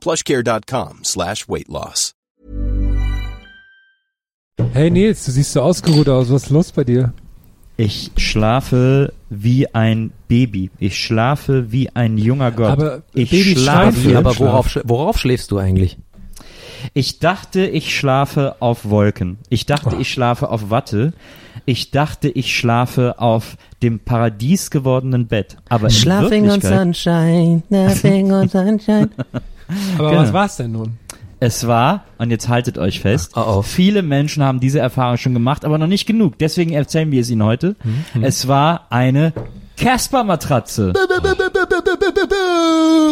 plushcare.com slash weight loss. Hey Nils, du siehst so ausgeruht aus. Was ist los bei dir? Ich schlafe wie ein Baby. Ich schlafe wie ein junger Gott. Aber ich Baby schlafe. schlafen. aber worauf, worauf schläfst du eigentlich? Ich dachte, ich schlafe auf Wolken. Ich dachte, ich schlafe auf Watte. Ich dachte, ich schlafe auf dem Paradies gewordenen Bett. Aber in Wirklichkeit, Sunshine, nothing on sunshine. Aber Genau. was war's denn nun? es war, und jetzt haltet euch fest, Oh, oh. viele Menschen haben diese Erfahrung schon gemacht, aber noch nicht genug. Deswegen erzählen wir es Ihnen heute. Mhm. Es war eine Casper-Matratze.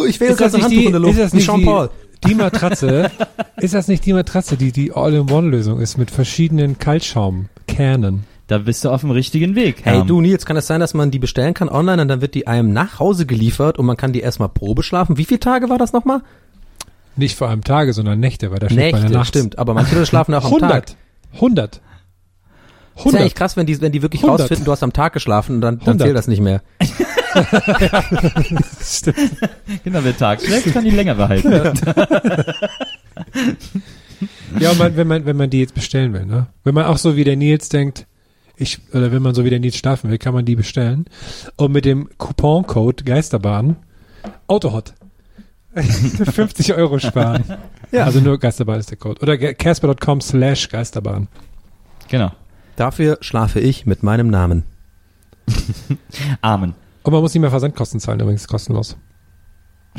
Ich will Ist das, jetzt nicht Handtuch die, in der Luft. ist das nicht Jean die, Paul. die Matratze? ist das nicht die Matratze, die die All-in-One-Lösung ist mit verschiedenen Kaltschaumkernen? Da bist du auf dem richtigen Weg. Hey Herm. du Nils, kann es sein, dass man die bestellen kann online und dann wird die einem nach Hause geliefert und man kann die erstmal Probe schlafen? Wie viele Tage war das nochmal? Nicht vor einem Tage, sondern Nächte, weil da schläft man ja Nächte, nachts. stimmt. Aber manche Leute schlafen auch am Tag. 100. 100. Ist ja eigentlich 100. krass, wenn die, wenn die wirklich 100. rausfinden, du hast am Tag geschlafen und dann, dann 100. zählt das nicht mehr. Stimmt. Genau, wer tags schläft, kann die länger behalten. Ja, und man, wenn man, wenn man die jetzt bestellen will, ne? Wenn man auch so wie der Nils denkt, ich, oder wenn man so wie der Nils schlafen will, kann man die bestellen. Und mit dem Couponcode Geisterbahn Autohot 50 Euro sparen. ja. Also nur Geisterbahn ist der Code. Oder casper.com slash Geisterbahn. Genau. Dafür schlafe ich mit meinem Namen. Amen. Und man muss nicht mehr Versandkosten zahlen, übrigens kostenlos.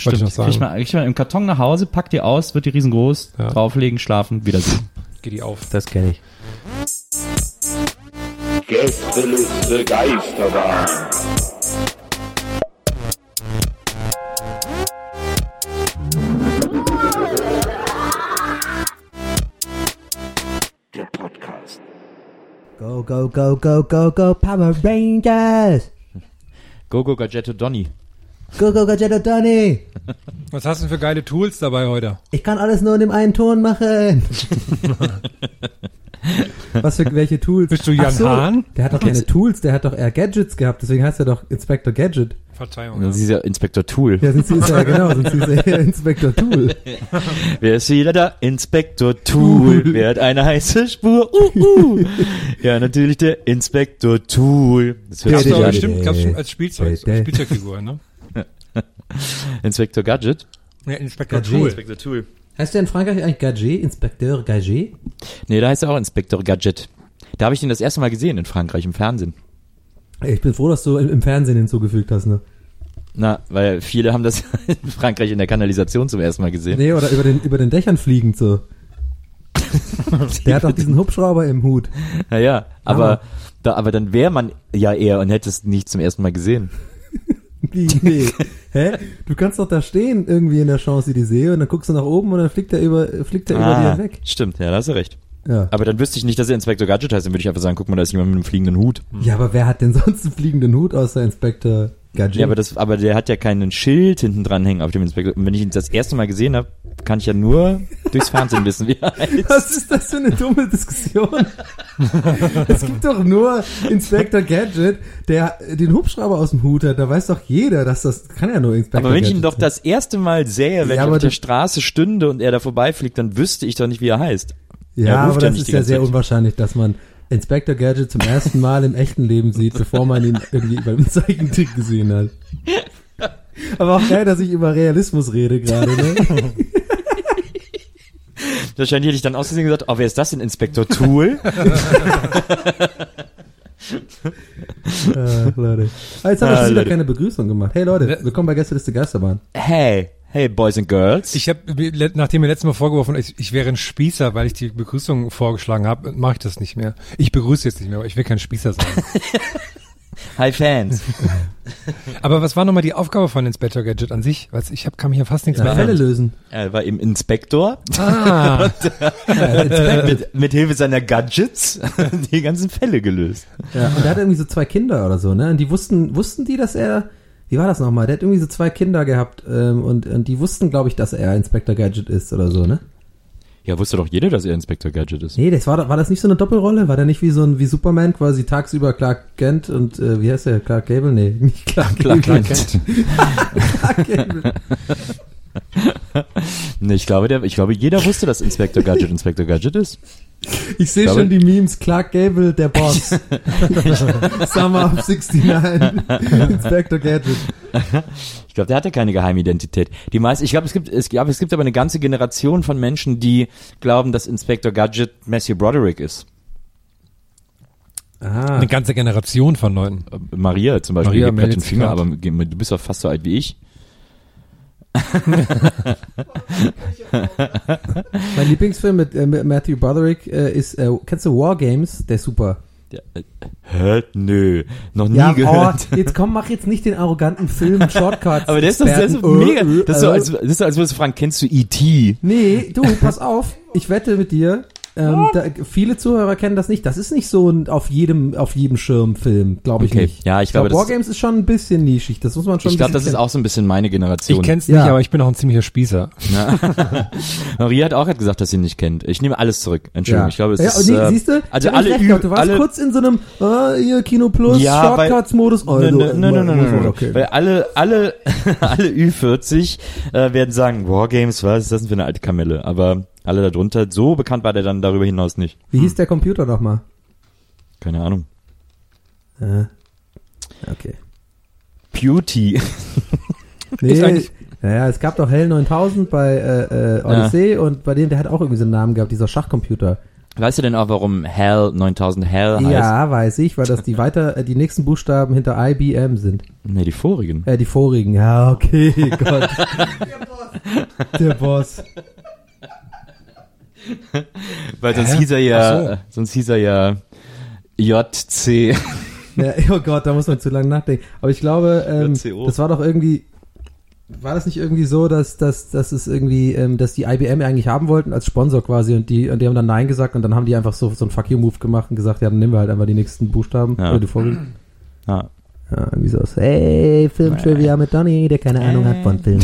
Wollte ich noch sagen. Kriegt man, kriegt man im Karton nach Hause, packt die aus, wird die riesengroß, Ja. drauflegen, schlafen, wiedersehen. Geht die auf. Das kenne ich. Gästeliste Geisterbahn. Go, go, go, go, go, go, Power Rangers! Go, go, Gadgetto Donny. Go, go, Gadgetto Donny! Was hast du denn für geile Tools dabei heute? Ich kann alles nur in dem einen Ton machen. Was für welche Tools? Bist du Jan Ach so, Hahn? Der hat doch keine Tools, der hat doch eher Gadgets gehabt, deswegen heißt er doch Inspector Gadget. Verzeihung. Das ist ja Inspektor Tool. Ja, sonst ist er ja genau, sonst ist er eher Inspector Tool. Wer ist wieder da? Inspektor Tool. Wer hat eine heiße Spur? Uh, uh. ja, natürlich der Inspektor Tool. Das hört sich an. bestimmt gab's schon als Spielzeug. Spielzeugfigur, ne? Inspektor Gadget. Ja, Inspektor Gadget. Tool. Inspektor Tool. Heißt der in Frankreich eigentlich Gadget? Inspecteur Gadget? Nee, da heißt er auch Inspektor Gadget. Da habe ich den das erste Mal gesehen in Frankreich im Fernsehen. Ich bin froh, dass du im Fernsehen hinzugefügt hast, ne? Na, weil viele haben das in Frankreich in der Kanalisation zum ersten Mal gesehen. Nee, oder über den, über den Dächern fliegend so. Der hat doch diesen Hubschrauber im Hut. Naja, aber, Hammer. da, aber dann wäre man ja eher und hätte es nicht zum ersten Mal gesehen. Wie? Nee. Hä? Du kannst doch da stehen irgendwie in der Champs-Élysées und dann guckst du nach oben und dann fliegt er über, fliegt er über Ah, dir weg. Stimmt, ja, da hast du recht. Ja. Aber dann wüsste ich nicht, dass er Inspektor Gadget heißt, dann würde ich einfach sagen, guck mal, da ist jemand mit einem fliegenden Hut. ja, aber wer hat denn sonst einen fliegenden Hut außer Inspektor Gadget? Ja, aber das, aber der hat ja keinen Schild hinten dran hängen auf dem Inspektor. Und wenn ich ihn das erste Mal gesehen habe, kann ich ja nur durchs Fernsehen wissen, wie er heißt. Was ist das für eine dumme Diskussion? es gibt doch nur Inspector Gadget, der den Hubschrauber aus dem Hut hat. Da weiß doch jeder, dass das kann ja nur Inspector Aber wenn ich ihn Gadget doch sein. das erste Mal sähe, wenn Ja, ich auf der Straße stünde und er da vorbeifliegt, dann wüsste ich doch nicht, wie er heißt. Ja, er aber ja das nicht ist ja sehr unwahrscheinlich, dass man Inspector Gadget zum ersten Mal im echten Leben sieht, bevor man ihn irgendwie beim Zeichentrick gesehen hat. Aber auch geil, dass ich über Realismus rede gerade, ne? Wahrscheinlich hätte ich dann aus Versehen gesagt, oh, wer ist das denn? Inspektor Tool? Äh, Leute. Ah, jetzt haben wir Ah, schon wieder keine Begrüßung gemacht. Hey Leute, willkommen bei Gästeliste Geisterbahn. hey, hey, Boys and Girls. Ich habe, nachdem mir letztes Mal vorgeworfen, ich, ich wäre ein Spießer, weil ich die Begrüßung vorgeschlagen habe, mache ich das nicht mehr. Ich begrüße jetzt nicht mehr, aber ich will kein Spießer sein. Hi Fans. aber was war nochmal die Aufgabe von Inspector Gadget an sich? Weil ich hab, kann mich ja fast nichts Ja, mehr Fälle lösen. Er war im Inspektor Ah, mit, mit Hilfe seiner Gadgets die ganzen Fälle gelöst. Ja, und er hat irgendwie so zwei Kinder oder so, ne? Und die wussten, wussten die, dass er, wie war das nochmal? Der hat irgendwie so zwei Kinder gehabt ähm, und, und die wussten, glaube ich, dass er Inspector Gadget ist oder so, ne? Ja, wusste doch jeder, dass er Inspektor Gadget ist. Nee, das war, war das nicht so eine Doppelrolle? War der nicht wie so ein, wie Superman quasi tagsüber Clark Kent und, äh, wie heißt der? Clark Gable? Nee, nicht Clark, Clark Gable. Kent. Clark Gable. Nee, ich glaube, der, ich glaube, jeder wusste, dass Inspektor Gadget Inspektor Gadget ist. Ich sehe glaube- schon die Memes, Clark Gable, der Boss. Summer of 69, Inspector Gadget. Ich glaube, der hatte keine Geheimidentität. Die meisten, ich glaube, es gibt, es, ja, es gibt aber eine ganze Generation von Menschen, die glauben, dass Inspektor Gadget Matthew Broderick ist. Ah, eine ganze Generation von Leuten. Äh, Maria zum Beispiel, Maria gibt meldet den Finger, grad. aber du bist doch fast so alt wie ich. mein Lieblingsfilm mit, äh, mit Matthew Broderick äh, ist, äh, kennst du War Games? Der ist super. Ja, äh, hä? Nö, noch nie Ja, gehört. oh, jetzt komm, mach jetzt nicht den arroganten Film Shortcuts. aber der ist doch der ist mega. Äh, Das ist so, äh, als, das ist so, als würdest du fragen, kennst du E.T.? Nee, du, pass auf. Ich wette mit dir. Ähm, da, viele Zuhörer kennen das nicht. Das ist nicht so ein auf jedem auf jedem Schirm Film, glaube ich Okay, nicht. ja, ich glaube, glaub, das ist- Wargames ist schon ein bisschen nischig. Das muss man schon. Ich glaube, das bisschen ist auch so ein bisschen meine Generation. Ich kenn's Ja. nicht, aber ich bin auch ein ziemlicher Spießer. Maria hat auch gerade gesagt, dass sie ihn nicht kennt. Ich nehme alles zurück. Entschuldigung, Ja. ich glaube, es ja, ist. nee, äh, siehst du? also Ich alle, recht. Du warst alle kurz in so einem ah, hier Kino Plus Ja, Shortcuts Modus. Oh, Nein, du- nein, nein, nein, nein. okay. Weil alle, alle, alle Ü40 äh, werden sagen, Wargames, was ist das denn für eine alte Kamelle? Aber alle darunter, so bekannt war der dann darüber hinaus nicht. Wie hieß der Computer nochmal? Keine Ahnung. Äh, okay. Beauty. Nee, Ist eigentlich- ja, es gab doch Hell 9000 bei äh, äh, Odyssey und bei dem, der hat auch irgendwie so einen Namen gehabt, dieser Schachcomputer. Weißt du denn auch, warum Hell 9000 Hell heißt? Ja, weiß ich, weil das die weiter, äh, die nächsten Buchstaben hinter IBM sind. Nee, die vorigen. Äh, die vorigen. Ja, okay, Gott. Der Boss. Weil sonst Hä? hieß er ja, so. sonst hieß er ja JC. Ja, oh Gott, da muss man zu lange nachdenken. Aber ich glaube, ähm, das war doch irgendwie, war das nicht irgendwie so, dass, dass, dass es irgendwie, ähm, dass die IBM eigentlich haben wollten als Sponsor quasi und die, und die haben dann Nein gesagt und dann haben die einfach so, so einen Fuck you Move gemacht und gesagt, ja, dann nehmen wir halt einfach die nächsten Buchstaben Ja. oder die vorigen. Ja. Ja, irgendwie so. Hey, Filmtrivia mit Donny, der keine Ahnung hat von Film.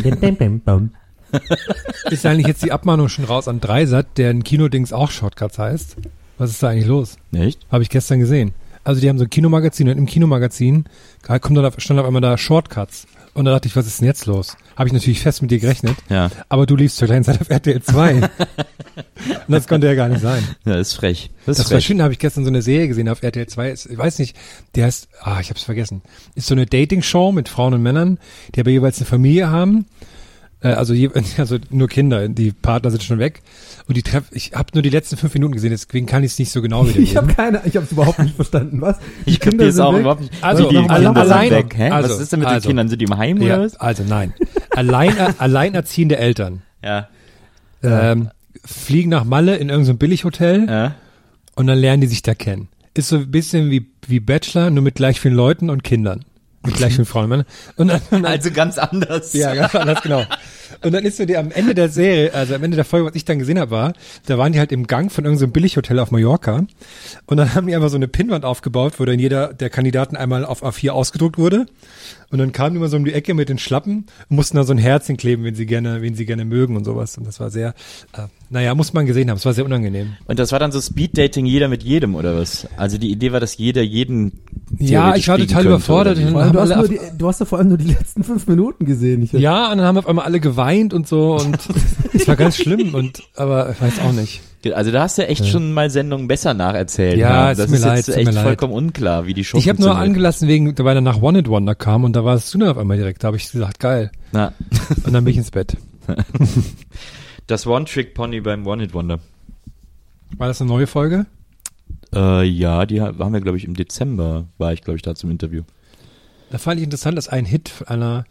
Ist eigentlich jetzt die Abmahnung schon raus an Dreisat, deren Kinodings auch Shortcuts heißt? Was ist da eigentlich los? Nicht? Habe ich gestern gesehen. Also die haben so ein Kinomagazin und im Kinomagazin kommt dann auf, stand auf einmal da Shortcuts. Und da dachte ich, was ist denn jetzt los? Habe ich natürlich fest mit dir gerechnet. Ja. Aber du liefst zur gleichen Zeit auf RTL 2. und das konnte ja gar nicht sein. Ja, ist frech. Das ist Das war frech. schön, da habe ich gestern so eine Serie gesehen auf RTL 2. Ist- Ich weiß nicht, die heißt, ah, ich habe es vergessen. Ist so eine Dating-Show mit Frauen und Männern, die aber jeweils eine Familie haben. Äh, Also, je, also nur Kinder, die Partner sind schon weg. Und die treffen, ich habe nur die letzten fünf Minuten gesehen, deswegen kann ich es nicht so genau wiedergeben. Ich habe keine, ich habe es überhaupt nicht verstanden. Was? Die Ich es sind auch weg? überhaupt nicht. Also, die alle- Kinder sind allein- weg. Hä? also, was ist denn mit den also. Kindern? Sind die im Heim ja, oder was? also nein. Allein, alleinerziehende Eltern Ja. ähm, fliegen nach Malle in irgendein Billighotel ja. und dann lernen die sich da kennen. Ist so ein bisschen wie, wie Bachelor, nur mit gleich vielen Leuten und Kindern. Mit gleich vielen Frauen und Männern. Und und dann Also ganz anders. Ja, ganz anders, genau. Und dann ist so die am Ende der Serie, also am Ende der Folge, was ich dann gesehen habe, war, da waren die halt im Gang von irgendeinem Billighotel auf Mallorca und dann haben die einfach so eine Pinnwand aufgebaut, wo dann jeder der Kandidaten einmal auf A4 ausgedruckt wurde und dann kamen die immer so um die Ecke mit den Schlappen und mussten da so ein Herzchen kleben, wenn sie gerne, wen sie gerne mögen und sowas und das war sehr, äh, naja, muss man gesehen haben, es war sehr unangenehm. Und das war dann so Speed-Dating jeder mit jedem, oder was? Also die Idee war, dass jeder jeden Ja, ich war total könnte, überfordert. du, hast die, du hast ja vor allem nur die letzten fünf Minuten gesehen. Ich, Ja, und dann haben auf einmal alle geweint und so und es war ganz schlimm und, aber ich weiß auch nicht. Also da hast du echt schon mal Sendungen besser nacherzählt. Ja, ne? es das tut mir ist leid, jetzt tut mir echt leid. vollkommen unklar, wie die Show Ich habe nur angelassen wegen, weil danach One It Wonder kam und da war es zu auf einmal direkt. Da habe ich gesagt, geil. Na, Und dann bin ich ins Bett. Das One-Trick-Pony beim One-Hit-Wonder. War das eine neue Folge? Äh, ja, die ha- waren wir, glaube ich, im Dezember, war ich, glaube ich, da zum Interview. Da fand ich interessant, dass ein Hit einer,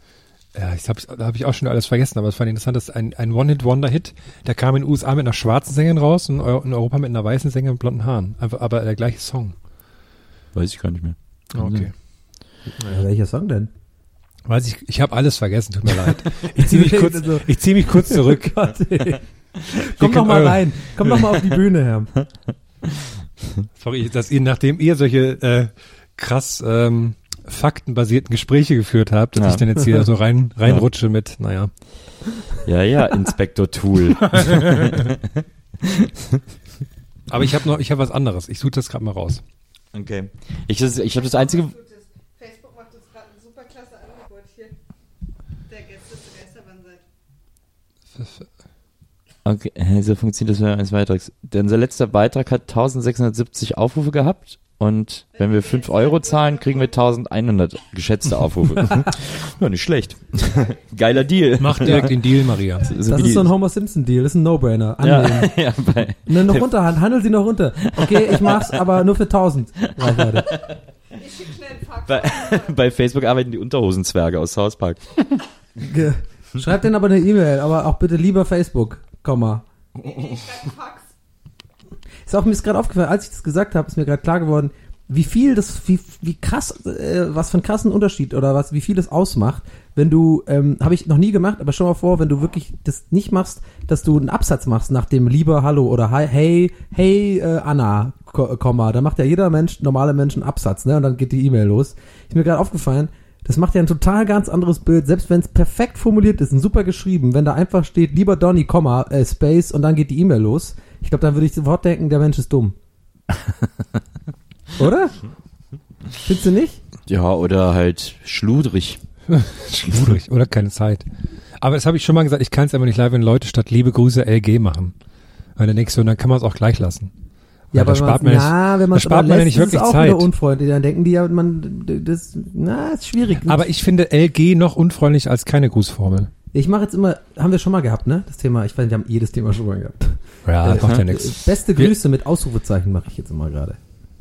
ja, ich hab, da habe ich auch schon alles vergessen, aber es fand ich interessant, dass ein, ein One-Hit-Wonder-Hit, der kam in den USA mit einer schwarzen Sängerin raus und in Europa mit einer weißen Sängerin mit blonden Haaren. Einfach, aber der gleiche Song. Weiß ich gar nicht mehr. Ah, Okay. Ja, welcher Song denn? Weiß ich, ich habe alles vergessen, tut mir leid. Ich ziehe mich kurz, ich zieh mich kurz zurück. Gott, ey. Wir Komm doch mal rein. Komm doch mal auf die Bühne, Herr. Sorry, dass ihr, nachdem ihr solche äh, krass ähm, faktenbasierten Gespräche geführt habt, dass Ja. ich dann jetzt hier so rein reinrutsche mit, naja. Ja, ja, Inspector Tool. Aber ich habe noch, ich habe was anderes. Ich suche das gerade mal raus. Okay. Ich, das- ich habe das einzige, Facebook macht uns gerade ein super klasse Angebot hier. Der Gäste Geisterbahn seid. Okay, so funktioniert das während eines Beitrags. Denn unser letzter Beitrag hat 1670 Aufrufe gehabt und wenn wir 5 Euro zahlen, kriegen wir 1100 geschätzte Aufrufe. ja, nicht schlecht. Geiler Deal. Mach direkt den Deal, Maria. Das wie ist so ein Homer Simpson Deal, das ist ein No-Brainer. Annehmen. ja, ja, bei, Ne, noch runter, handel sie noch runter. Okay, ich mach's, aber nur für 1000. Reichweite. Ich schick schnell einen Fax. bei, bei Facebook arbeiten die Unterhosenzwerge aus South Park. Schreibt denen aber eine E-Mail, aber auch bitte lieber Facebook, Komma. Ich schreibe einen Fax. Ist auch mir gerade aufgefallen, als ich das gesagt habe, ist mir gerade klar geworden, wie viel das, wie, wie krass, äh, was für einen krassen Unterschied oder was, wie viel das ausmacht, wenn du, ähm, habe ich noch nie gemacht, aber schon mal vor, wenn du wirklich das nicht machst, dass du einen Absatz machst nach dem lieber Hallo oder Hi, hey, hey, äh, Anna, Ko- Komma, da macht ja jeder Mensch, normale Mensch einen Absatz, ne, und dann geht die E-Mail los. Ist mir gerade aufgefallen, das macht ja ein total ganz anderes Bild, selbst wenn es perfekt formuliert ist und super geschrieben, wenn da einfach steht, lieber Donny, Komma, äh, Space und dann geht die E-Mail los. Ich glaube, dann würde ich sofort denken, der Mensch ist dumm. Oder? Findest du nicht? Ja, oder halt schludrig. Schwierig. Oder keine Zeit. Aber das habe ich schon mal gesagt, ich kann es einfach nicht live, wenn Leute statt liebe Grüße LG machen. Weil dann denkst du, dann kann man es auch gleich lassen. Weil da spart man, ja, ja, wenn man spart man ja nicht ist es wirklich auch Zeit. wieder unfreundlich. Dann denken die ja, man, das, na, ist schwierig. Aber ich finde LG noch unfreundlicher als keine Grußformel. ich mache jetzt immer, haben wir schon mal gehabt, ne? Das Thema, ich weiß, wir haben jedes Thema schon mal gehabt. Ja, Äh, das macht ja äh, nichts. Beste Grüße mit Ausrufezeichen mache ich jetzt immer gerade.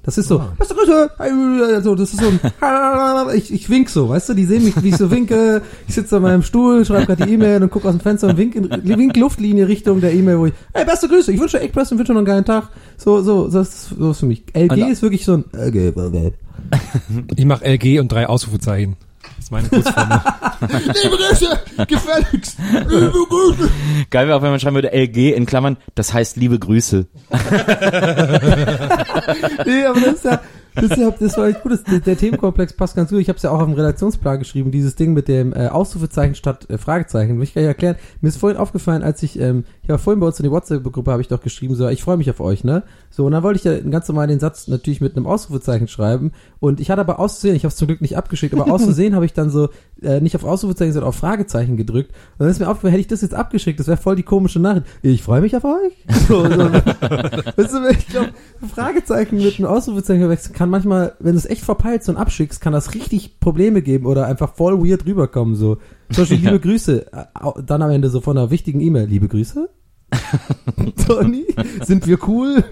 Das ist so, beste Grüße, also das ist so ein, ich, ich wink so, weißt du, die sehen mich, wie ich so winke, ich sitze an meinem Stuhl, schreibe gerade die E-Mail und gucke aus dem Fenster und wink, in, wink Luftlinie Richtung der E-Mail, wo ich, hey, beste Grüße, ich wünsche echt beste, wünsche noch einen geilen Tag. So, so, so ist, so für mich. LG Also- ist wirklich so ein, okay, okay. Ich mache LG und drei Ausrufezeichen. Das ist meine Grußformel. Liebe Grüße, gefälligst, liebe Grüße. Geil wäre auch, wenn man schreiben würde, LG in Klammern, das heißt liebe Grüße. Nee, aber das ist ja, das, ist ja, das war echt gut. Das, der Themenkomplex passt ganz gut. Ich habe es ja auch auf dem Redaktionsplan geschrieben, dieses Ding mit dem äh, Ausrufezeichen statt äh, Fragezeichen. Will ich gar nicht erklären. Mir ist vorhin aufgefallen, als ich, ähm, war vorhin bei uns in die WhatsApp-Gruppe, habe ich doch geschrieben, so, ich freue mich auf euch, ne? So, und dann wollte ich ja ganz normal den Satz natürlich mit einem Ausrufezeichen schreiben. Und ich hatte aber auszusehen, ich habe es zum Glück nicht abgeschickt, aber auszusehen habe ich dann so äh, nicht auf Ausrufezeichen, sondern auf Fragezeichen gedrückt. Und dann ist mir aufgefallen, hätte ich das jetzt abgeschickt, das wäre voll die komische Nachricht. Ich freue mich auf euch. So, so. Weißt du, ich glaube, Fragezeichen mit einem Ausrufezeichen wechseln kann manchmal, wenn du es echt verpeilt so und abschickst, kann das richtig Probleme geben oder einfach voll weird rüberkommen. So. Zum Beispiel, liebe Grüße, äh, dann am Ende so von einer wichtigen E-Mail, liebe Grüße. Tony, sind wir cool?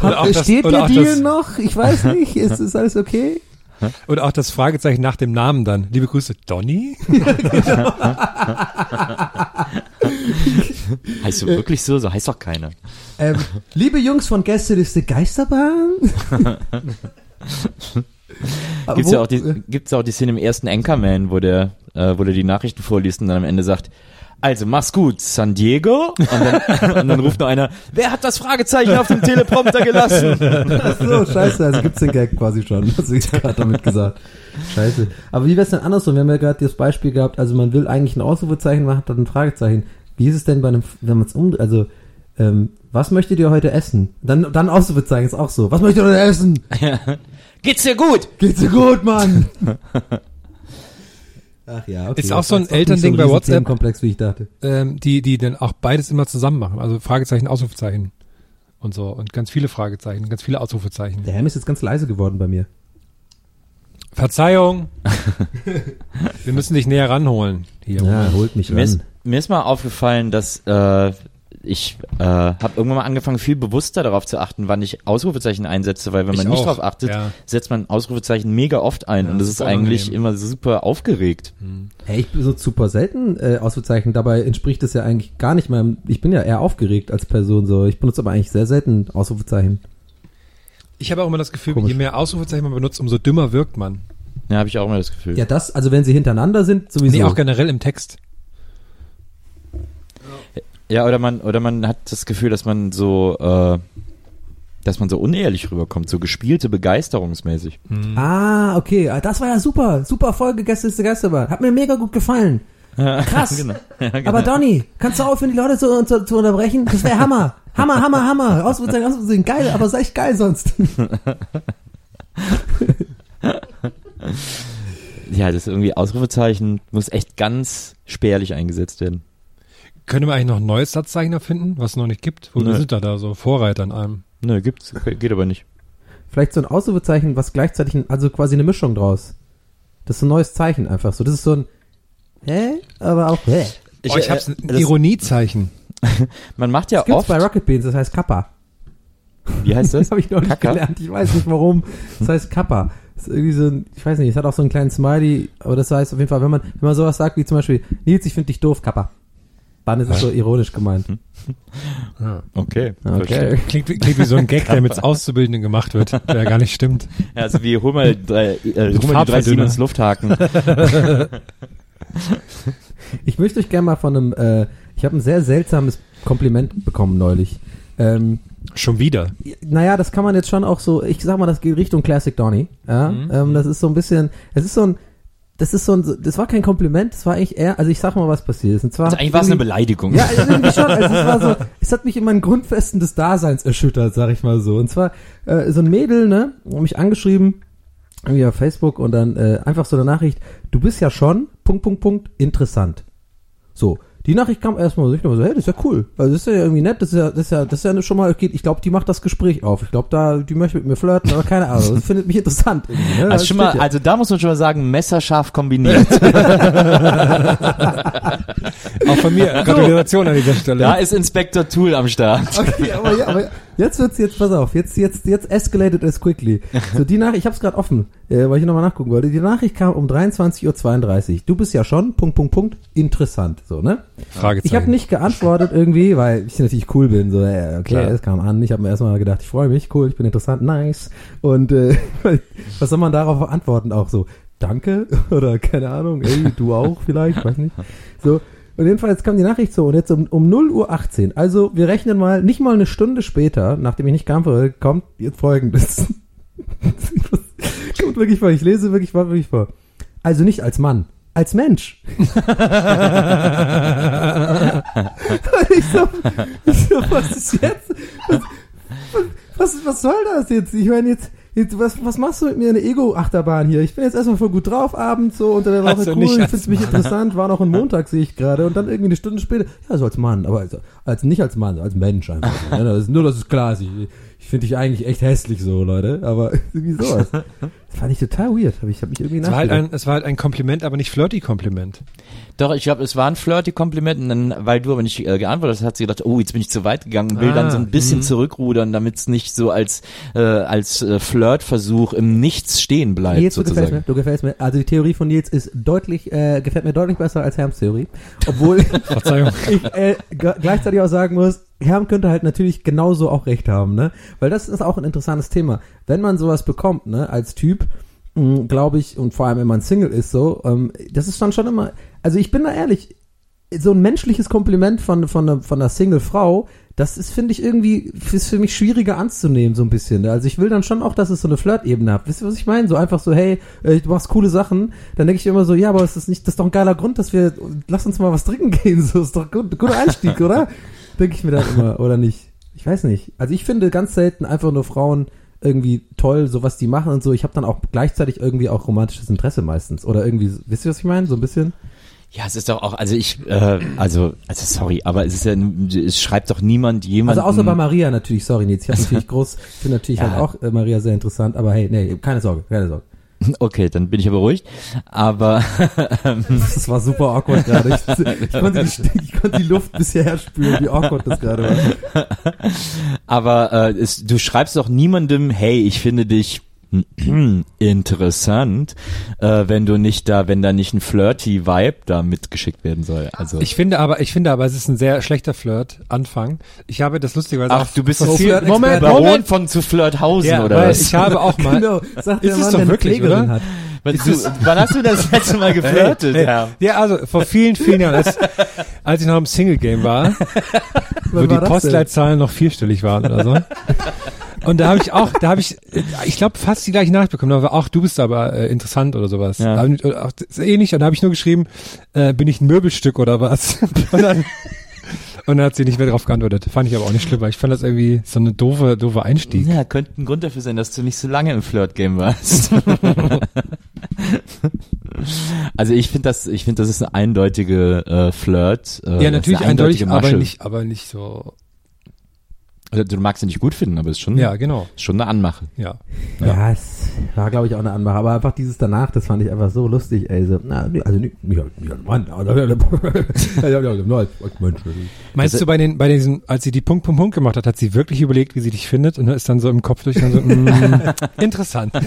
Hab, das- steht oder der Deal das- noch? Ich weiß nicht. Ist, ist alles okay? Oder auch das Fragezeichen nach dem Namen dann. Liebe Grüße, Donny? Heißt du wirklich so? So heißt doch keiner. Ähm, liebe Jungs von Gästeliste Geisterbahn. Gibt's wo- ja auch die, gibt's ja auch die Szene im ersten Anchorman, wo der, äh, wo der die Nachrichten vorliest und dann am Ende sagt, also mach's gut, San Diego. Und dann, und dann ruft noch einer, wer hat das Fragezeichen auf dem Teleprompter gelassen? Ach so, scheiße, also gibt's den Gag quasi schon, was ich gerade damit gesagt. Scheiße. Aber wie wär's denn andersrum? Wir haben ja gerade das Beispiel gehabt, also man will eigentlich ein Ausrufezeichen machen, dann ein Fragezeichen. Wie ist es denn bei einem, wenn man es um, also, ähm, was möchtet ihr heute essen? Dann, dann Ausrufezeichen ist auch so. Was möchtet ihr heute essen? Geht's dir gut? Geht's dir gut, Mann? Ach ja, okay. Ist auch so ein Elternding ein bei WhatsApp. Themenkomplex, wie ich dachte. Ähm, die, die dann auch beides immer zusammen machen. Also Fragezeichen, Ausrufezeichen. Und so. Und ganz viele Fragezeichen, ganz viele Ausrufezeichen. Der Helm ist jetzt ganz leise geworden bei mir. Verzeihung. Wir müssen dich näher ranholen. Hier. Ja, holt mich Mir ist, mir ist mal aufgefallen, dass äh, ich äh, habe irgendwann mal angefangen, viel bewusster darauf zu achten, wann ich Ausrufezeichen einsetze, weil wenn man Ich nicht auch, darauf achtet, ja. setzt man Ausrufezeichen mega oft ein und das ist eigentlich immer super aufgeregt. Hey, ich bin so super selten äh, Ausrufezeichen. Dabei entspricht es ja eigentlich gar nicht meinem. Ich bin ja eher aufgeregt als Person so. Ich benutze aber eigentlich sehr selten Ausrufezeichen. Ich habe auch immer das Gefühl, Komisch. je mehr Ausrufezeichen man benutzt, umso dümmer wirkt man. Ja, habe ich auch immer das Gefühl. Ja, das, also wenn sie hintereinander sind, sowieso. Nee, auch generell im Text. Ja, oder man, oder man hat das Gefühl, dass man so, äh, dass man so unehrlich rüberkommt, so gespielte begeisterungsmäßig. Ah, okay. Ah, Das war ja super. Super Folge Gäste ist der Geisterbahn. Hat mir mega gut gefallen. Krass. Genau. Ja, genau. Aber Donny, kannst du aufhören, die Leute zu, zu, zu unterbrechen? Das wäre Hammer. Hammer, Hammer, Hammer. Ausrufezeichen, Ausrufezeichen. Geil, aber ist echt geil sonst. ja, das ist irgendwie Ausrufezeichen muss echt ganz spärlich eingesetzt werden. Können wir eigentlich noch ein neues Satzzeichen erfinden, was es noch nicht gibt? Wo sind da da so Vorreiter in allem? Nö, gibt's, geht aber nicht. Vielleicht so ein Ausrufezeichen, was gleichzeitig, ein- also quasi eine Mischung draus. Das ist so ein neues Zeichen einfach so. Das ist so ein, hä? Aber auch, hä? oh, ich hab's äh, ein das- Ironiezeichen. Man macht ja Das gibt's oft, bei Rocket Beans, das heißt Kappa. wie heißt das? Das habe ich noch nicht Kaka? gelernt. Ich weiß nicht warum. Das heißt Kappa. Das ist irgendwie so ein, ich weiß nicht, es hat auch so einen kleinen Smiley, aber das heißt auf jeden Fall, wenn man, wenn man sowas sagt wie zum Beispiel, Nils, ich finde dich doof, Kappa. Dann ist es so ironisch gemeint. Okay. Okay. Klingt, wie- klingt wie so ein Gag, der mit Auszubildenden gemacht wird, der ja gar nicht stimmt. Ja, also wie hol mal, drei, äh, hol mal die drei. Siemens Lufthaken. Ich möchte euch gerne mal von einem, äh, ich habe ein sehr seltsames Kompliment bekommen neulich. Ähm, Schon wieder. naja, das kann man jetzt schon auch so, ich sag mal, das geht Richtung Classic Donny. Ja? Ähm, das ist so ein bisschen, es ist so ein, das ist so ein, das war kein Kompliment, das war eigentlich eher, also ich sag mal, was passiert ist. Und zwar Also eigentlich war es eine Beleidigung. Ja, also irgendwie schon. Also es war so, es hat mich in meinen Grundfesten des Daseins erschüttert, sag ich mal so. Und zwar äh, so ein Mädel, ne, hat mich angeschrieben, irgendwie auf Facebook und dann äh, einfach so eine Nachricht, du bist ja schon, Punkt, Punkt, Punkt, interessant. So. Die Nachricht kam erstmal so, ich dachte so, hey, das ist ja cool. Also das ist ja irgendwie nett, das ist ja, das ist ja, das ist ja schon mal, okay, ich glaube, die macht das Gespräch auf. Ich glaube, da, die möchte mit mir flirten, aber keine Ahnung. Das findet mich interessant. Ne? Also Das schon mal, stimmt ja. also da muss man schon mal sagen, messerscharf kombiniert. Auch von mir. Gratulation an dieser Stelle. da ist Inspector Tool am Start. Okay, aber, ja, aber jetzt wird's jetzt, pass auf, jetzt, jetzt, jetzt escalated es quickly. So, die Nachricht, ich hab's gerade offen, äh, weil ich nochmal nachgucken wollte. Die Nachricht kam um 23.32 Uhr. Du bist ja schon, Punkt, Punkt, Punkt, interessant, so, ne? Fragezeichen. Ich habe nicht geantwortet irgendwie, weil ich natürlich cool bin, so, äh, okay, Klar. es kam an. Ich habe mir erstmal gedacht, ich freue mich, cool, ich bin interessant, nice. Und äh, was soll man darauf antworten auch so? Danke oder keine Ahnung, ey, du auch vielleicht, weiß nicht. So, und jedenfalls kam die Nachricht so und jetzt um, um 0 Uhr 18. Also wir rechnen mal, nicht mal eine Stunde später, nachdem ich nicht geantwortet kommt jetzt folgendes. kommt wirklich vor, ich lese wirklich, wirklich vor. Also nicht als Mann, als Mensch. ich, so, ich so, was ist jetzt? Was, was, was soll das jetzt? Ich meine, jetzt, jetzt was, was machst du mit mir in der Ego-Achterbahn hier? Ich bin jetzt erstmal voll gut drauf, abends so unter der Woche Also cool, ich als find's mich interessant, war noch ein Montag, sehe ich gerade, und dann irgendwie eine Stunde später, ja, so als Mann, aber also, als nicht als Mann, als Mensch einfach. So, ne? das ist, nur, dass es klar ist. Ich, ich finde dich eigentlich echt hässlich so, Leute, aber irgendwie sowas. Fand ich total weird, hab ich, hab mich irgendwie es war, halt ein, es war halt ein Kompliment, aber nicht Flirty-Kompliment. Doch, ich glaube, es war ein flirty Kompliment und dann, weil du aber nicht äh, geantwortet hast, hat sie gedacht, oh, jetzt bin ich zu weit gegangen und will Ah, dann so ein bisschen zurückrudern, damit es nicht so als, äh, als äh, Flirtversuch im Nichts stehen bleibt, Nils, du gefällst mir, sozusagen. du gefällst mir. Also die Theorie von Nils ist deutlich, äh, gefällt mir deutlich besser als Herms Theorie. Obwohl ich äh, gleichzeitig auch sagen muss, Herm könnte halt natürlich genauso auch recht haben, ne? Weil das ist auch ein interessantes Thema. Wenn man sowas bekommt, ne, als Typ, glaube ich, und vor allem, wenn man Single ist, so, ähm, das ist dann schon immer, also ich bin da ehrlich, so ein menschliches Kompliment von, von, einer, von einer Single-Frau, das ist, finde ich, irgendwie, ist für mich schwieriger anzunehmen, so ein bisschen. ne? Also ich will dann schon auch, dass es so eine Flirt-Ebene hat. Wisst ihr, was ich meine? So einfach so, hey, äh, du machst coole Sachen. Dann denke ich immer so, ja, aber ist das nicht, das ist doch ein geiler Grund, dass wir, lass uns mal was trinken gehen. So ist doch gut, guter Einstieg, oder? Denke ich mir dann immer, oder nicht? Ich weiß nicht. Also ich finde ganz selten einfach nur Frauen irgendwie toll, so was die machen und so. Ich habe dann auch gleichzeitig irgendwie auch romantisches Interesse meistens. Oder irgendwie, wisst ihr, was ich meine? So ein bisschen. Ja, es ist doch auch, also ich, äh, also, also sorry, aber es ist ja, es schreibt doch niemand jemand. Also außer bei Maria natürlich, sorry Nils, ich habe natürlich groß, finde natürlich Ja. halt auch äh, Maria sehr interessant, aber hey, nee, keine Sorge, keine Sorge. Okay, dann bin ich ja beruhigt. Aber Das war super awkward gerade. Ich, ich, konnte die, ich konnte die Luft bisher spüren, wie awkward das gerade war. Aber äh, es, du schreibst doch niemandem, hey, ich finde dich interessant, äh, wenn du nicht da, wenn da nicht ein flirty Vibe da mitgeschickt werden soll. Also Ich finde aber, ich finde aber, es ist ein sehr schlechter Flirt, Anfang. Ich habe das lustigerweise Ach, du bist so Flirt- Moment, Baron Moment. von zu Flirthausen Ja, oder was? ich habe auch mal, Genau, sagt Ist der es Mann, doch der eine wirklich, oder? hat. Wann, du, wann hast du das letzte Mal geflirtet? Ja. ja, also vor vielen, vielen Jahren, als, als ich noch im Single-Game war, wo die war denn? Postleitzahlen noch vierstellig waren oder so. Und da habe ich auch, da habe ich, äh, ich glaube, fast die gleiche Nachricht bekommen. Da war auch, du bist aber äh, interessant oder sowas. Ja. Da auch, ist ähnlich. Und da habe ich nur geschrieben, äh, bin ich ein Möbelstück oder was? Und dann, und dann hat sie nicht mehr darauf geantwortet. Fand ich aber auch nicht schlimm, weil ich fand das irgendwie so eine doofe, doofe Einstieg. ja, könnte ein Grund dafür sein, dass du nicht so lange im Flirt-Game warst. also ich finde das, ich finde das ist eine eindeutige äh, Flirt. Äh, Ja, natürlich eindeutig, eindeutige aber nicht, aber nicht so. Also, du magst sie nicht gut finden, aber es ist schon, Ja, genau. ist schon eine Anmache. Ja. Ja, es war, glaube ich, auch eine Anmache. Aber einfach dieses danach, das fand ich einfach so lustig, ey. So, na, also Mann, ja, ja, Mensch. Meinst du bei den, bei diesen, als sie die Punkt, Punkt, Punkt gemacht hat, hat sie wirklich überlegt, wie sie dich findet und ist dann so im Kopf durch dann so, mm, interessant.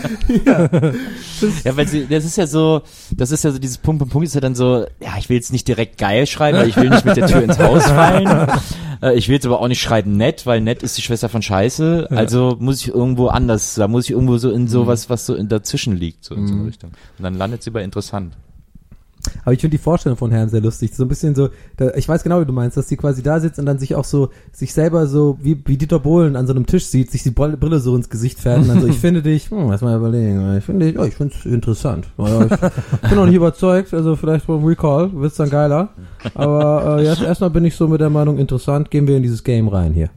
Ja, weil sie, das ist ja so, das ist ja so, dieses Punkt, Punkt, Punkt ist ja dann so, ja, ich will jetzt nicht direkt geil schreiben, weil ich will nicht mit der Tür ins Haus fallen. Äh, Ich will jetzt aber auch nicht schreiben nett, weil nett ist die Schwester von Scheiße. Also muss ich irgendwo anders, da muss ich irgendwo so in sowas, was so in dazwischen liegt, so in so eine Richtung. Und dann landet sie bei interessant. Aber ich finde die Vorstellung von Herrn sehr lustig. So ein bisschen so, da, ich weiß genau, wie du meinst, dass sie quasi da sitzt und dann sich auch so, sich selber so, wie, wie Dieter Bohlen an so einem Tisch sieht, sich die Brille, so ins Gesicht fährt und dann so, ich finde dich, hm, lass mal überlegen, ich finde dich, ja, ich finde es interessant. Ja, ich bin noch nicht überzeugt, also vielleicht beim Recall wird's dann geiler. Aber äh, jetzt erstmal bin ich so mit der Meinung, interessant, gehen wir in dieses Game rein hier.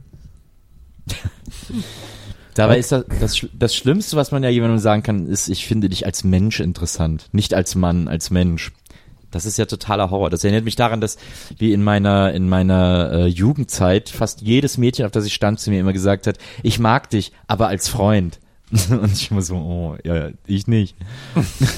Dabei ist das, das, das Schlimmste, was man ja jemandem sagen kann, ist, ich finde dich als Mensch interessant. Nicht als Mann, als Mensch. Das ist ja totaler Horror. Das erinnert mich daran, dass wie in meiner in meiner äh, Jugendzeit fast jedes Mädchen, auf das ich stand, zu mir immer gesagt hat, ich mag dich, aber als Freund. Und ich immer so, oh, ja, ich nicht.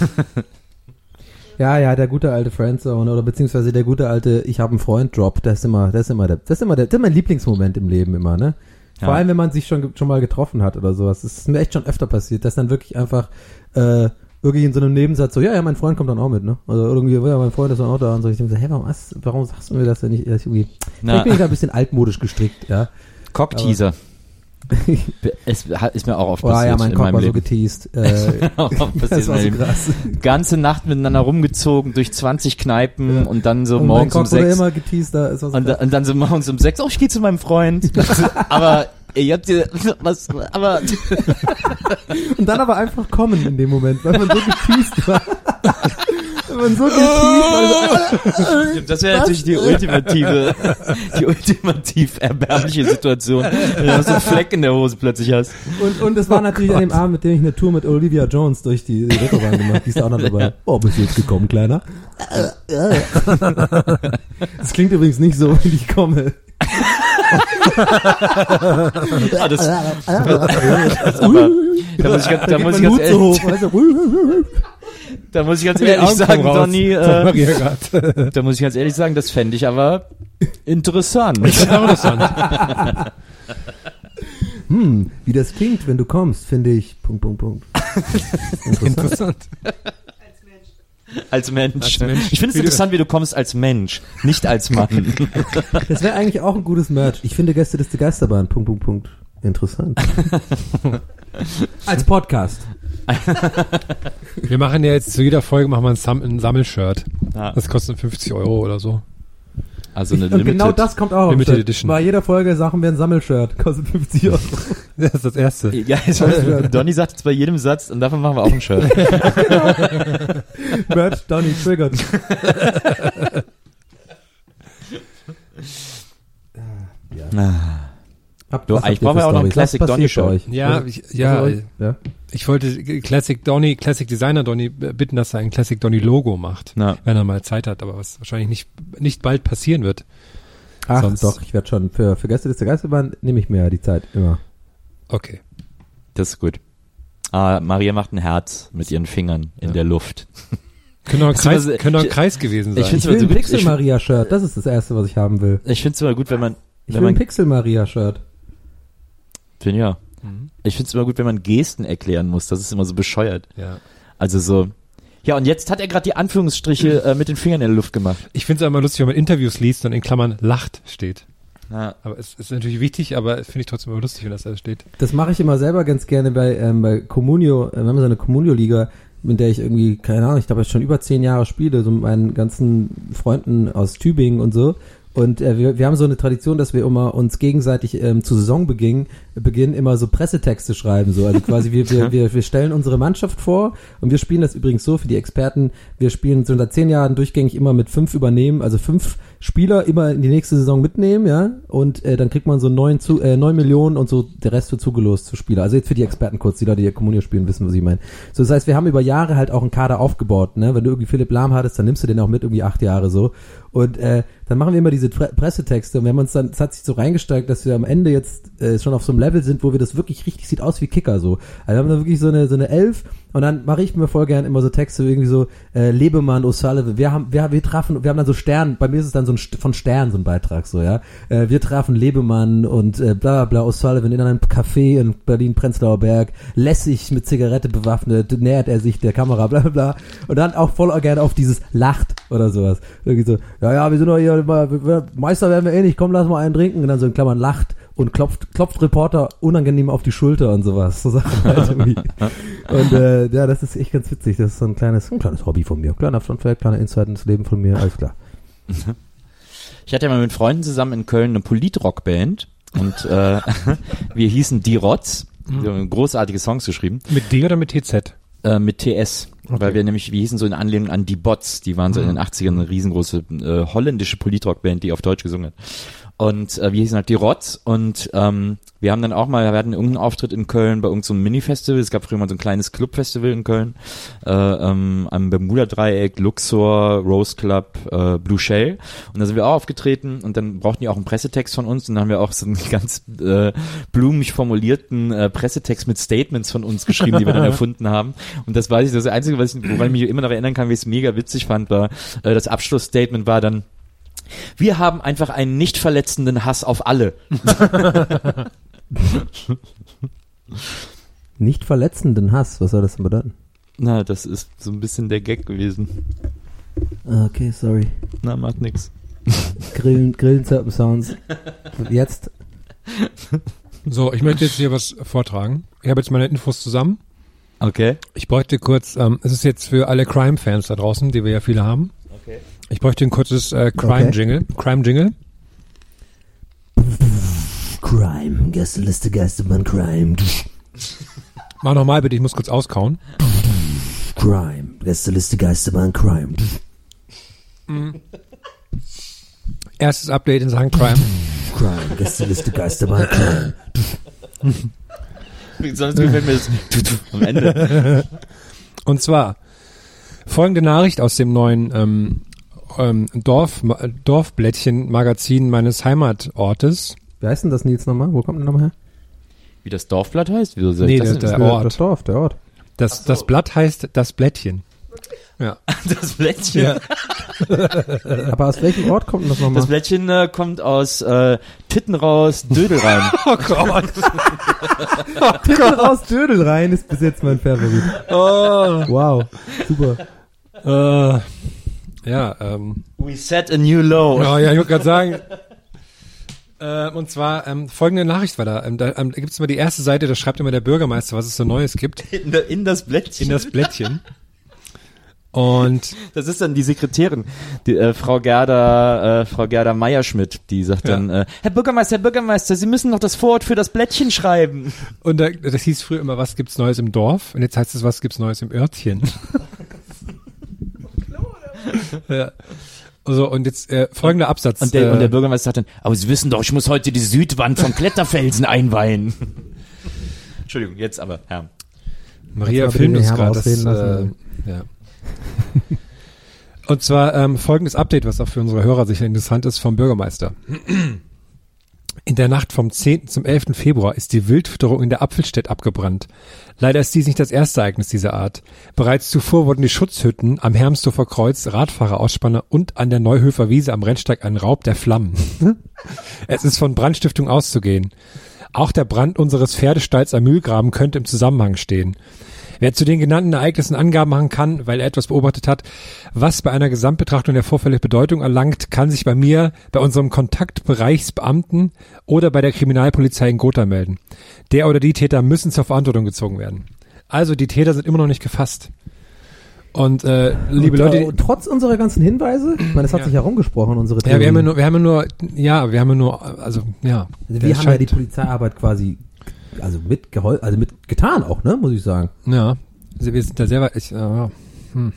Ja, ja, der gute alte Friendzone oder beziehungsweise der gute alte Ich habe einen Freund Drop, das ist immer, das ist immer der, das ist immer der, das ist mein Lieblingsmoment im Leben immer, ne? Vor Ja. allem, wenn man sich schon, schon mal getroffen hat oder sowas. Das ist mir echt schon öfter passiert, dass dann wirklich einfach, äh, wirklich in so einem Nebensatz so, ja, ja, mein Freund kommt dann auch mit, ne? Oder irgendwie, ja, mein Freund ist dann auch da und so. Ich denke so, hä, warum, was, warum sagst du mir das denn nicht? Ich irgendwie, Na. vielleicht bin ich da ein bisschen altmodisch gestrickt, ja. Cockteaser. es ist mir auch oft Oh passiert ja, mein in Kopf meinem war so Leben. geteased. Äh, das war so krass. Ganze Nacht miteinander rumgezogen durch 20 Kneipen Ja. und dann so Und morgens um sechs. immer geteased, da ist was Und, da- und dann so morgens um sechs, oh, ich gehe zu meinem Freund. aber ihr habt ihr, was, aber, Und dann aber einfach kommen in dem Moment, weil man so geteased war. Wenn man so geteased war. das wäre natürlich die ultimative, die ultimativ erbärmliche Situation, wenn du so einen Fleck in der Hose plötzlich hast. Und, und es war natürlich an dem Abend, mit dem ich eine Tour mit Olivia Jones durch die, Reeperbahn gemacht Die ist auch noch dabei. Oh, bist du jetzt gekommen, Kleiner? Das klingt übrigens nicht so, wenn ich komme. Ah, das, aber, da muss ich, ganz- da muss ich ganz hoch, ehrlich, da muss ich ganz ehrlich sagen, raus. Donny, äh, da muss ich ganz ehrlich sagen, das fände ich aber interessant. Hm, wie das klingt, wenn du kommst, finde ich. Punkt, Punkt, Punkt. Interessant. Interessant. Als Mensch. Als Mensch. Ich finde es interessant, wie du kommst als Mensch, nicht als Mann. Das wäre eigentlich auch ein gutes Merch. Ich finde Gäste des Geisterbahn. Punkt, Punkt, Punkt. Interessant. Als Podcast. Wir machen ja jetzt zu jeder Folge machen wir ein, Sam ein Sammelshirt. Ja. Das kostet 50 Euro oder so. Also eine Und genau Limited. das kommt auch. Limited. Edition. Bei jeder Folge sagen wir ein Sammelshirt. Kostet 50 Euro. Das ist das erste. Ja, jetzt, Donny sagt jetzt bei jedem Satz und davon machen wir auch ein Shirt. Merch, Donny, triggered. Ah. Habt- Du, was habt ich brauche ja auch noch? Was Classic Donny Shirt. euch? Ja, ich, ja, euch? ja. Ich wollte Classic Donny, Classic Designer Donny bitten, dass er ein Classic Donny Logo macht, Na. wenn er mal Zeit hat, aber was wahrscheinlich nicht, nicht bald passieren wird. Ach Sonst- doch, ich werde schon. Für, für Gäste des Geisterbahn nehme ich mir ja die Zeit immer. Okay. Das ist gut. Ah, Maria macht ein Herz mit ihren Fingern in der Luft. Könnte auch ein Kreis, könnte auch ein ich- Kreis gewesen sein. ich find's Ich will Also ein gut, Pixel ich- Maria Shirt. Das ist das erste, was ich haben will. Ich finde es immer gut, wenn man, Ich wenn will ein man, Pixel Maria Shirt. Find ja. Mhm. Ich finde es immer gut, wenn man Gesten erklären muss. Das ist immer so bescheuert. ja. Also so. Ja, und jetzt hat er gerade die Anführungsstriche äh, mit den Fingern in der Luft gemacht. Ich finde es immer lustig, wenn man Interviews liest und in Klammern lacht steht. Ja. Aber es ist natürlich wichtig, aber finde ich trotzdem immer lustig, wenn das da steht. Das mache ich immer selber ganz gerne bei, ähm, bei Comunio. Äh, Wir haben so eine Comunio-Liga, mit der ich irgendwie, keine Ahnung, ich glaube, jetzt schon über zehn Jahre spiele, so mit meinen ganzen Freunden aus Tübingen und so. Und äh, wir, wir haben so eine Tradition, dass wir immer uns gegenseitig ähm, zu Saisonbeginn Beginn immer so Pressetexte schreiben. So. Also quasi wir, wir, wir, wir stellen unsere Mannschaft vor und wir spielen das übrigens so für die Experten. Wir spielen so seit zehn Jahren durchgängig immer mit fünf übernehmen, also fünf Spieler immer in die nächste Saison mitnehmen, ja. Und äh, dann kriegt man so neun, zu, äh, neun Millionen und so der Rest wird zugelost zu Spieler. Also jetzt für die Experten kurz, die Leute, die hier Communio spielen, wissen, was ich meine. So, das heißt, wir haben über Jahre halt auch einen Kader aufgebaut, ne? Wenn du irgendwie Philipp Lahm hattest, dann nimmst du den auch mit irgendwie acht Jahre so. Und äh, dann machen wir immer diese Pre Pressetexte und wir haben uns dann, es hat sich so reingesteigt, dass wir am Ende jetzt äh, schon auf so einem Level sind, wo wir das wirklich richtig sieht aus wie Kicker so. Also wir haben da wirklich so eine so eine Elf und dann mache ich mir voll gern immer so Texte irgendwie so äh, Lebemann, O'Sullivan. Wir haben wir, wir trafen, wir haben dann so Stern. Bei mir ist es dann so ein von Stern so ein Beitrag so ja. Äh, wir trafen Lebemann und äh, bla bla bla O'Sullivan in einem Café in Berlin Prenzlauer Berg. Lässig mit Zigarette bewaffnet nähert er sich der Kamera bla bla bla und dann auch voll gerne auf dieses lacht oder sowas. Irgendwie so ja ja wir sind doch hier Meister werden wir eh nicht. Komm lass mal einen trinken und dann so in Klammern lacht und klopft, klopft Reporter unangenehm auf die Schulter und sowas. So Sachen halt irgendwie. Und äh, ja, das ist echt ganz witzig. Das ist so ein kleines, ein kleines Hobby von mir. Kleiner Funfact, kleiner Insight ins Leben von mir, alles klar. Ich hatte ja mal mit Freunden zusammen in Köln eine Politrock-Band und äh, wir hießen Die Rotz. Wir haben großartige Songs geschrieben. Mit D oder mit TZ? Äh, mit TS. Weil wir nämlich, wir hießen so in Anlehnung an die Bots. Die waren so in den 80ern eine riesengroße äh, holländische Politrock-Band, die auf Deutsch gesungen hat. Und äh, wir hießen halt die Rotz und ähm, wir haben dann auch mal, wir hatten irgendeinen Auftritt in Köln bei irgendeinem so Mini-Festival. Es gab früher mal so ein kleines Club-Festival in Köln. Äh, ähm, am Bermuda-Dreieck, Luxor, Rose Club, äh, Blue Shell. Und da sind wir auch aufgetreten und dann brauchten die auch einen Pressetext von uns und dann haben wir auch so einen ganz äh, blumig formulierten äh, Pressetext mit Statements von uns geschrieben, die wir dann erfunden haben. Und das weiß ich, das Einzige, was ich, woran ich mich immer noch erinnern kann, wie ich es mega witzig fand, war, äh, das Abschlussstatement war dann, wir haben einfach einen nicht verletzenden Hass auf alle. Nicht verletzenden Hass, was soll das denn bedeuten? Na, das ist so ein bisschen der Gag gewesen. Ah, Okay, sorry. Na, macht nix. Grillen, Grillen, Zirpen, Sounds. Jetzt. So, ich möchte jetzt hier was vortragen. Ich habe jetzt meine Infos zusammen. Okay. Ich bräuchte kurz, ähm, es ist jetzt für alle Crime-Fans da draußen, die wir ja viele haben. Okay. Ich bräuchte ein kurzes äh, Crime-Jingle. Crime-Jingle. Crime, Gästeliste, Geistermann, Crime. Mach nochmal bitte, ich muss kurz auskauen. Crime, Gästeliste, Geistermann, Crime. Erstes Update in Sachen Crime. Crime, Gästeliste, Geistermann, Crime. Sonst gefällt mir das am Ende. Und zwar folgende Nachricht aus dem neuen ähm, ähm, Dorf, Dorfblättchen-Magazin meines Heimatortes. Wie heißt denn das Nils nochmal? Wo kommt denn nochmal her? Wie das Dorfblatt heißt? Wieso soll Nee, ich das der- der? Ort. Das Dorf, der Ort. Das, das Blatt heißt das Blättchen. Ja. Das Blättchen. Ja. Aber aus welchem Ort kommt denn das nochmal? Das Blättchen äh, kommt aus äh, Titten raus, Dödel rein. Oh Gott. Titel raus, Dödel rein ist bis jetzt mein Favorit. Oh. Wow, super. Äh, ja, ähm. We set a new low. Oh, ja, ich wollte gerade sagen. Äh, und zwar ähm, folgende Nachricht war da. Ähm, da ähm, gibt es mal die erste Seite, da schreibt immer der Bürgermeister, was es so Neues gibt In, in das Blättchen. in das Blättchen. Und Das ist dann die Sekretärin, die, äh, Frau Gerda, äh, Frau Gerda Meierschmidt, die sagt Ja. dann, äh, Herr Bürgermeister, Herr Bürgermeister, Sie müssen noch das Vorwort für das Blättchen schreiben. Und da, das hieß früher immer, was gibt's Neues im Dorf? Und jetzt heißt es, was gibt's Neues im Örtchen? ja. Also, und jetzt äh, folgender Absatz. Und der, äh, und der Bürgermeister sagt dann, aber Sie wissen doch, ich muss heute die Südwand vom Kletterfelsen einweihen. Entschuldigung, jetzt aber, Herr. Maria filmt uns gerade. Äh, ja. Und zwar ähm, folgendes Update, was auch für unsere Hörer sicher interessant ist, vom Bürgermeister. In der Nacht vom 10. zum 11. Februar ist die Wildfütterung in der Apfelstedt abgebrannt. Leider ist dies nicht das erste Ereignis dieser Art. Bereits zuvor wurden die Schutzhütten am Hermsdorfer Kreuz, Radfahrerauspanner und an der Neuhöfer Wiese am Rennsteig ein Raub der Flammen. es ist von Brandstiftung auszugehen. Auch der Brand unseres Pferdestalls am Mühlgraben könnte im Zusammenhang stehen. Wer zu den genannten Ereignissen Angaben machen kann, weil er etwas beobachtet hat, was bei einer Gesamtbetrachtung der Vorfälle Bedeutung erlangt, kann sich bei mir, bei unserem Kontaktbereichsbeamten oder bei der Kriminalpolizei in Gotha melden. Der oder die Täter müssen zur Verantwortung gezogen werden. Also die Täter sind immer noch nicht gefasst. Und äh, liebe und, Leute, äh, trotz unserer ganzen Hinweise, ich meine, es hat Ja. sich herumgesprochen, unsere ja, wir haben ja nur, wir haben ja nur, ja, wir haben ja nur, also ja. also wir haben ja die Polizeiarbeit quasi also mitgehol also mit getan auch, ne, muss ich sagen. Ja, also wir sind da selber, ich, äh, hm,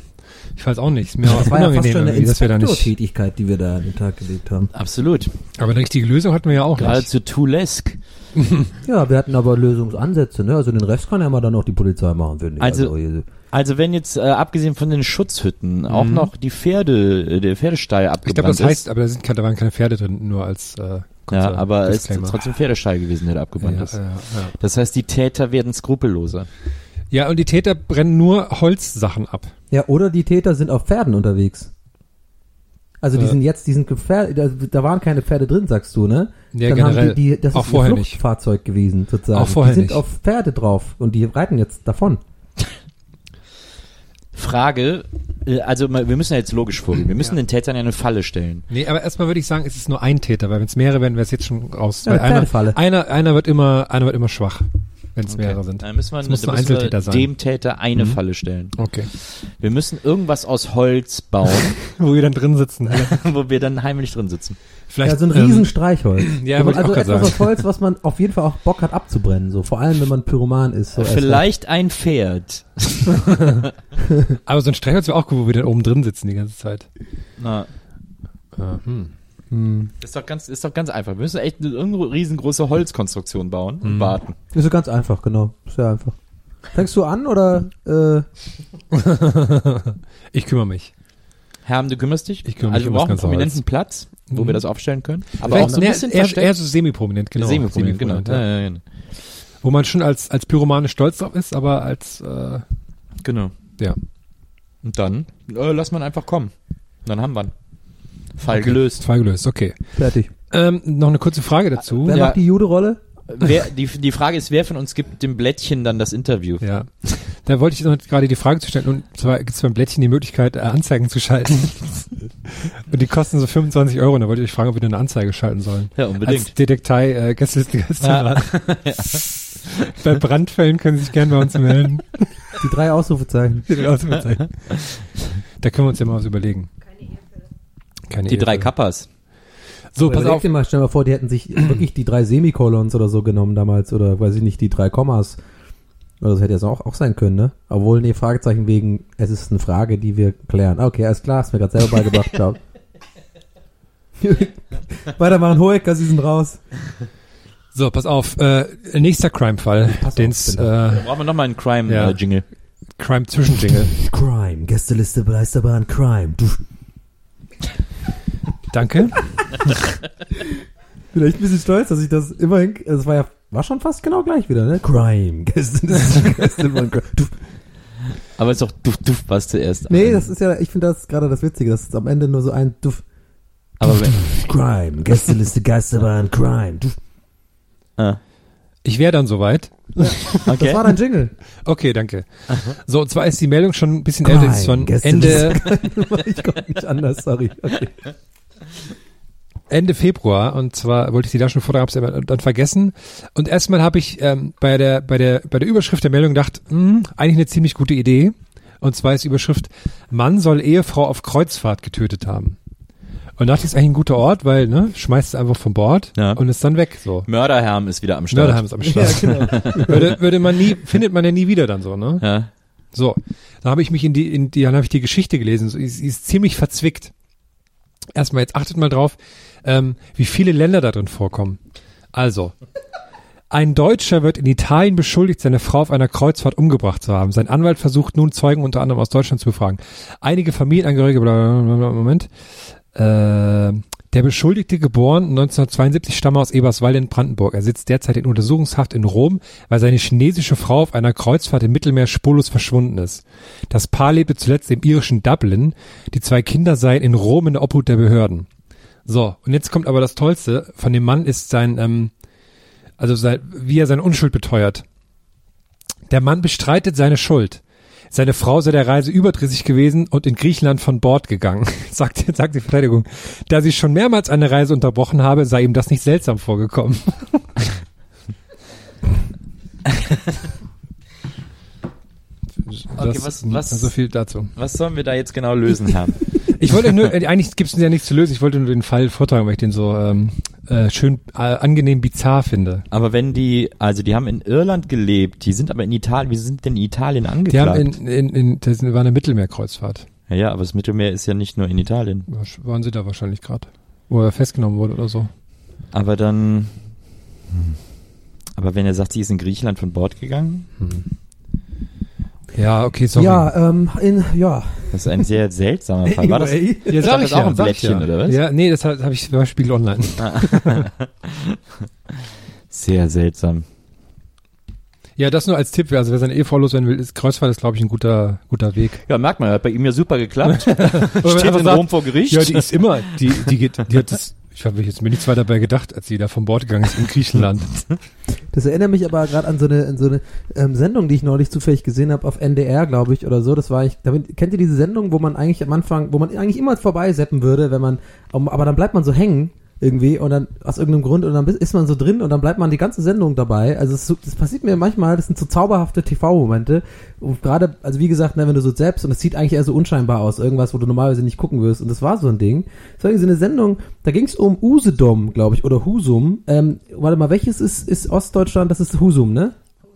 ich weiß auch nicht, mir Das war ja fast schon eine irgendwie, dass wir da nicht, Inspektortätigkeit, die wir da an den Tag gelegt haben. Absolut. aber eine richtige Lösung hatten wir ja auch nicht. Geradezu Toulesk. Ja, wir hatten aber Lösungsansätze, ne? Also den Rest kann ja mal dann auch die Polizei machen, finde ich. Also- hier- Also wenn jetzt, äh, abgesehen von den Schutzhütten, auch noch die Pferde, äh, der Pferdestall Ich abgebrannt glaube, das ist. heißt, aber da, sind, keine- da waren keine Pferde drin, nur als äh, ja, aber es ist trotzdem Pferdestall gewesen, der da abgebrannt ja, ist. ja, ja. Das heißt, die Täter werden skrupelloser. ja, und die Täter brennen nur Holzsachen ab. Ja, oder die Täter sind auf Pferden unterwegs. Also die Ja. sind jetzt, die sind gefährdet, da, da waren keine Pferde drin, sagst du, ne? Ja, Dann generell. haben die, die das Auch ist ihr vorher nicht. Fluchtfahrzeug gewesen, sozusagen. Auch vorher die sind nicht. auf Pferde drauf und die reiten jetzt davon. Frage, äh, also wir müssen ja jetzt logisch vorgehen. Wir müssen den Tätern ja eine Falle stellen. Nee, aber erstmal würde ich sagen, es ist nur ein Täter, weil wenn es mehrere werden, wäre es jetzt schon raus. Ja, weil eine einer, Pferdefalle. einer, einer wird immer, einer wird immer schwach, wenn es mehrere sind. Dann müssen wir, Es muss dann nur müssen wir Einzeltäter sein. dem Täter eine Falle stellen. Okay. Wir müssen irgendwas aus Holz bauen, Wo wir dann drin sitzen. wo wir dann heimlich drin sitzen. Vielleicht, ja, so ein ähm, riesen Streichholz. ja, man- wollte ich also etwas sagen. aus Holz, was man auf jeden Fall auch Bock hat abzubrennen, so vor allem wenn man Pyroman ist. So Vielleicht ein Pferd. Aber so ein Streichholz wäre auch gut, wo wir dann oben drin sitzen die ganze Zeit. Na, Äh, hm. Ist doch ganz, ist doch ganz einfach. Wir müssen echt eine riesengroße Holzkonstruktion bauen und warten. Ist so ganz einfach, genau. Sehr einfach. Fängst du an oder äh, Ich kümmere mich. Herm, du kümmerst dich? Ich kümmere mich also wir brauchen einen prominenten Holz. Platz, wo Mhm. wir das aufstellen können. Aber Vielleicht auch so ein bisschen eher, versteckt. eher so semi-prominent, genau. Semi-prominent, genau. Ja. Ja, ja, ja. Wo man schon als, als Pyromane stolz drauf ist, aber als, äh, Genau. ja. Und dann äh, lass man einfach kommen. Dann haben wir ihn. Fall Okay. gelöst. Fall gelöst, okay. fertig? Ähm, noch eine kurze Frage dazu. Wer Ja. macht die Jude-Rolle? Wer, die, die Frage ist, wer von uns gibt dem Blättchen dann das Interview? Ja. Da wollte ich noch gerade die Frage zu stellen. Und zwar gibt es beim Blättchen die Möglichkeit, äh, Anzeigen zu schalten. und die kosten so 25 Euro. Und da wollte ich euch fragen, ob wir eine Anzeige schalten sollen. Ja, Als unbedingt. Detektei, äh, Gästeliste Gästerat. Bei Brandfällen können Sie sich gerne bei uns melden. Die drei Ausrufezeichen. da können wir uns ja mal was überlegen. Keine Die drei Ehefälle. Kappas. So, pass auf. dir mal, stell dir mal vor, die hätten sich wirklich die drei Semikolons oder so genommen damals oder weiß ich nicht, die drei Kommas. Oder das hätte jetzt auch, auch sein können, ne? Obwohl, nee, Fragezeichen wegen, es ist eine Frage, die wir klären. Okay, alles klar, hast mir gerade selber beigebracht, glaub. Weitermachen, Hohecker, sie sind raus. So, pass auf. Äh, nächster Crime-Fall, Pass auf, den's äh, Brauchen wir nochmal einen Ja. Crime-Jingle. Crime-Zwischenjingle. Crime, Gästeliste Geisterbahn, Crime. Du, Danke. bin echt ein bisschen stolz, dass ich das immerhin, das war ja, war schon fast genau gleich wieder, ne? Crime, Gästeliste Geisterbahn, Crime. Du, Aber es ist doch duft, duft, was zuerst. nee, ein. das ist ja, ich finde das gerade das Witzige, dass es am Ende nur so ein Duft. Aber wenn, Crime, Gästeliste Geisterbahn, Crime. Du, ah, Ich wäre dann soweit. okay. Das war dein Jingle. Okay, danke. So, und zwar ist die Meldung schon ein bisschen älter. Ist von Ende, ich komme nicht anders, sorry. Okay. Ende Februar. Und zwar wollte ich die da schon vorher, hab's aber dann vergessen. Und erstmal habe ich ähm, bei der bei der bei der Überschrift der Meldung gedacht, hm, eigentlich eine ziemlich gute Idee. Und zwar ist die Überschrift: Mann soll Ehefrau auf Kreuzfahrt getötet haben. Und dachte ich, ist eigentlich ein guter Ort, weil ne, schmeißt es einfach vom Bord Ja. und ist dann weg. So. Mörderherm ist wieder am Start. Mörderheim ist am Start. genau. würde, würde man nie, findet man ja nie wieder dann so, ne? Ja. So, da habe ich mich in die, in die, dann habe ich die Geschichte gelesen. So, sie ist ziemlich verzwickt. Erstmal, jetzt achtet mal drauf, ähm, wie viele Länder da drin vorkommen. Also, ein Deutscher wird in Italien beschuldigt, seine Frau auf einer Kreuzfahrt umgebracht zu haben. Sein Anwalt versucht nun Zeugen unter anderem aus Deutschland zu befragen. Einige Familienangehörige, bla, bla, bla, Moment. Äh, Der Beschuldigte, geboren 1972, stamme aus Eberswalde in Brandenburg. Er sitzt derzeit in Untersuchungshaft in Rom, weil seine chinesische Frau auf einer Kreuzfahrt im Mittelmeer spurlos verschwunden ist. Das Paar lebte zuletzt im irischen Dublin. Die zwei Kinder seien in Rom in der Obhut der Behörden. So, und jetzt kommt aber das Tollste. Von dem Mann ist sein, ähm, also sein, wie er seine Unschuld beteuert. Der Mann bestreitet seine Schuld. Seine Frau sei der Reise überdrüssig gewesen und in Griechenland von Bord gegangen, sagt, sagt die Verteidigung. Da sie schon mehrmals eine Reise unterbrochen habe, sei ihm das nicht seltsam vorgekommen. Okay, was- was- So viel dazu. Was sollen wir da jetzt genau lösen, Herr? Ich wollte nur, äh, eigentlich gibt es ja nichts zu lösen, ich wollte nur den Fall vortragen, weil ich den so ähm, äh, schön äh, angenehm bizarr finde. aber wenn die, also die haben in Irland gelebt, die sind aber in Italien, wie sind denn in Italien Die angeklagt? haben in, in, in das war eine Mittelmeerkreuzfahrt. ja, ja, aber das Mittelmeer ist ja nicht nur in Italien. Waren sie da wahrscheinlich gerade. Wo er festgenommen wurde oder so. Aber dann, hm. aber wenn er sagt, sie ist in Griechenland von Bord gegangen, Ja, okay, sorry. Ja, ähm, in, ja. das ist ein sehr seltsamer Fall. War das, Anyway. ja, sag das auch ein sag ich Blättchen, oder was? Ja, nee, das habe hab ich bei Spiegel Online. sehr seltsam. Ja, das nur als Tipp. Also wer seine Ehefrau loswerden will, ist Kreuzfahrt ist, glaube ich, ein guter, guter Weg. Ja, merkt man, hat bei ihm ja super geklappt. Steht Steht in Rom vor Gericht. Ja, die ist immer, die, die geht, die hat das, ich habe jetzt mir nichts weiter dabei gedacht, als sie da von Bord gegangen ist in Griechenland. Das erinnert mich aber gerade an so eine, an so eine ähm, Sendung, die ich neulich zufällig gesehen habe auf NDR, glaube ich, oder so. Das war ich, damit, kennt ihr diese Sendung, wo man eigentlich am Anfang, wo man eigentlich immer vorbeiseppen würde, wenn man, aber dann bleibt man so hängen irgendwie und dann aus irgendeinem Grund und dann ist man so drin und dann bleibt man die ganze Sendung dabei. Also es, das passiert mir manchmal, das sind so zauberhafte TV-Momente und gerade, also wie gesagt, ne, wenn du so selbst und es sieht eigentlich eher so unscheinbar aus, irgendwas, wo du normalerweise nicht gucken wirst und das war so ein Ding. Das war irgendwie so eine Sendung, da ging es um Usedom, glaube ich, oder Husum. Ähm, warte mal, welches ist, ist Ostdeutschland? Das ist Husum, ne?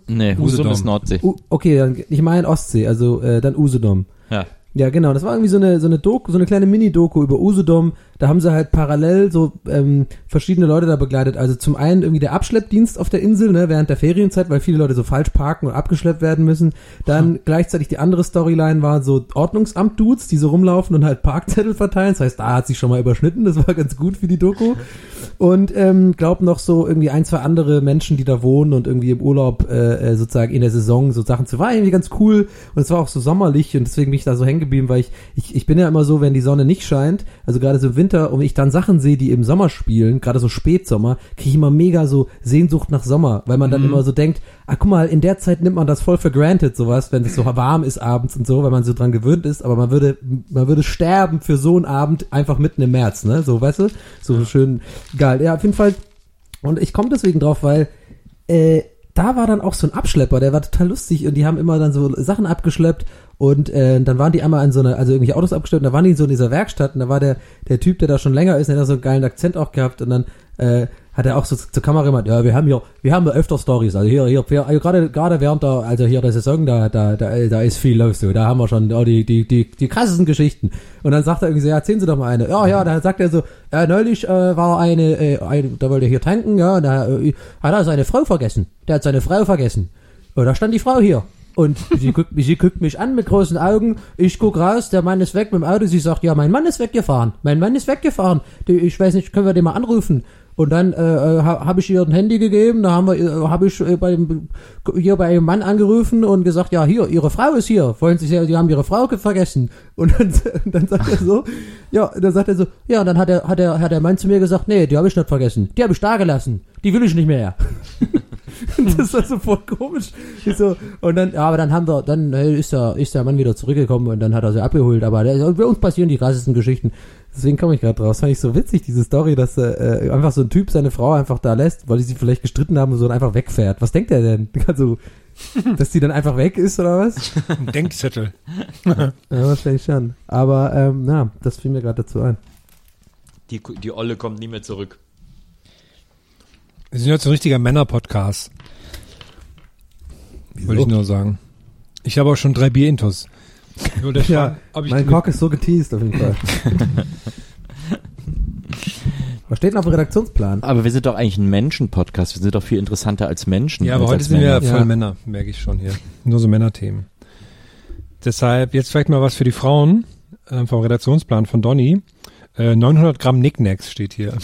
Nee, Husum Usedom. ist Nordsee. U okay, dann, ich meine Ostsee, also äh, dann Usedom. Ja. Ja, genau. Das war irgendwie so eine so eine Doku, so eine kleine Mini-Doku über Usedom. Da haben sie halt parallel so ähm, verschiedene Leute da begleitet. Also zum einen irgendwie der Abschleppdienst auf der Insel, ne, während der Ferienzeit, weil viele Leute so falsch parken und abgeschleppt werden müssen. Dann gleichzeitig die andere Storyline war so Ordnungsamt-Dudes, die so rumlaufen und halt Parkzettel verteilen. Das heißt, da hat sich schon mal überschnitten. Das war ganz gut für die Doku. Und ähm, glaub noch so irgendwie ein, zwei andere Menschen, die da wohnen und irgendwie im Urlaub äh, äh, sozusagen in der Saison so Sachen zu war irgendwie ganz cool und es war auch so sommerlich und deswegen bin ich da so hängen geblieben, weil ich, ich ich bin ja immer so, wenn die Sonne nicht scheint, also gerade so im Winter und ich dann Sachen sehe, die im Sommer spielen, gerade so Spätsommer, kriege ich immer mega so Sehnsucht nach Sommer, weil man dann immer so denkt, ah guck mal, in der Zeit nimmt man das voll für granted sowas, wenn es so warm ist abends und so, weil man so dran gewöhnt ist, aber man würde man würde sterben für so einen Abend einfach mitten im März, ne? So, weißt du? So schön geil. Ja, auf jeden Fall und ich komme deswegen drauf, weil äh, da war dann auch so ein Abschlepper, der war total lustig und die haben immer dann so Sachen abgeschleppt und äh, dann waren die einmal an so einer, also irgendwie Autos abgeschleppt und da waren die so in dieser Werkstatt und da war der, der Typ, der da schon länger ist, der hat so einen geilen Akzent auch gehabt und dann äh, hat er auch so zur Kamera gemacht, ja, wir haben hier, wir haben ja öfter Stories, also hier, hier, hier also gerade, gerade während der, also hier der Saison, da, da, da, da ist viel los, so, da haben wir schon oh, die, die, die, die krassesten Geschichten. Und dann sagt er irgendwie so, ja, erzählen Sie doch mal eine. Ja, ja, da sagt er so, ja, neulich äh, war eine, äh, eine, da wollte er hier tanken, ja, da äh, hat er seine Frau vergessen. Der hat seine Frau vergessen. Und da stand die Frau hier. Und sie guckt, sie guckt mich an mit großen Augen. Ich guck raus, der Mann ist weg mit dem Auto. Sie sagt, ja, mein Mann ist weggefahren. Mein Mann ist weggefahren. Ich weiß nicht, können wir den mal anrufen? Und dann äh, äh, ha, habe ich ihr ein Handy gegeben. Da haben wir, äh, habe ich äh, bei dem, hier bei dem Mann angerufen und gesagt, ja, hier, ihre Frau ist hier. Wollen Sie, Sie haben Ihre Frau ge- vergessen. Und dann, dann sagt er so, ja, dann sagt er so, ja, und dann hat der, hat der, hat der Mann zu mir gesagt, nee, die habe ich nicht vergessen. Die habe ich da gelassen. Die will ich nicht mehr. das war so voll komisch. So, und dann, ja, aber dann haben wir, dann äh, ist der, ist der Mann wieder zurückgekommen und dann hat er sie abgeholt. Aber der, bei uns passieren die krassesten Geschichten. Deswegen komme ich gerade drauf. Das fand ich so witzig, diese Story, dass äh, einfach so ein Typ seine Frau einfach da lässt, weil die sich vielleicht gestritten haben und so und einfach wegfährt. Was denkt er denn? Also, dass die dann einfach weg ist oder was? Ein Denkzettel. Ja, wahrscheinlich schon. Aber, ähm, na, das fiel mir gerade dazu ein. Die, die Olle kommt nie mehr zurück. Wir sind jetzt ein richtiger Männer-Podcast. Wollte ich nur sagen. Ich habe auch schon drei Bier-Intos. Ja, mein Cock ist so geteased auf jeden Fall. Was steht denn auf dem Redaktionsplan? Aber wir sind doch eigentlich ein Menschen-Podcast. Wir sind doch viel interessanter als Menschen. Ja, aber heute sind wir Männer. voll Ja. Männer, merke ich schon hier. Nur so Männerthemen. Deshalb jetzt vielleicht mal was für die Frauen ähm, vom Redaktionsplan von Donny. Äh, 900 Gramm Knickknacks steht hier.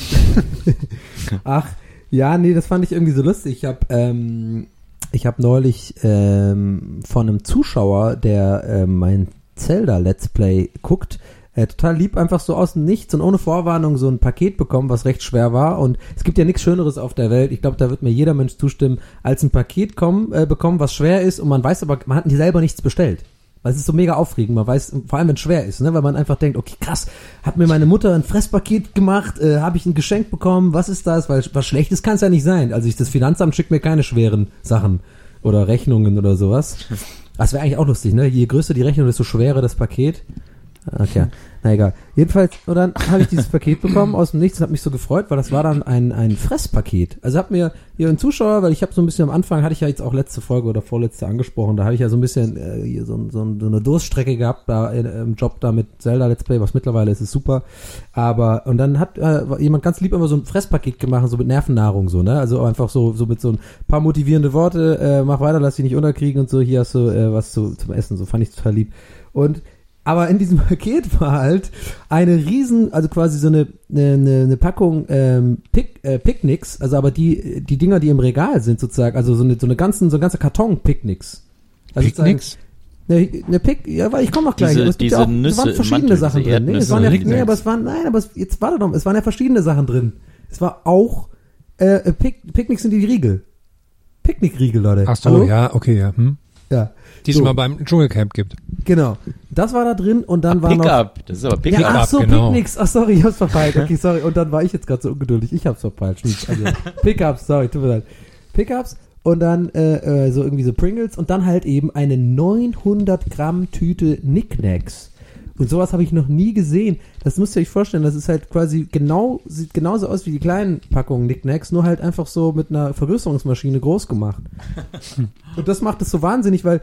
Ach, ja, nee, das fand ich irgendwie so lustig. Ich habe ähm, ich habe neulich ähm, von einem Zuschauer, der ähm, mein Zelda Let's Play guckt, äh, total lieb einfach so aus dem Nichts und ohne Vorwarnung so ein Paket bekommen, was recht schwer war. Und es gibt ja nichts Schöneres auf der Welt. Ich glaube, da wird mir jeder Mensch zustimmen, als ein Paket kommen, äh, bekommen, was schwer ist und man weiß aber, man hat selber nichts bestellt. Weil es ist so mega aufregend. Man weiß, vor allem wenn es schwer ist, ne? weil man einfach denkt, okay, krass, hat mir meine Mutter ein Fresspaket gemacht, äh, habe ich ein Geschenk bekommen, was ist das? Weil was Schlechtes kann es ja nicht sein. Also ich, das Finanzamt schickt mir keine schweren Sachen oder Rechnungen oder sowas. Das wäre eigentlich auch lustig, ne? Je größer die Rechnung, desto schwerer das Paket. Okay, na egal. Jedenfalls, und dann habe ich dieses Paket bekommen aus dem Nichts und habe mich so gefreut, weil das war dann ein, ein Fresspaket. Also hat mir hier ein Zuschauer, weil ich habe so ein bisschen am Anfang, hatte ich ja jetzt auch letzte Folge oder vorletzte angesprochen, da habe ich ja so ein bisschen äh, hier so, so, so eine Durststrecke gehabt da im Job da mit Zelda Let's Play, was mittlerweile ist, ist super. Aber, und dann hat äh, jemand ganz lieb immer so ein Fresspaket gemacht, so mit Nervennahrung so, ne? Also einfach so, so mit so ein paar motivierende Worte, äh, mach weiter, lass dich nicht unterkriegen und so, hier hast du äh, was zu, zum Essen, so fand ich total lieb. Und aber in diesem Paket war halt eine riesen, also quasi so eine, eine, eine Packung ähm, Pick, äh, Picknicks, also aber die, die Dinger, die im Regal sind sozusagen, also so eine, so eine ganzen, so ein ganzer Karton Picknicks. Also Picknicks? Eine, eine Pick, ja, weil ich komme noch gleich. Diese- aber es gibt diese ja auch, es Nüsse waren verschiedene Mantel, Sachen drin. Nee, es waren ja, nee, aber es waren, nein, aber es, jetzt warte doch, es waren ja verschiedene Sachen drin. Es war auch, äh, Pick, Picknicks sind die Riegel. Picknickriegel, Leute. Ach so, Hallo? ja, okay, ja. Hm. Ja. Die es So. mal beim Dschungelcamp gibt. Genau. Das war da drin und dann war noch, Pickup. Das ist aber Pickup. ja, ach so, genau. Picknicks. Ach, sorry, ich hab's verpeilt. Okay, sorry. Und dann war ich jetzt gerade so ungeduldig. Ich hab's verpeilt. Also, Pickups, sorry, tut mir leid. Pickups und dann äh, äh, so irgendwie so Pringles und dann halt eben eine 900 Gramm Tüte Knickknacks. Und sowas habe ich noch nie gesehen. Das müsst ihr euch vorstellen. Das ist halt quasi genau, sieht genauso aus wie die kleinen Packungen Knickknacks, nur halt einfach so mit einer Vergrößerungsmaschine groß gemacht. Und das macht es so wahnsinnig, weil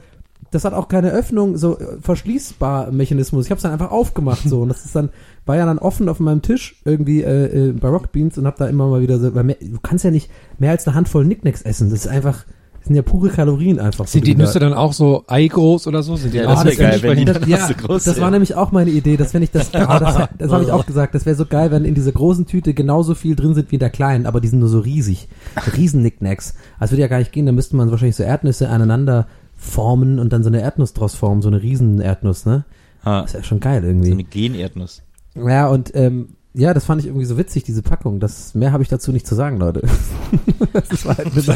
das hat auch keine Öffnung, so äh, verschließbar Mechanismus. Ich habe es dann einfach aufgemacht so und das ist dann war ja dann offen auf meinem Tisch irgendwie äh, äh, bei Rock Beans und habe da immer mal wieder so, weil mehr, du kannst ja nicht mehr als eine Handvoll Knickknacks essen. Das ist einfach, sind ja pure Kalorien einfach. so, Sind die da- Nüsse dann auch so eigroß oder so? Sind die Ja, auch das wär so geil, wenn die dann ja, so groß das war nämlich auch meine Idee, dass wenn ich das, ah, das, das habe ich auch gesagt, das wäre so geil, wenn in dieser großen Tüte genauso viel drin sind wie in der kleinen, aber die sind nur so riesig, riesen Knickknacks. Also würde ja gar nicht gehen, dann müsste man wahrscheinlich so Erdnüsse aneinander formen und dann so eine Erdnuss draus formen, so eine riesen Erdnuss, ne? Ha, Das ist ja schon geil so irgendwie. eine Generdnuss. Ja, und ähm, ja, das fand ich irgendwie so witzig, diese Packung. Das mehr habe ich dazu nicht zu sagen, Leute. das war halt mit,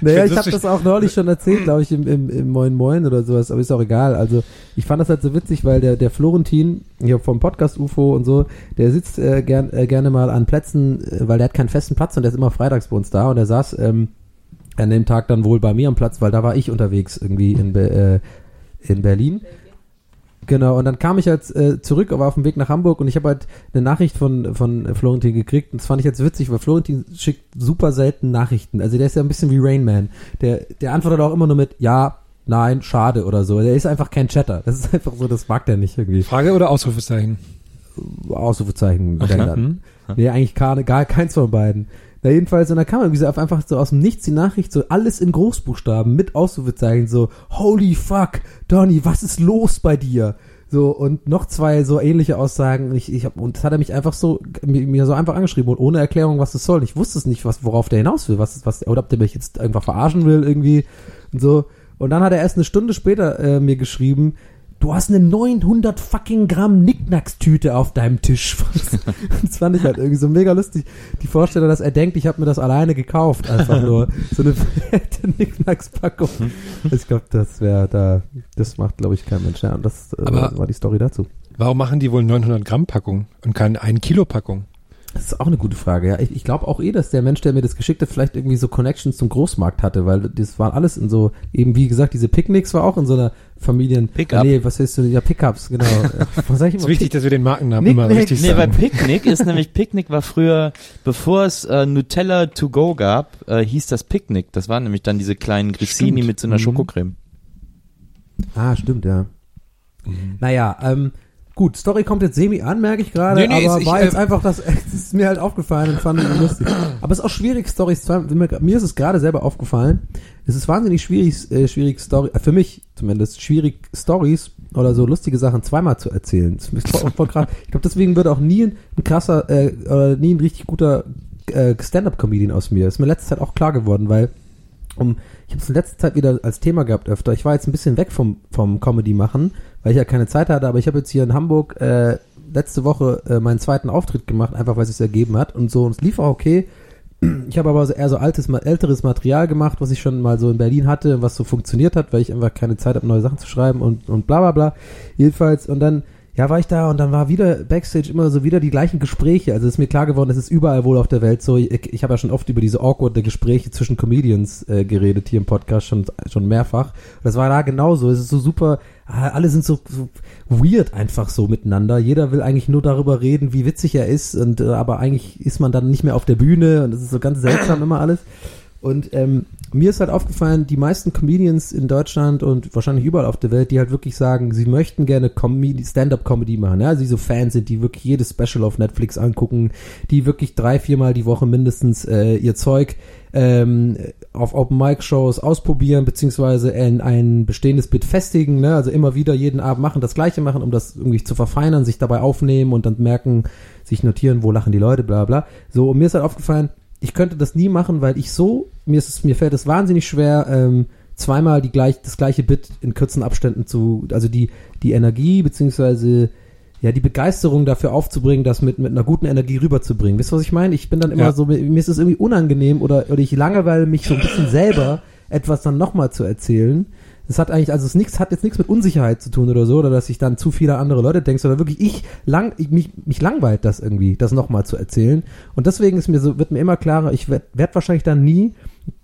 naja, ich habe das auch neulich schon erzählt, glaube ich, im, im, im Moin Moin oder sowas, aber ist auch egal. Also ich fand das halt so witzig, weil der, der Florentin, hier vom Podcast UFO und so, der sitzt äh, gern, äh, gerne mal an Plätzen, äh, weil der hat keinen festen Platz und der ist immer freitags bei uns da und er saß ähm, an dem Tag dann wohl bei mir am Platz, weil da war ich unterwegs irgendwie in, Be äh, in Berlin. Genau, und dann kam ich halt äh, zurück, aber auf dem Weg nach Hamburg und ich habe halt eine Nachricht von, von Florentin gekriegt und das fand ich jetzt witzig, weil Florentin schickt super selten Nachrichten. Also der ist ja ein bisschen wie Rain Man. Der, der antwortet auch immer nur mit Ja, nein, schade oder so. Der ist einfach kein Chatter. Das ist einfach so, das mag der nicht irgendwie. Frage oder Ausrufezeichen? Ausrufezeichen. Okay. wenn dann. Hm. Nee, eigentlich gar, gar keins von beiden. Na jedenfalls, und dann kam irgendwie so einfach so aus dem Nichts die Nachricht, so alles in Großbuchstaben mit Ausrufezeichen, so, holy fuck, Donny, was ist los bei dir? So, und noch zwei so ähnliche Aussagen. Ich, ich hab, und das hat er mich einfach so, mir, mir so einfach angeschrieben und ohne Erklärung, was das soll. Ich wusste es nicht, was, worauf der hinaus will, was, was, oder ob der mich jetzt einfach verarschen will irgendwie und so. Und dann hat er erst eine Stunde später äh, mir geschrieben, du hast eine 900 fucking Gramm Nicknacks-Tüte auf deinem Tisch. das fand ich halt irgendwie so mega lustig. Die Vorstellung, dass er denkt, ich habe mir das alleine gekauft, einfach nur. So eine fette Nicknacks-Packung. Ich glaube, das wäre da, das macht, glaube ich, kein Mensch. Ja, und das äh, war die Story dazu. Warum machen die wohl 900 Gramm Packung und keine 1 Kilo Packung? Das ist auch eine gute Frage. Ja, ich, ich glaube auch eh, dass der Mensch, der mir das geschickt hat, vielleicht irgendwie so Connections zum Großmarkt hatte, weil das waren alles in so, eben wie gesagt, diese Picknicks war auch in so einer Familien. Pickup. Nee, was heißt du? Ja, Pickups, genau. Was sag ich Es ist immer? wichtig, dass wir den Markennamen Nick- immer Nick- richtig Nee, weil sagen. Picknick ist nämlich, Picknick war früher, bevor es äh, Nutella to go gab, äh, hieß das Picknick. Das waren nämlich dann diese kleinen Grissini Stimmt. mit so einer Mhm. Schokocreme. Ah, stimmt, ja. Mhm. Naja, ähm, gut, Story kommt jetzt semi an, merke ich gerade, Nee, nee, aber ist- war ich, jetzt äh, einfach das, es ist mir halt aufgefallen und fand ich lustig. Aber es ist auch schwierig, Stories zu mir, mir ist es gerade selber aufgefallen. Es ist wahnsinnig schwierig, äh, schwierig Story, äh, für mich zumindest, schwierig Stories oder so lustige Sachen zweimal zu erzählen. Das ist voll, voll krass. Ich glaube, deswegen wird auch nie ein, ein krasser, äh, oder nie ein richtig guter äh, Stand-up-Comedian aus mir. Ist mir letzte Zeit auch klar geworden, weil um, ich habe es in letzter Zeit wieder als Thema gehabt öfter. Ich war jetzt ein bisschen weg vom, vom Comedy machen, weil ich ja keine Zeit hatte, aber ich habe jetzt hier in Hamburg äh, letzte Woche äh, meinen zweiten Auftritt gemacht, einfach weil es sich ergeben hat und so und es lief auch okay. Ich habe aber eher so altes, älteres Material gemacht, was ich schon mal so in Berlin hatte, was so funktioniert hat, weil ich einfach keine Zeit habe, neue Sachen zu schreiben und, und bla bla bla. Jedenfalls, und dann, ja, war ich da und dann war wieder Backstage immer so wieder die gleichen Gespräche. Also ist mir klar geworden, es ist überall wohl auf der Welt so. Ich, ich habe ja schon oft über diese awkward Gespräche zwischen Comedians äh, geredet hier im Podcast schon, schon mehrfach. Und das war da genauso. Es ist so super, ah, alle sind so, so weird einfach so miteinander. Jeder will eigentlich nur darüber reden, wie witzig er ist und äh, aber eigentlich ist man dann nicht mehr auf der Bühne und das ist so ganz seltsam immer alles. Und ähm, mir ist halt aufgefallen, die meisten Comedians in Deutschland und wahrscheinlich überall auf der Welt, die halt wirklich sagen, sie möchten gerne Comedy, Stand-up-Comedy machen, ja, also die so Fans sind, die wirklich jedes Special auf Netflix angucken, die wirklich drei, viermal die Woche mindestens äh, ihr Zeug ähm, auf Open-Mic-Shows ausprobieren, beziehungsweise in ein bestehendes Bit festigen, ne? also immer wieder jeden Abend machen, das Gleiche machen, um das irgendwie zu verfeinern, sich dabei aufnehmen und dann merken, sich notieren, wo lachen die Leute, bla bla. So, und mir ist halt aufgefallen, ich könnte das nie machen, weil ich so, mir ist es, mir fällt es wahnsinnig schwer, ähm, zweimal die gleich, das gleiche Bit in kurzen Abständen zu, also die, die Energie, beziehungsweise ja, die Begeisterung dafür aufzubringen, das mit, mit einer guten Energie rüberzubringen. Wisst ihr, was ich meine? Ich bin dann immer Ja. so, mir ist es irgendwie unangenehm oder, oder ich langweile mich so ein bisschen selber, etwas dann nochmal zu erzählen. Das hat eigentlich, also es nichts, hat jetzt nichts mit Unsicherheit zu tun oder so, oder dass ich dann zu viele andere Leute denke, sondern wirklich ich lang, ich, mich, mich langweilt das irgendwie, das nochmal zu erzählen. Und deswegen ist mir so, wird mir immer klarer, ich werde werd wahrscheinlich dann nie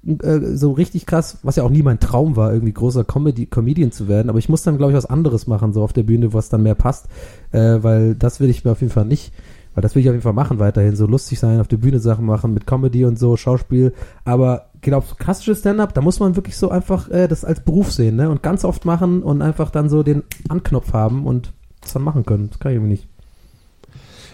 äh, so richtig krass, was ja auch nie mein Traum war, irgendwie großer Comedy, Comedian zu werden, aber ich muss dann, glaube ich, was anderes machen, so auf der Bühne, was dann mehr passt, äh, weil das will ich mir auf jeden Fall nicht, weil das will ich auf jeden Fall machen weiterhin, so lustig sein, auf der Bühne Sachen machen, mit Comedy und so, Schauspiel, aber genau, so klassisches Stand-up, da muss man wirklich so einfach äh, das als Beruf sehen, ne, und ganz oft machen und einfach dann so den Anknopf haben und das dann machen können, das kann ich irgendwie nicht.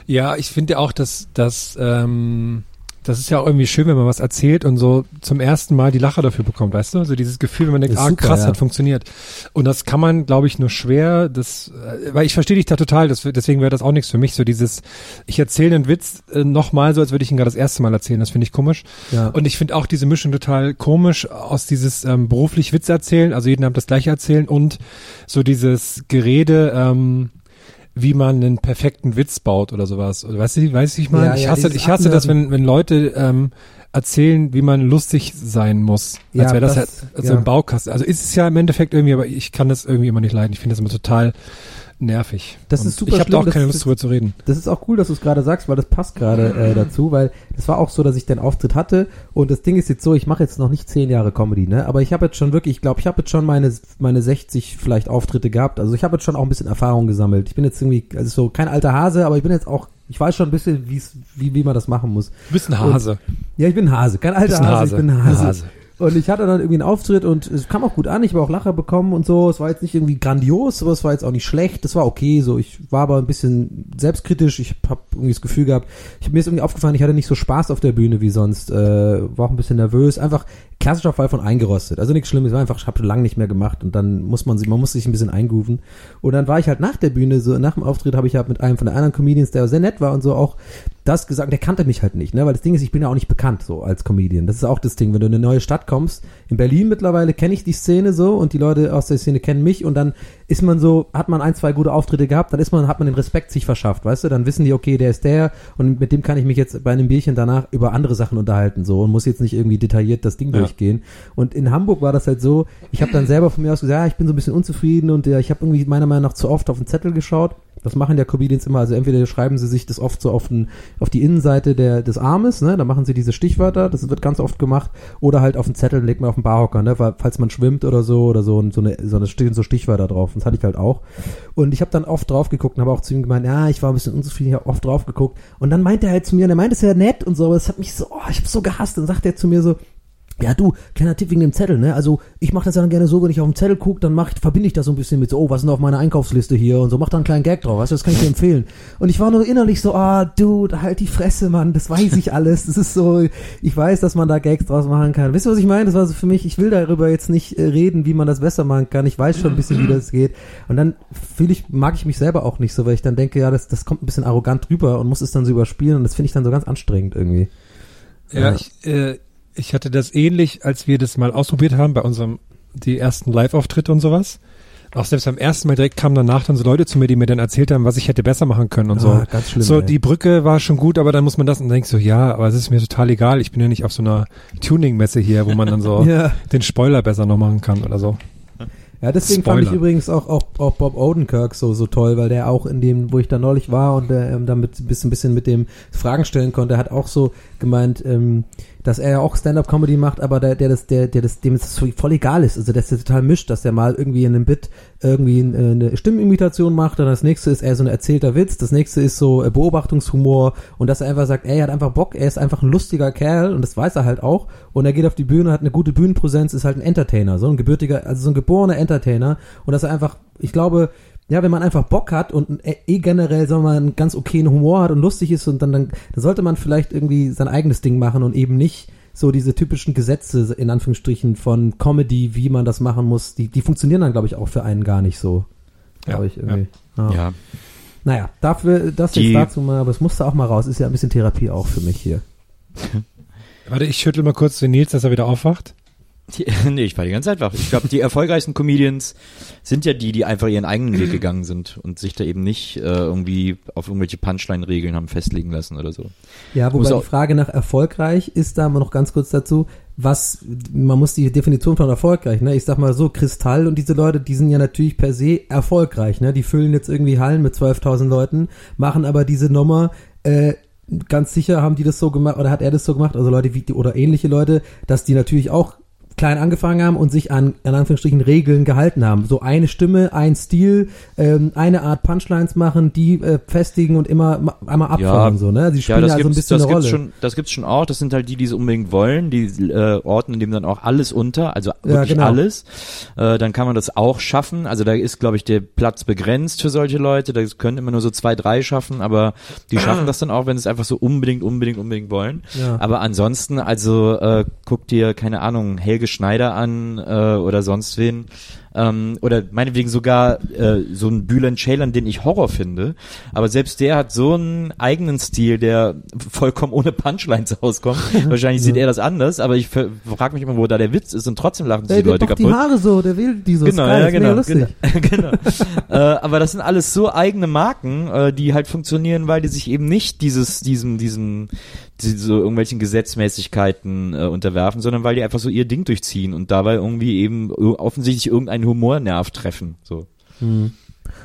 Ja, ich finde auch, dass, dass ähm, das ist ja auch irgendwie schön, wenn man was erzählt und so zum ersten Mal die Lache dafür bekommt, weißt du? So dieses Gefühl, wenn man denkt, ah, super, krass, ja. hat funktioniert. Und das kann man, glaube ich, nur schwer, das, äh, weil ich verstehe dich da total, das, deswegen wäre das auch nichts für mich, so dieses, ich erzähle einen Witz äh, nochmal so, als würde ich ihn gerade das erste Mal erzählen, das finde ich komisch. Ja. Und ich finde auch diese Mischung total komisch aus dieses ähm, beruflich Witz erzählen, also jeden Abend das gleiche erzählen und so dieses Gerede, ähm, wie man einen perfekten Witz baut oder sowas. Oder weißt du, weißt du, ich meine, Ja, ich ja, hasse, dieses ich hasse das, wenn, wenn Leute ähm, erzählen, wie man lustig sein muss. Ja, als wäre das, das- halt also ja. im Baukasten. Also ist es ja im Endeffekt irgendwie, aber ich kann das irgendwie immer nicht leiden. Ich finde das immer total nervig. Das Und ist super Ich habe da auch keine das- Lust drüber zu reden. Das ist auch cool, dass du es gerade sagst, weil das passt gerade äh, dazu, weil es war auch so, dass ich den Auftritt hatte und das Ding ist jetzt so, ich mache jetzt noch nicht zehn Jahre Comedy, ne? Aber ich habe jetzt schon wirklich, ich glaube, ich habe jetzt schon meine meine 60 vielleicht Auftritte gehabt. Also ich habe jetzt schon auch ein bisschen Erfahrung gesammelt. Ich bin jetzt irgendwie, also so kein alter Hase, aber ich bin jetzt auch, ich weiß schon ein bisschen, wie's, wie wie man das machen muss. Du bist ein Hase. Ja, ich bin ein Hase, kein alter Hase, Hase. ich bin ein Ein Hase. Und ich hatte dann irgendwie einen Auftritt und es kam auch gut an. Ich habe auch Lacher bekommen und so. Es war jetzt nicht irgendwie grandios, aber es war jetzt auch nicht schlecht. Das war okay. So, ich war aber ein bisschen selbstkritisch. Ich habe irgendwie das Gefühl gehabt, ich, mir ist irgendwie aufgefallen, ich hatte nicht so Spaß auf der Bühne wie sonst. Äh, war auch ein bisschen nervös. Einfach klassischer Fall von eingerostet. Also nichts Schlimmes. War einfach, ich habe lange nicht mehr gemacht und dann muss man sich, man muss sich ein bisschen eingrooven. Und dann war ich halt nach der Bühne, so nach dem Auftritt habe ich halt mit einem von den anderen Comedians, der sehr nett war und so auch das gesagt, der kannte mich halt nicht, ne, weil das Ding ist, ich bin ja auch nicht bekannt so als Comedian. Das ist auch das Ding, wenn du in eine neue Stadt kommst. In Berlin mittlerweile kenne ich die Szene so und die Leute aus der Szene kennen mich und dann ist man so, hat man ein, zwei gute Auftritte gehabt, dann ist man, hat man den Respekt sich verschafft, weißt du, dann wissen die, okay, der ist der und mit dem kann ich mich jetzt bei einem Bierchen danach über andere Sachen unterhalten so und muss jetzt nicht irgendwie detailliert das Ding Ja. durchgehen. Und in Hamburg war das halt so, ich habe dann selber von mir aus gesagt, ja, ich bin so ein bisschen unzufrieden und ja, ich habe irgendwie meiner Meinung nach zu oft auf den Zettel geschaut. Das machen ja Comedians immer, also entweder schreiben sie sich das oft so auf, den, auf die Innenseite der, des Armes, ne, da machen sie diese Stichwörter, das wird ganz oft gemacht, oder halt auf den Zettel legt man auf den Barhocker, ne, falls man schwimmt oder so, oder so, und so eine, so eine so Stichwörter drauf, das hatte ich halt auch. Und ich habe dann oft drauf geguckt und habe auch zu ihm gemeint, ja, ich war ein bisschen unzufrieden, ich habe oft drauf geguckt. Und dann meinte er halt zu mir, und er meinte es ja nett und so, aber es hat mich so, oh, ich habe so gehasst, und sagt er zu mir so, ja du, kleiner Tipp wegen dem Zettel, ne? Also ich mache das dann gerne so, wenn ich auf den Zettel gucke, dann mach, ich- verbinde ich das so ein bisschen mit so, oh, was ist denn auf meiner Einkaufsliste hier und so, mach da einen kleinen Gag drauf, weißt du, das kann ich dir empfehlen. Und ich war nur innerlich so, ah, dude, halt die Fresse, Mann, das weiß ich alles. Das ist so, ich weiß, dass man da Gags draus machen kann. Wisst ihr, was ich meine? Das war so für mich, ich will darüber jetzt nicht äh, reden, wie man das besser machen kann. Ich weiß schon ein bisschen, wie das geht. Und dann fühle ich, mag ich mich selber auch nicht so, weil ich dann denke, ja, das, das kommt ein bisschen arrogant rüber und muss es dann so überspielen und das finde ich dann so ganz anstrengend irgendwie. Ja, Ja. ich, äh, ich hatte das ähnlich, als wir das mal ausprobiert haben bei unserem, die ersten Live-Auftritte und sowas. Auch selbst beim ersten Mal direkt kamen danach dann so Leute zu mir, die mir dann erzählt haben, was ich hätte besser machen können und so. Ah, ganz schlimm, so, ey. die Brücke war schon gut, aber dann muss man das und denkst du, ja, aber es ist mir total egal. Ich bin ja nicht auf so einer Tuning-Messe hier, wo man dann so Ja. den Spoiler besser noch machen kann oder so. Ja, deswegen fand ich Spoiler. übrigens auch, auch, auch Bob Odenkirk so, so toll, weil der auch in dem, wo ich da neulich war und der ähm, damit ein bisschen, bisschen mit dem Fragen stellen konnte, hat auch so gemeint, ähm, dass er ja auch Stand-up-Comedy macht, aber der, der das, der, der das, dem es voll egal ist, also dass der total mischt, dass der mal irgendwie in einem Bit irgendwie äh, eine Stimmenimitation macht, dann das nächste ist eher so ein erzählter Witz, das nächste ist so äh, Beobachtungshumor und dass er einfach sagt, ey, er hat einfach Bock, er ist einfach ein lustiger Kerl und das weiß er halt auch. Und er geht auf die Bühne, hat eine gute Bühnenpräsenz, ist halt ein Entertainer, so ein gebürtiger, also so ein geborener Entertainer. Und dass er einfach, ich glaube, ja, wenn man einfach Bock hat und eh eh generell, sagen wir mal, einen ganz okayen Humor hat und lustig ist und dann, dann, dann sollte man vielleicht irgendwie sein eigenes Ding machen und eben nicht so diese typischen Gesetze, in Anführungsstrichen, von Comedy, wie man das machen muss, die, die funktionieren dann, glaube ich, auch für einen gar nicht so. Glaube Ja, ich irgendwie. Ja. Ja. Naja, dafür, das Die- jetzt dazu mal, aber es musste auch mal raus, ist ja ein bisschen Therapie auch für mich hier. Warte, ich schüttel mal kurz den Nils, dass er wieder aufwacht. Die, nee, ich war die ganze Zeit wach. Ich glaube, die erfolgreichsten Comedians sind ja die, die einfach ihren eigenen Weg gegangen sind und sich da eben nicht äh, irgendwie auf irgendwelche Punchline-Regeln haben festlegen lassen oder so. Ja, wobei die Frage nach erfolgreich ist da mal noch ganz kurz dazu, was, man muss die Definition von erfolgreich, ne? Ich sag mal so, Kristall und diese Leute, die sind ja natürlich per se erfolgreich, ne? Die füllen jetzt irgendwie Hallen mit 12.000 Leuten, machen aber diese Nummer, äh, ganz sicher haben die das so gemacht, oder hat er das so gemacht, also Leute wie, die- oder ähnliche Leute, dass die natürlich auch klein angefangen haben und sich an, in Anführungsstrichen, Regeln gehalten haben. So eine Stimme, ein Stil, ähm, eine Art Punchlines machen, die äh, festigen und immer ma- einmal abfahren, so, ne? Sie Ja, spielen das also ein bisschen das eine Rolle. schon, das gibt's schon auch. Das sind halt die, die es unbedingt wollen. Die äh, ordnen dem dann auch alles unter, also wirklich genau. alles. Äh, dann kann man das auch schaffen. Also da ist, glaube ich, der Platz begrenzt für solche Leute. Da können immer nur so zwei, drei schaffen, aber die schaffen das dann auch, wenn sie es einfach so unbedingt, unbedingt, unbedingt wollen. Ja. Aber ansonsten, also äh, guck dir keine Ahnung Helge Schneider an äh, oder sonst wen. Ähm, oder meinetwegen sogar äh, so ein Bülent Ceylan, den ich Horror finde. Aber selbst der hat so einen eigenen Stil, der vollkommen ohne Punchlines auskommt. Wahrscheinlich sieht er das anders, aber ich frage mich immer, wo da der Witz ist und trotzdem lachen Ey, die der Leute macht die kaputt. Haare so, der will die so. Genau, ja, genau, genau, genau. äh, aber das sind alles so eigene Marken, äh, die halt funktionieren, weil die sich eben nicht dieses, diesem, diesem, diese, so irgendwelchen Gesetzmäßigkeiten äh, unterwerfen, sondern weil die einfach so ihr Ding durchziehen und dabei irgendwie eben offensichtlich irgendeinen Humornerv treffen. So. Hm.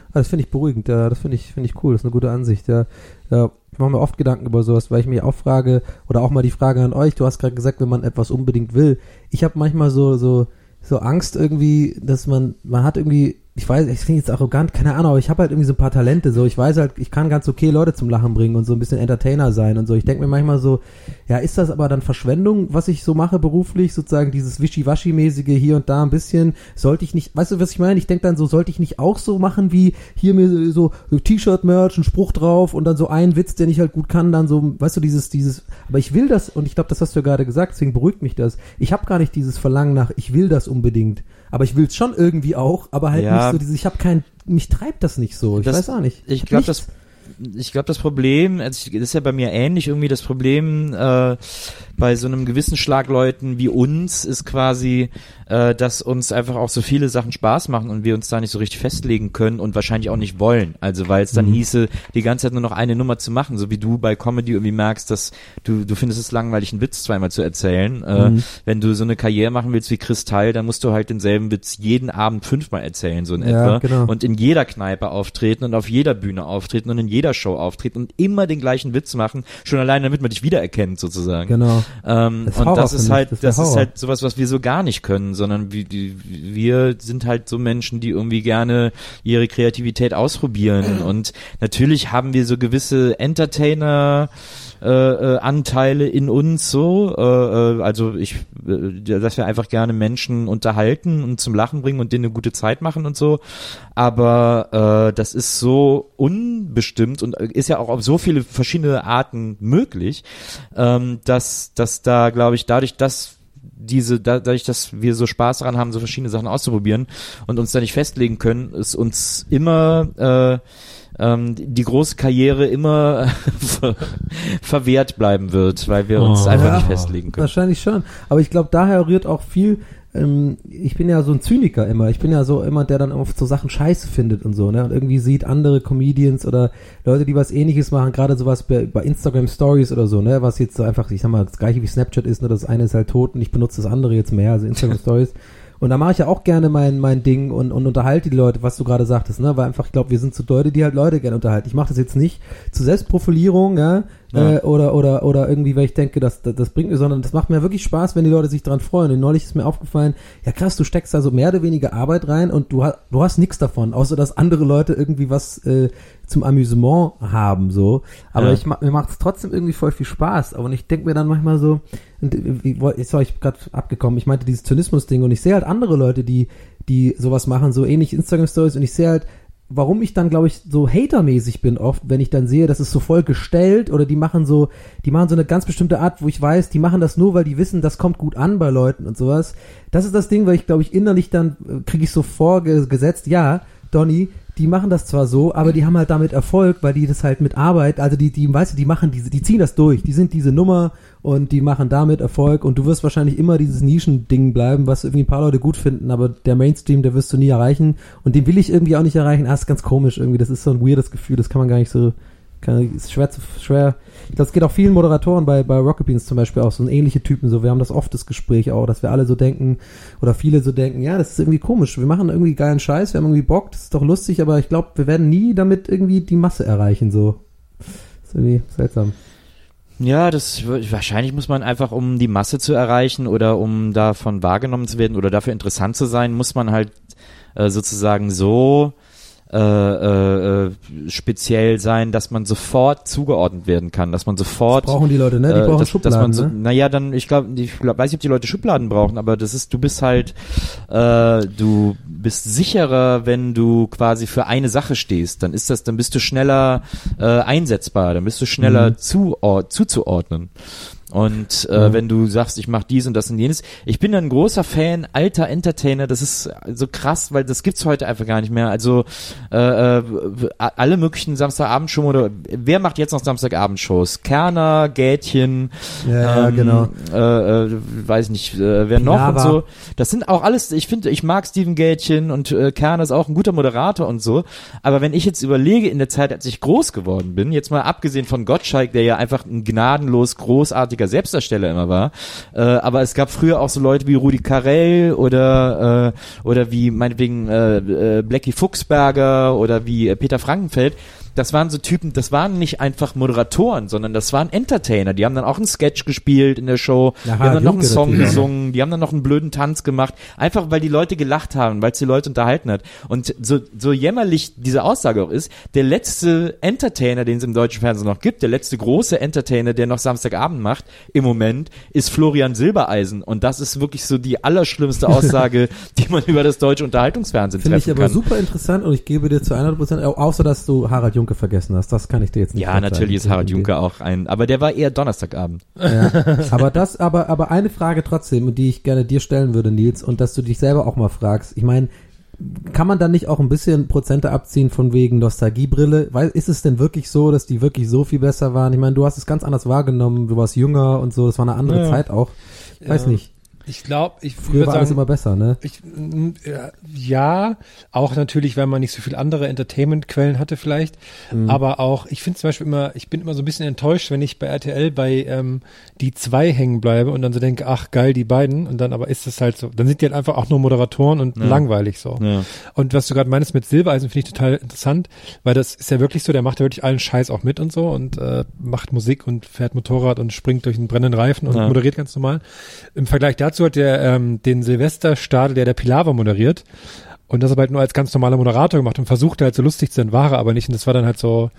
Ah, Das finde ich beruhigend, ja, das finde ich, finde ich cool, das ist eine gute Ansicht, ja. ja ich mache mir oft Gedanken über sowas, weil ich mich auch frage, oder auch mal die Frage an euch, du hast gerade gesagt, wenn man etwas unbedingt will. Ich habe manchmal so, so, so Angst irgendwie, dass man, man hat irgendwie, ich weiß, ich klinge jetzt arrogant, keine Ahnung, aber ich habe halt irgendwie so ein paar Talente, so, ich weiß halt, ich kann ganz okay Leute zum Lachen bringen und so ein bisschen Entertainer sein und so. Ich denke mir manchmal so, ja, ist das aber dann Verschwendung, was ich so mache beruflich, sozusagen dieses Wischiwaschi-mäßige hier und da ein bisschen, sollte ich nicht, weißt du, was ich meine? Ich denke dann so, sollte ich nicht auch so machen wie hier mir so, T-Shirt-Merch, ein Spruch drauf und dann so ein Witz, den ich halt gut kann, dann so, weißt du, dieses, dieses, aber ich will das und ich glaube, das hast du ja gerade gesagt, deswegen beruhigt mich das. Ich habe gar nicht dieses Verlangen nach, ich will das unbedingt, aber ich will es schon irgendwie auch, aber halt Ja. nicht so dieses, ich habe kein, mich treibt das nicht so, ich Das- weiß auch nicht. Ich hab glaube, das ich glaube, das Problem, also ich, das ist ja bei mir ähnlich irgendwie das Problem äh, bei so einem gewissen Schlag Leuten wie uns ist quasi, äh, dass uns einfach auch so viele Sachen Spaß machen und wir uns da nicht so richtig festlegen können und wahrscheinlich auch nicht wollen. Also weil es dann hieße, die ganze Zeit nur noch eine Nummer zu machen, so wie du bei Comedy irgendwie merkst, dass du du findest es langweilig, einen Witz zweimal zu erzählen. Äh, Wenn du so eine Karriere machen willst wie Kristall, dann musst du halt denselben Witz jeden Abend fünfmal erzählen, so in Ja, etwa. genau. Und in jeder Kneipe auftreten und auf jeder Bühne auftreten und in jeder Show auftreten und immer den gleichen Witz machen, schon alleine damit man dich wiedererkennt sozusagen. Genau. Ähm, Das und das ist halt, das das, ist halt sowas, was wir so gar nicht können, sondern wir, wir sind halt so Menschen, die irgendwie gerne ihre Kreativität ausprobieren. Und natürlich haben wir so gewisse Entertainer, äh, äh, Anteile in uns so. Äh, äh, also ich äh, dass wir einfach gerne Menschen unterhalten und zum Lachen bringen und denen eine gute Zeit machen und so. Aber äh, das ist so unbestimmt und ist ja auch auf so viele verschiedene Arten möglich, ähm, dass, dass da, glaube ich, dadurch, dass diese, da- dadurch, dass wir so Spaß daran haben, so verschiedene Sachen auszuprobieren und uns da nicht festlegen können, ist uns immer äh, ähm, die große Karriere immer ver verwehrt bleiben wird, weil wir uns Oh. einfach Ja, nicht festlegen können. Wahrscheinlich schon. Aber ich glaube, daher rührt auch viel. Ähm, ich bin ja so ein Zyniker immer. Ich bin ja so immer, der dann oft so Sachen scheiße findet und so, ne? Und irgendwie sieht andere Comedians oder Leute, die was ähnliches machen, gerade sowas bei, bei Instagram Stories oder so, ne? Was jetzt so einfach, ich sag mal, das gleiche wie Snapchat ist, nur das eine ist halt tot und ich benutze das andere jetzt mehr, also Instagram Stories. Und da mache ich ja auch gerne mein, mein Ding und, und unterhalte die Leute, was du gerade sagtest, ne? Weil einfach, ich glaube, wir sind so Leute, die halt Leute gerne unterhalten. Ich mache das jetzt nicht zur Selbstprofilierung, ja, Ja. Äh, oder, oder, oder irgendwie, weil ich denke, das, das, das bringt mir, sondern das macht mir wirklich Spaß, wenn die Leute sich dran freuen. Und neulich ist mir aufgefallen, ja krass, du steckst da so mehr oder weniger Arbeit rein und du, hast du hast nichts davon, außer dass andere Leute irgendwie was äh, zum Amüsement haben, so. Aber Ja. ich mir macht es trotzdem irgendwie voll viel Spaß. Und ich denke mir dann manchmal so, und, äh, jetzt war ich gerade abgekommen, ich meinte dieses Zynismus-Ding und ich sehe halt andere Leute, die, die sowas machen, so ähnlich Instagram-Stories und ich sehe halt, warum ich dann, glaube ich, so hatermäßig bin oft, wenn ich dann sehe, das ist so voll gestellt oder die machen so, die machen so eine ganz bestimmte Art, wo ich weiß, die machen das nur, weil die wissen, das kommt gut an bei Leuten und sowas. Das ist das Ding, weil ich, glaube ich, innerlich dann äh, kriege ich so vorgesetzt, ja, Donny, die machen das zwar so, aber die haben halt damit Erfolg, weil die das halt mit Arbeit, also die, die, weißt du, die machen diese, die ziehen das durch, die sind diese Nummer und die machen damit Erfolg und du wirst wahrscheinlich immer dieses Nischending bleiben, was irgendwie ein paar Leute gut finden, aber der Mainstream, der wirst du nie erreichen und den will ich irgendwie auch nicht erreichen. Ah, ist ganz komisch irgendwie, das ist so ein weirdes Gefühl, das kann man gar nicht so, kann, ist schwer zu, schwer. Es geht auch vielen Moderatoren bei, bei Rocket Beans zum Beispiel auch, so ein ähnliche Typen, so, wir haben das oft das Gespräch auch, dass wir alle so denken, oder viele so denken, ja, das ist irgendwie komisch, wir machen irgendwie geilen Scheiß, wir haben irgendwie Bock, das ist doch lustig, aber ich glaube, wir werden nie damit irgendwie die Masse erreichen, so. Das ist irgendwie seltsam. Ja, das wahrscheinlich muss man einfach, um die Masse zu erreichen oder um davon wahrgenommen zu werden oder dafür interessant zu sein, muss man halt äh, sozusagen so äh, äh, äh, speziell sein, dass man sofort zugeordnet werden kann, dass man sofort Das brauchen die Leute, ne? Die äh, brauchen dass, Schubladen, dass man so, ne? naja, dann, ich glaube, ich glaub, weiß nicht, ob die Leute Schubladen brauchen, aber das ist, du bist halt, äh, du bist sicherer, wenn du quasi für eine Sache stehst, dann ist das, dann bist du schneller äh, einsetzbar, dann bist du schneller Mhm. zuor zuzuordnen. Und äh, Mhm. wenn du sagst, ich mache dies und das und jenes, ich bin ein großer Fan alter Entertainer. Das ist so krass, weil das gibt's heute einfach gar nicht mehr. Also äh, äh, alle möglichen Samstagabendshows oder wer macht jetzt noch Samstagabendshows? Kerner, Gätchen, Ja, ähm, genau. Äh, äh, weiß nicht, äh, wer noch und Pilawa. so. Das sind auch alles, ich finde, ich mag Steven Gätchen und äh, Kerner ist auch ein guter Moderator und so. Aber wenn ich jetzt überlege, in der Zeit, als ich groß geworden bin, jetzt mal abgesehen von Gottschalk, der ja einfach ein gnadenlos großartiger Selbstdarsteller immer war, äh, aber es gab früher auch so Leute wie Rudi Carell oder äh, oder wie meinetwegen äh, äh, Blackie Fuchsberger oder wie äh, Peter Frankenfeld. Das waren so Typen, das waren nicht einfach Moderatoren, sondern das waren Entertainer. Die haben dann auch einen Sketch gespielt in der Show, Ja, die haben dann noch einen Song gesungen, die haben dann noch einen blöden Tanz gemacht, einfach weil die Leute gelacht haben, weil es die Leute unterhalten hat. Und so, so jämmerlich diese Aussage auch ist, der letzte Entertainer, den es im deutschen Fernsehen noch gibt, der letzte große Entertainer, der noch Samstagabend macht, im Moment, ist Florian Silbereisen. Und das ist wirklich so die allerschlimmste Aussage, die man über das deutsche Unterhaltungsfernsehen Finde ich treffen aber kann. super interessant und ich gebe dir zu 100 Prozent, außer dass du Harald Junke vergessen hast. Das kann ich dir jetzt nicht Ja, natürlich ist Harald Juncker auch ein, aber der war eher Donnerstagabend. Ja. aber das, aber, aber eine Frage trotzdem, die ich gerne dir stellen würde, Nils, und dass du dich selber auch mal fragst. Ich meine, kann man dann nicht auch ein bisschen Prozente abziehen von wegen Nostalgiebrille? Weil ist es denn wirklich so, dass die wirklich so viel besser waren? Ich meine, du hast es ganz anders wahrgenommen, du warst jünger und so, es war eine andere Ja. Zeit auch. Weiß Ja. nicht. Ich glaube, ich Früher war alles sagen, immer besser, ne? Ich, mm, ja, ja, auch natürlich, weil man nicht so viel andere Entertainment-Quellen hatte vielleicht, Mhm. aber auch, ich finde zum Beispiel immer, ich bin immer so ein bisschen enttäuscht, wenn ich bei RTL bei ähm, die zwei hängen bleibe und dann so denke, ach geil, die beiden und dann aber ist es halt so, dann sind die halt einfach auch nur Moderatoren und Ja. langweilig so. Ja. Und was du gerade meinst mit Silbereisen, finde ich total interessant, weil das ist ja wirklich so, der macht ja wirklich allen Scheiß auch mit und so und äh, macht Musik und fährt Motorrad und springt durch einen brennenden Reifen und Ja. moderiert ganz normal. Im Vergleich dazu hat der ähm, den Silvesterstadel, der der Pilawa moderiert und das aber halt nur als ganz normaler Moderator gemacht und versuchte halt so lustig zu sein, war er aber nicht und das war dann halt so,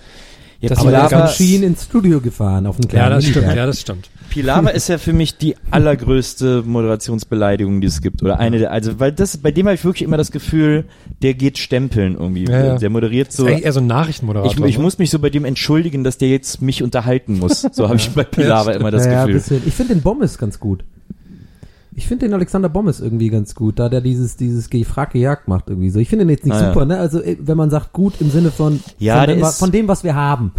Ja, Das ist ganz- Schien ins Studio gefahren, auf einen ja, kleinen das stimmt, Minivan. ja, das stimmt. Pilawa ist ja für mich die allergrößte Moderationsbeleidigung, die es gibt. Oder eine der, also, weil das, bei dem habe ich wirklich immer das Gefühl, der geht stempeln irgendwie. Ja, ja. Der moderiert so. ist eigentlich eher so ein Nachrichtenmoderator. Ich, ich ne? muss mich so bei dem entschuldigen, dass der jetzt mich unterhalten muss. So habe ich bei Pilawa immer das ja, ja, ein Gefühl. bisschen. Ich finde den Bommes ganz gut. Ich finde den Alexander Bommes irgendwie ganz gut, da der dieses, dieses Gefrag gejagt macht irgendwie so. Ich finde den jetzt nicht Ah, ja. super, ne? Also, äh, wenn man sagt gut im Sinne von, Ja, von, dem, ist- von dem, was wir haben.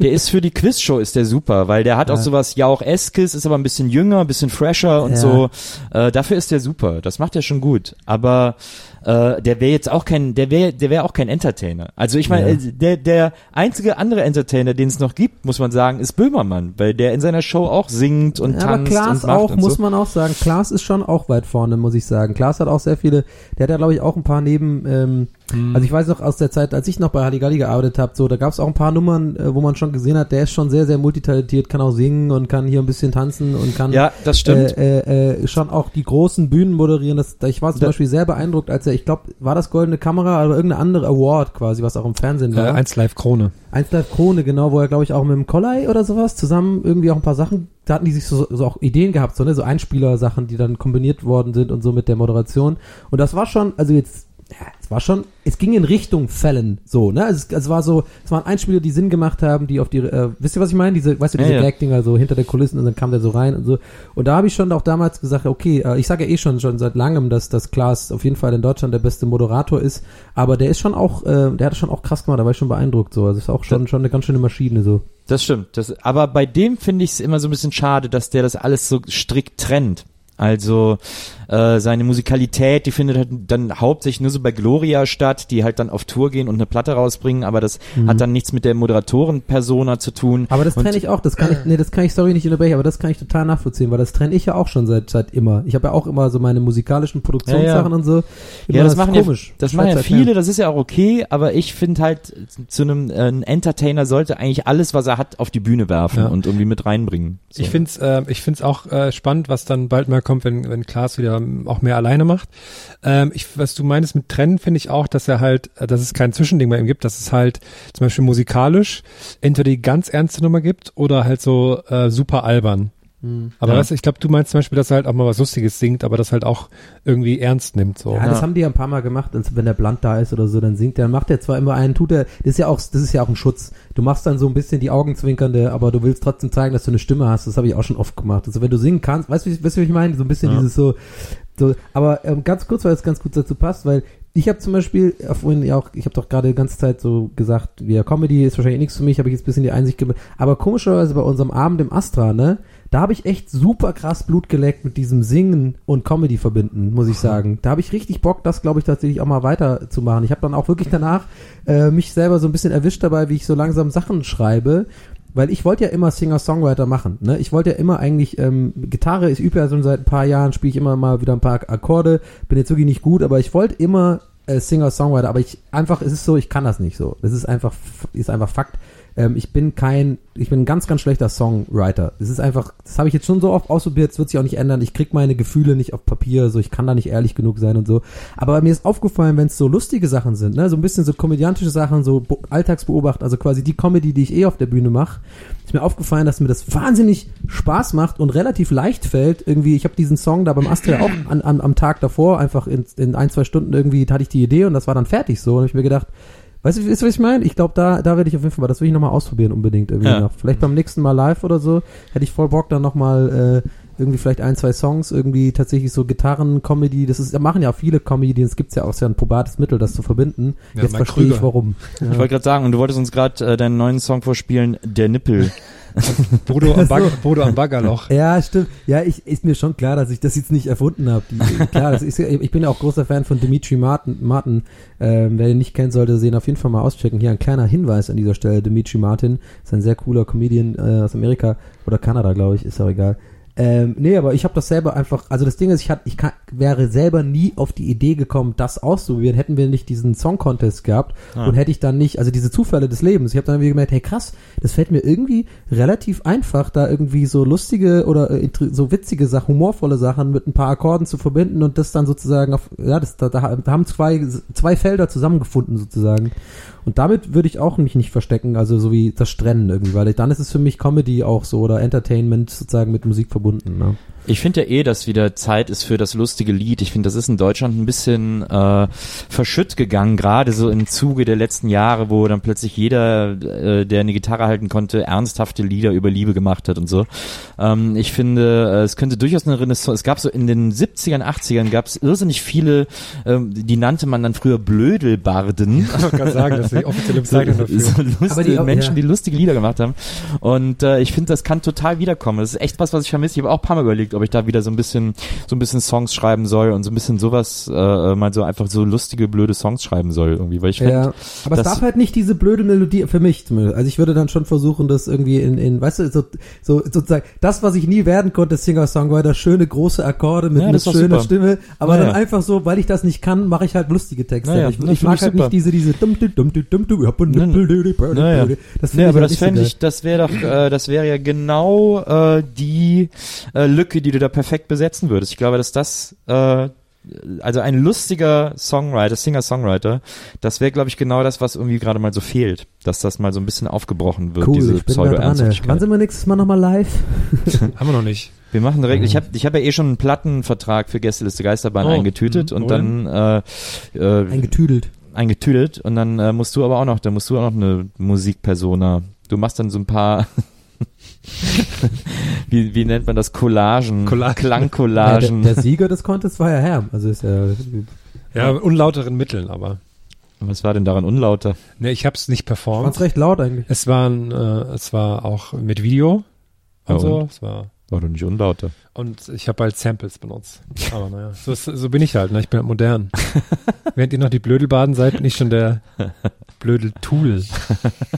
Der ist für die Quizshow ist der super, weil der hat auch Ja. sowas Jauch-eskes, ist aber ein bisschen jünger, ein bisschen fresher und Ja. so. Äh, dafür ist der super. Das macht er schon gut. Aber äh, der wäre jetzt auch kein, der wäre, der wäre auch kein Entertainer. Also ich meine, Ja. äh, der der einzige andere Entertainer, den es noch gibt, muss man sagen, ist Böhmermann, weil der in seiner Show auch singt und Ja, aber tanzt Klaas und macht auch, und muss so. man auch sagen. Klaas ist schon auch weit vorne, muss ich sagen. Klaas hat auch sehr viele, der hat ja, glaube ich, auch ein paar neben, ähm, Hm. also ich weiß noch aus der Zeit, als ich noch bei Halligalli gearbeitet habe, so, da gab es auch ein paar Nummern, äh, wo man schon gesehen hat, der ist schon sehr, sehr multitalentiert, kann auch singen und kann hier ein bisschen tanzen und kann Ja, das stimmt. Äh, äh, äh, schon auch die großen Bühnen moderieren. Das, da- ich war zum Da- Beispiel sehr beeindruckt, als er, ich glaube, war das Goldene Kamera oder irgendeine andere Award quasi, was auch im Fernsehen äh, war. 1 Live Krone. Eins Live Krone, genau, wo er, glaube ich, auch mit dem Kollei oder sowas zusammen irgendwie auch ein paar Sachen, da hatten die sich so, so auch Ideen gehabt, so, ne, so Einspieler-Sachen, die dann kombiniert worden sind und so mit der Moderation. Und das war schon, also jetzt, ja, es war schon, es ging in Richtung Fällen, so, ne, also es, es war so, es waren Einspieler, die Sinn gemacht haben, die auf die, äh, wisst ihr, was ich meine? Diese, weißt du, diese Ja, ja. Gag-Dinger so hinter der Kulissen und dann kam der so rein und so. Und da habe ich schon auch damals gesagt, okay, äh, ich sage ja eh schon, schon seit langem, dass, dass Klaas auf jeden Fall in Deutschland der beste Moderator ist, aber der ist schon auch, äh, der hat das schon auch krass gemacht, da war ich schon beeindruckt, so, also ist auch schon, schon eine ganz schöne Maschine, so. Das stimmt. Das, aber bei dem finde ich es immer so ein bisschen schade, dass der das alles so strikt trennt. Also äh, seine Musikalität, die findet halt dann hauptsächlich nur so bei Gloria statt, die halt dann auf Tour gehen und eine Platte rausbringen, aber das hat dann nichts mit der Moderatoren-Persona zu tun. Mhm. Aber das trenne ich auch, das kann ich, nee, das kann ich, sorry, nicht unterbrechen, aber das kann ich total nachvollziehen, weil das trenne ich ja auch schon seit, seit immer. Ich habe ja auch immer so meine musikalischen Produktionssachen und so. Immer Ja, das machen ja, komisch. das Schwer machen ja erklären. viele, das ist ja auch okay, aber ich finde halt, zu einem äh, ein Entertainer sollte eigentlich alles, was er hat, auf die Bühne werfen Ja. und irgendwie mit reinbringen. So. Ich find's, äh, ich find's auch äh, spannend, was dann bald mal kommt, wenn, wenn Klaas wieder auch mehr alleine macht. Ähm, ich, was du meinst mit Trennen, finde ich auch, dass er halt, äh, dass es kein Zwischending bei ihm gibt, dass es halt zum Beispiel musikalisch entweder die ganz ernste Nummer gibt oder halt so äh, super albern. Aber Ja. weißt du, ich glaube, du meinst zum Beispiel, dass er halt auch mal was Lustiges singt, aber das halt auch irgendwie ernst nimmt. So. Ja, das haben die ja ein paar Mal gemacht, wenn der Blunt da ist oder so, dann singt er, macht er zwar immer einen, tut er, das ist ja auch, das ist ja auch ein Schutz. Du machst dann so ein bisschen die Augenzwinkernde, aber du willst trotzdem zeigen, dass du eine Stimme hast. Das habe ich auch schon oft gemacht. Also wenn du singen kannst, weißt du, weißt du, wie ich meine? So ein bisschen Ja. dieses so, so, aber ähm, ganz kurz, weil es ganz gut dazu passt, weil ich habe zum Beispiel, äh, vorhin ja auch, ich habe doch gerade die ganze Zeit so gesagt, wie Comedy ist wahrscheinlich nichts für mich, habe ich jetzt ein bisschen die Einsicht gemacht. Aber komischerweise bei unserem Abend im Astra, ne, da habe ich echt super krass Blut geleckt mit diesem Singen und Comedy verbinden, muss ich sagen. Da habe ich richtig Bock, das glaube ich tatsächlich auch mal weiterzumachen. Ich habe dann auch wirklich danach äh, mich selber so ein bisschen erwischt dabei, wie ich so langsam Sachen schreibe. Weil ich wollte ja immer Singer-Songwriter machen. Ne? Ich wollte ja immer eigentlich, ähm, Gitarre, ich übe ja schon seit ein paar Jahren, spiele ich immer mal wieder ein paar Akkorde, bin jetzt wirklich nicht gut, aber ich wollte immer äh, Singer-Songwriter, aber ich einfach, es ist so, ich kann das nicht so. Das ist einfach, ist einfach Fakt. Ähm, ich bin kein, ich bin ein ganz, ganz schlechter Songwriter. Das ist einfach, das habe ich jetzt schon so oft ausprobiert, das wird sich auch nicht ändern. Ich krieg meine Gefühle nicht auf Papier, so ich kann da nicht ehrlich genug sein und so. Aber mir ist aufgefallen, wenn es so lustige Sachen sind, ne, so ein bisschen so komödiantische Sachen, so Alltagsbeobachten, also quasi die Comedy, die ich eh auf der Bühne mache, ist mir aufgefallen, dass mir das wahnsinnig Spaß macht und relativ leicht fällt. Irgendwie, ich habe diesen Song da beim Astria auch an, an, am Tag davor einfach in, in ein, zwei Stunden irgendwie hatte ich die Idee und das war dann fertig so. Und ich mir gedacht, weißt du, weißt du, was ich meine? Ich glaube, da, da werde ich auf jeden Fall mal, das will ich nochmal ausprobieren unbedingt irgendwie Ja. noch. Vielleicht beim nächsten Mal live oder so, hätte ich voll Bock dann nochmal äh, irgendwie vielleicht ein, zwei Songs, irgendwie tatsächlich so Gitarren-Comedy, das ist, machen ja auch viele Comedians, gibt's ja auch sehr ein probates Mittel, das zu verbinden. Ja, Jetzt verstehe ich warum. Ja. Ich wollte gerade sagen, und du wolltest uns gerade äh, deinen neuen Song vorspielen, Der Nippel. Bodo, am. Bagger, Bodo am Baggerloch. Ja, stimmt. Ja, ich, ist mir schon klar, dass ich das jetzt nicht erfunden habe. Klar, das ist, ich bin ja auch großer Fan von Dimitri Martin. Martin ähm, wer den nicht kennt, sollte den auf jeden Fall mal auschecken. Hier ein kleiner Hinweis an dieser Stelle. Dimitri Martin ist ein sehr cooler Comedian äh, aus Amerika oder Kanada, glaube ich, ist auch egal. Ähm, nee, aber ich habe das selber einfach, also das Ding ist, ich, hat, ich kann, wäre selber nie auf die Idee gekommen, das auszuprobieren, hätten wir nicht diesen Song Contest gehabt Ah. und hätte ich dann nicht, also diese Zufälle des Lebens. Ich habe dann irgendwie gemerkt, hey krass, das fällt mir irgendwie relativ einfach, da irgendwie so lustige oder äh, so witzige Sachen, humorvolle Sachen mit ein paar Akkorden zu verbinden und das dann sozusagen auf, ja, das, da, da, da haben zwei, zwei Felder zusammengefunden sozusagen. Und damit würde ich auch mich nicht verstecken, also so wie das Strennen irgendwie, weil dann ist es für mich Comedy auch so oder Entertainment sozusagen mit Musik verbunden. Ne? Ich finde ja eh, dass wieder Zeit ist für das lustige Lied. Ich finde, das ist in Deutschland ein bisschen äh, verschütt gegangen, gerade so im Zuge der letzten Jahre, wo dann plötzlich jeder, äh, der eine Gitarre halten konnte, ernsthafte Lieder über Liebe gemacht hat und so. Ähm, ich finde, äh, es könnte durchaus eine Renaissance, es gab so in den 70ern, 80ern gab es irrsinnig viele, ähm, die nannte man dann früher Blödelbarden. Ich kann sagen, das ist die offizielle Bezeichnung dafür. so lustige Aber die Menschen, ja. die lustige Lieder gemacht haben. Und äh, ich finde, das kann total wiederkommen. Das ist echt was, was ich vermisse. Ich habe auch ein paar Mal überlegt, ob ich da wieder so ein bisschen, so ein bisschen Songs schreiben soll und so ein bisschen sowas, äh, mal so einfach so lustige, blöde Songs schreiben soll irgendwie. Weil ich finde, Ja, aber es darf halt nicht diese blöde Melodie, für mich zumindest. Also ich würde dann schon versuchen, das irgendwie in, in weißt du, so, so sozusagen, das, was ich nie werden konnte, Singer-Songwriter, schöne große Akkorde mit, Ja, doch schöner super. Stimme, aber Naja. dann einfach so, weil ich das nicht kann, mache ich halt lustige Texte. Naja, ich, ich mag ich halt super. nicht diese, diese dumm, dumm, dumm, Naja. Das Nee, aber das fände ich, das wäre doch, äh, das wäre ja genau äh, die äh, Lücke, die du da perfekt besetzen würdest. Ich glaube, dass das, äh, also ein lustiger Songwriter, Singer-Songwriter, das wäre, glaube ich, genau das, was irgendwie gerade mal so fehlt, dass das mal so ein bisschen aufgebrochen wird, Cool, diese ey. Wann Pseudo-Ernsthaftigkeit. sind wir nächstes Mal nochmal live? Haben wir noch nicht. Wir machen direkt, ich habe ich hab ja eh schon einen Plattenvertrag für Gästeliste Geisterbahn Oh, eingetütet mhm. und Wo dann äh, äh, Eingetüdelt. Eingetütet und dann äh, musst du aber auch noch, dann musst du auch noch eine Musikpersona. Du machst dann so ein paar wie, wie nennt man das? Collagen, Collagen. Ja, der, Klangcollagen. der Sieger des Contests war ja Herm. Also ist ja, Ja, unlauteren Mitteln, aber. Was war denn daran unlauter? Ne, ich habe es nicht performt. fand's recht laut eigentlich. Es waren, äh, es war auch mit Video und Ja, so. und? Es war War doch nicht unlauter. und ich habe halt Samples benutzt. Aber naja, so, ist, so bin ich halt. Ne? Ich bin halt modern. Während ihr noch die Blödelbaden seid, bin ich schon der Blödel-Tool.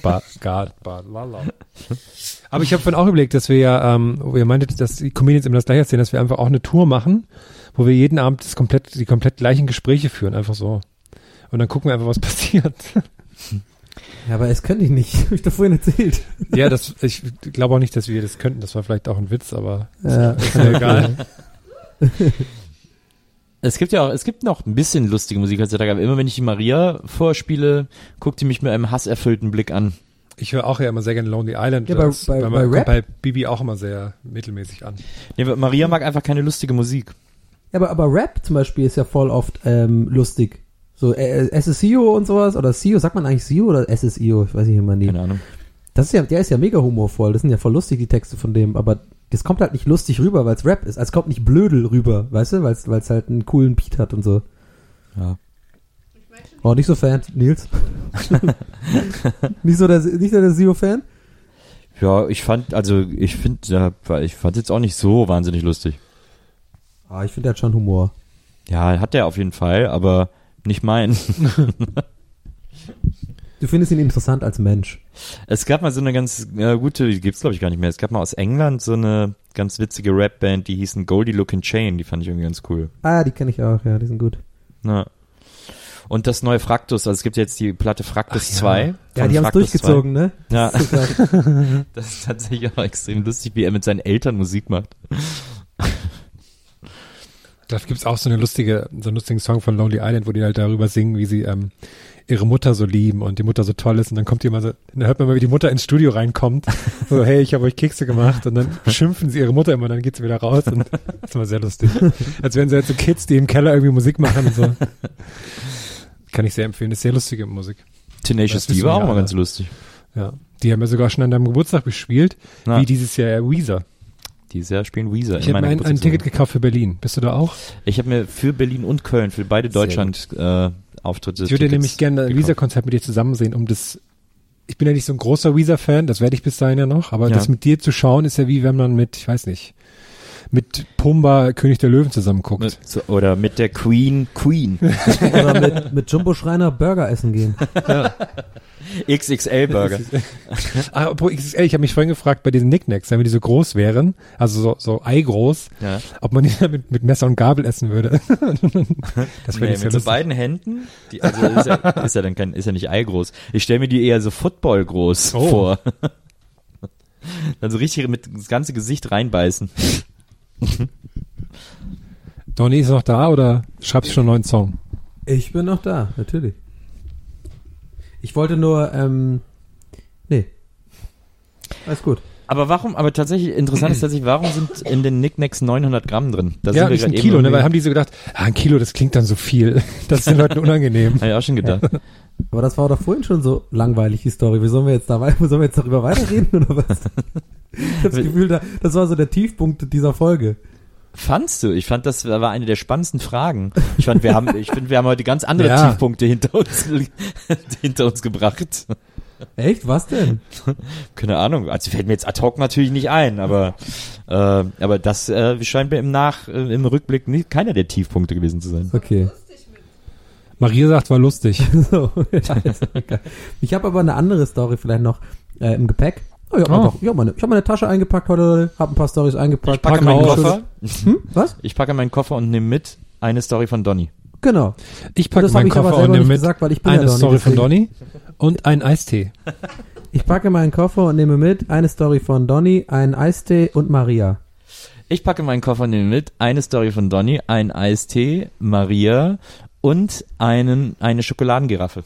Ba Gard, ba lala. Aber ich habe vorhin auch überlegt, dass wir ja, ähm, wo ihr meintet, dass die Comedians immer das gleiche erzählen, dass wir einfach auch eine Tour machen, wo wir jeden Abend das komplett, die komplett gleichen Gespräche führen, einfach so. Und dann gucken wir einfach, was passiert. Ja, aber es könnte ich nicht. Hab ich doch vorhin erzählt. ja, das, ich glaube auch nicht, dass wir das könnten. Das war vielleicht auch ein Witz, aber Ja. ist mir egal. Es gibt ja auch, es gibt noch ein bisschen lustige Musik heutzutage, aber immer wenn ich die Maria vorspiele, guckt die mich mit einem hasserfüllten Blick an. Ich höre auch ja immer sehr gerne Lonely Island. Ja, bei- Das- bei- bei Rap? bei Bibi auch immer sehr mittelmäßig an. Nee, Maria mag einfach keine lustige Musik. Ja, aber, aber Rap zum Beispiel ist ja voll oft ähm, lustig. So äh, SSIO und sowas oder SIO, sagt man eigentlich SIO oder SSIO? Ich weiß nicht immer nie. Keine Ahnung. Das ist ja, der ist ja mega humorvoll. Das sind ja voll lustig die Texte von dem, aber das kommt halt nicht lustig rüber, weil es Rap ist. Also es kommt nicht blödel rüber, weißt du, weil es halt einen coolen Beat hat und so. Ja. Oh, nicht so Fan, Nils. nicht so der, nicht so der SIO-Fan? Ja, ich fand, also ich finde, ja, ich fand jetzt auch nicht so wahnsinnig lustig. Ah, ich finde, der hat schon Humor. Ja, hat der auf jeden Fall, aber nicht mein. Du findest ihn interessant als Mensch. Es gab mal so eine ganz äh, gute, die gibt's glaube ich gar nicht mehr. Es gab mal aus England so eine ganz witzige Rapband, die hießen Goldie Lookin' Chain, die fand ich irgendwie ganz cool. Ah, die kenne ich auch, ja, die sind gut. Na. Und das neue Fraktus, also es gibt jetzt die Platte Fraktus 2. Ja, von die haben es durchgezogen, ne? 2. Ja, Das ist so geil. das ist tatsächlich auch extrem lustig, wie er mit seinen Eltern Musik macht. Da gibt's auch so eine lustige, so einen lustigen Song von Lonely Island, wo die halt darüber singen, wie sie ähm, ihre Mutter so lieben und die Mutter so toll ist und dann kommt die mal so, dann hört man mal, wie die Mutter ins Studio reinkommt, so, hey, ich habe euch Kekse gemacht und dann schimpfen sie ihre Mutter immer, dann geht sie wieder raus und das ist immer sehr lustig. Als wären sie halt so Kids, die im Keller irgendwie Musik machen und so. Kann ich sehr empfehlen, ist sehr lustige Musik. Tenacious Das D war auch mal ganz lustig. Ja. Die haben ja sogar schon an deinem Geburtstag gespielt, Na, wie dieses Jahr Weezer. Dieses Jahr spielen Weezer. Ich habe mir ein, ein. Ticket gekauft für Berlin. Bist du da auch? Ich habe mir für Berlin und Köln, für beide Sehr Deutschland äh, Auftritte Ich würde Tickets nämlich gerne ein. Weezer-Konzert mit dir zusammen sehen, um das. Ich bin ja nicht so ein großer Weezer-Fan, das werde ich bis dahin ja noch, aber Ja. das mit dir zu schauen ist ja wie wenn man mit, ich weiß nicht, mit Pumba König der Löwen zusammen guckt. Mit, oder mit der Queen Queen. Oder mit, mit Jumbo Schreiner Burger essen gehen. XXL Burger. Ah, obwohl, XXL, ich habe mich vorhin gefragt, bei diesen Knickknacks, wenn die so groß wären, also so, so eigroß, Ja. ob man die mit, mit Messer und Gabel essen würde. das wäre Nee, mit so lustig. beiden Händen, die, also ist ja, ist ja dann kein, ist ja nicht eigroß. Ich stelle mir die eher so Football groß Oh. vor. dann so richtig mit das ganze Gesicht reinbeißen. Donny ist noch da oder schreibst du schon einen neuen Song? Ich bin noch da, natürlich. Ich wollte nur, ähm, nee. Alles gut. Aber warum, aber tatsächlich, interessant ist tatsächlich, warum sind in den Knickknacks 900 Gramm drin? Da ja, sind wir nicht ein Kilo, ne? Weil haben die so gedacht, ah, ein Kilo, das klingt dann so viel. Das ist den Leuten unangenehm. Hab ich auch schon gedacht. Aber das war doch vorhin schon so langweilig, die Story. Wie sollen wir jetzt da sollen wir jetzt darüber weiterreden oder was? Ich hab das Gefühl, da, das war so der Tiefpunkt dieser Folge. Fandst du? Ich fand, das war eine der spannendsten Fragen. Ich fand, wir haben, ich finde, wir haben heute ganz andere Ja. Tiefpunkte hinter uns, hinter uns gebracht. Echt? Was denn? Keine Ahnung. Also fällt mir jetzt ad hoc natürlich nicht ein, aber, äh, aber das äh, scheint mir im Nach, äh, im Rückblick nicht, keiner der Tiefpunkte gewesen zu sein. Okay. Maria sagt, war lustig. So, ich habe aber eine andere Story vielleicht noch äh, im Gepäck. Oh, ich habe Oh. einfach- meine, ich hab meine Tasche eingepackt heute, habe ein paar Stories eingepackt. Ich packe Pack meinen. Koffer. Hm? Was? Ich packe meinen Koffer und nehme mit eine Story von Donny. Genau. Ich packe das habe meinen ich aber Koffer und selber nehme nicht mit gesagt, weil ich bin ja eine Donny, Story von Donny und ein Eistee. Ich packe meinen Koffer und nehme mit eine Story von Donny, einen Eistee und Maria. Ich packe meinen Koffer und nehme mit eine Story von Donny, ein Eistee, Maria und einen, eine Schokoladengiraffe.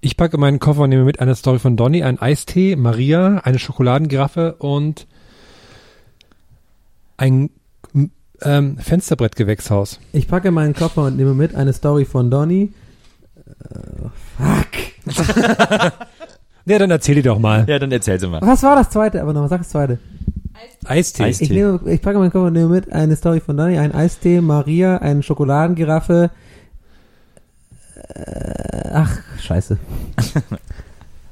Ich packe meinen Koffer und nehme mit eine Story von Donny, ein Eistee, Maria, eine Schokoladengiraffe und ein ähm, Fensterbrettgewächshaus. Ich packe meinen Koffer und nehme mit eine Story von Donny. Ja, dann erzähl die doch mal. Ja, dann erzähl sie mal. Was war das zweite? Aber noch, sag das zweite. Eistee. Eistee. Ich, nehme, ich packe meinen Koffer und nehme mit eine Story von Donny, einen Eistee, Maria, eine Schokoladengiraffe. Äh, ach, scheiße.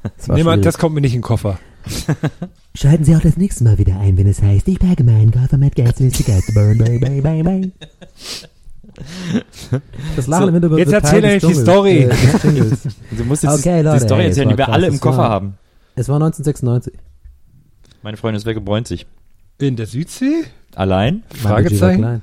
Das schwierig. das kommt mir nicht in den Koffer. Schalten Sie auch das nächste Mal wieder ein, wenn es heißt, ich packe meinen Koffer mit Gästeliste Geisterbahn. Bye, bye, bye, bye. Das Lachen So, im Hintergrund jetzt erzähl endlich die Story. äh. Du musst jetzt Okay, die, Leute, die Story ey, es erzählen, war die wir krass, alle im Koffer war- haben. Es war 1996. Meine Freundin ist weggebräunt sich. In der Südsee? Allein? Fragezeichen?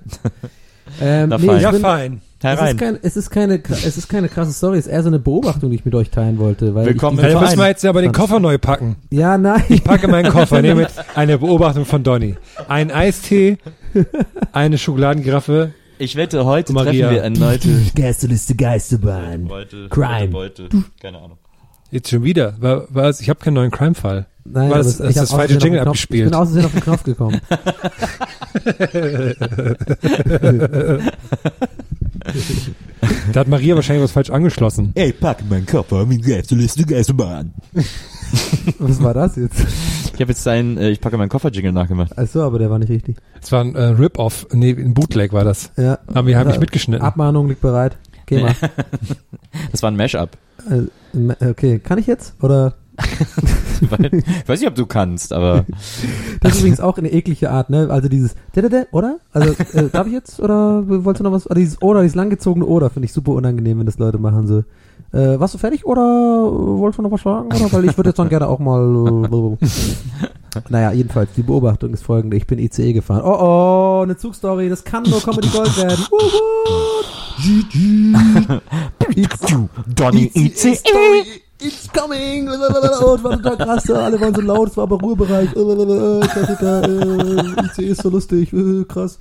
ähm, Na nee, Ja, bin, fein. Es, ist Herein. kein, es, ist keine, es ist keine krasse Story, es ist eher so eine Beobachtung, die ich mit euch teilen wollte. Weil Willkommen ich Ja, im dann müssen wir Verein. jetzt aber den Koffer neu packen. Ja, nein. Ich packe meinen Koffer, nehme mit eine Beobachtung von Donny. Ein Eistee, eine Schokoladengiraffe. Ich wette, heute Maria. treffen wir erneut. Gästeliste Geisterbahn. Beute, Crime. Beute, Beute. Keine Ahnung. Jetzt schon wieder. War, war, ich habe keinen neuen Crime-Fall. Nein, War das- es- ist ich das hab falsche Jingle Knopf- abgespielt? Ich bin Versehen auf den Knopf gekommen. Da hat Maria wahrscheinlich was falsch angeschlossen. Ey, pack meinen Koffer mit Gästeliste Geisterbahn. Was war das jetzt? Ich habe jetzt einen, äh, ich packe meinen Koffer-Jingle nachgemacht. Achso, aber der war nicht richtig. Es war ein äh, Rip-Off. Nee, ein Bootleg war das. Ja. Haben wir haben nicht Ja. mitgeschnitten. Abmahnung liegt bereit. Geh mal. Das war ein Mashup. Äh, okay, kann ich jetzt? Oder? Ich weiß nicht, ob du kannst, aber Das ist übrigens auch eine eklige Art, ne? Also dieses, oder? Also, äh, darf ich jetzt? Oder wolltest du noch was? Oder dieses Oder, dieses langgezogene Oder, finde ich super unangenehm, wenn das Leute machen so. Äh, warst du fertig oder wolltest du noch was sagen? Oder? Weil ich würde jetzt dann gerne auch mal. Äh, naja, jedenfalls, die Beobachtung ist folgende. Ich bin ICE gefahren. Oh oh, eine Zugstory, das kann nur Comedy Gold werden. Wuhu! GG. Donny ICE. It's coming! Es war total krass, alle waren so laut, es war aber Ruhebereich. Klassiker, äh, ICE ist so lustig, äh, krass.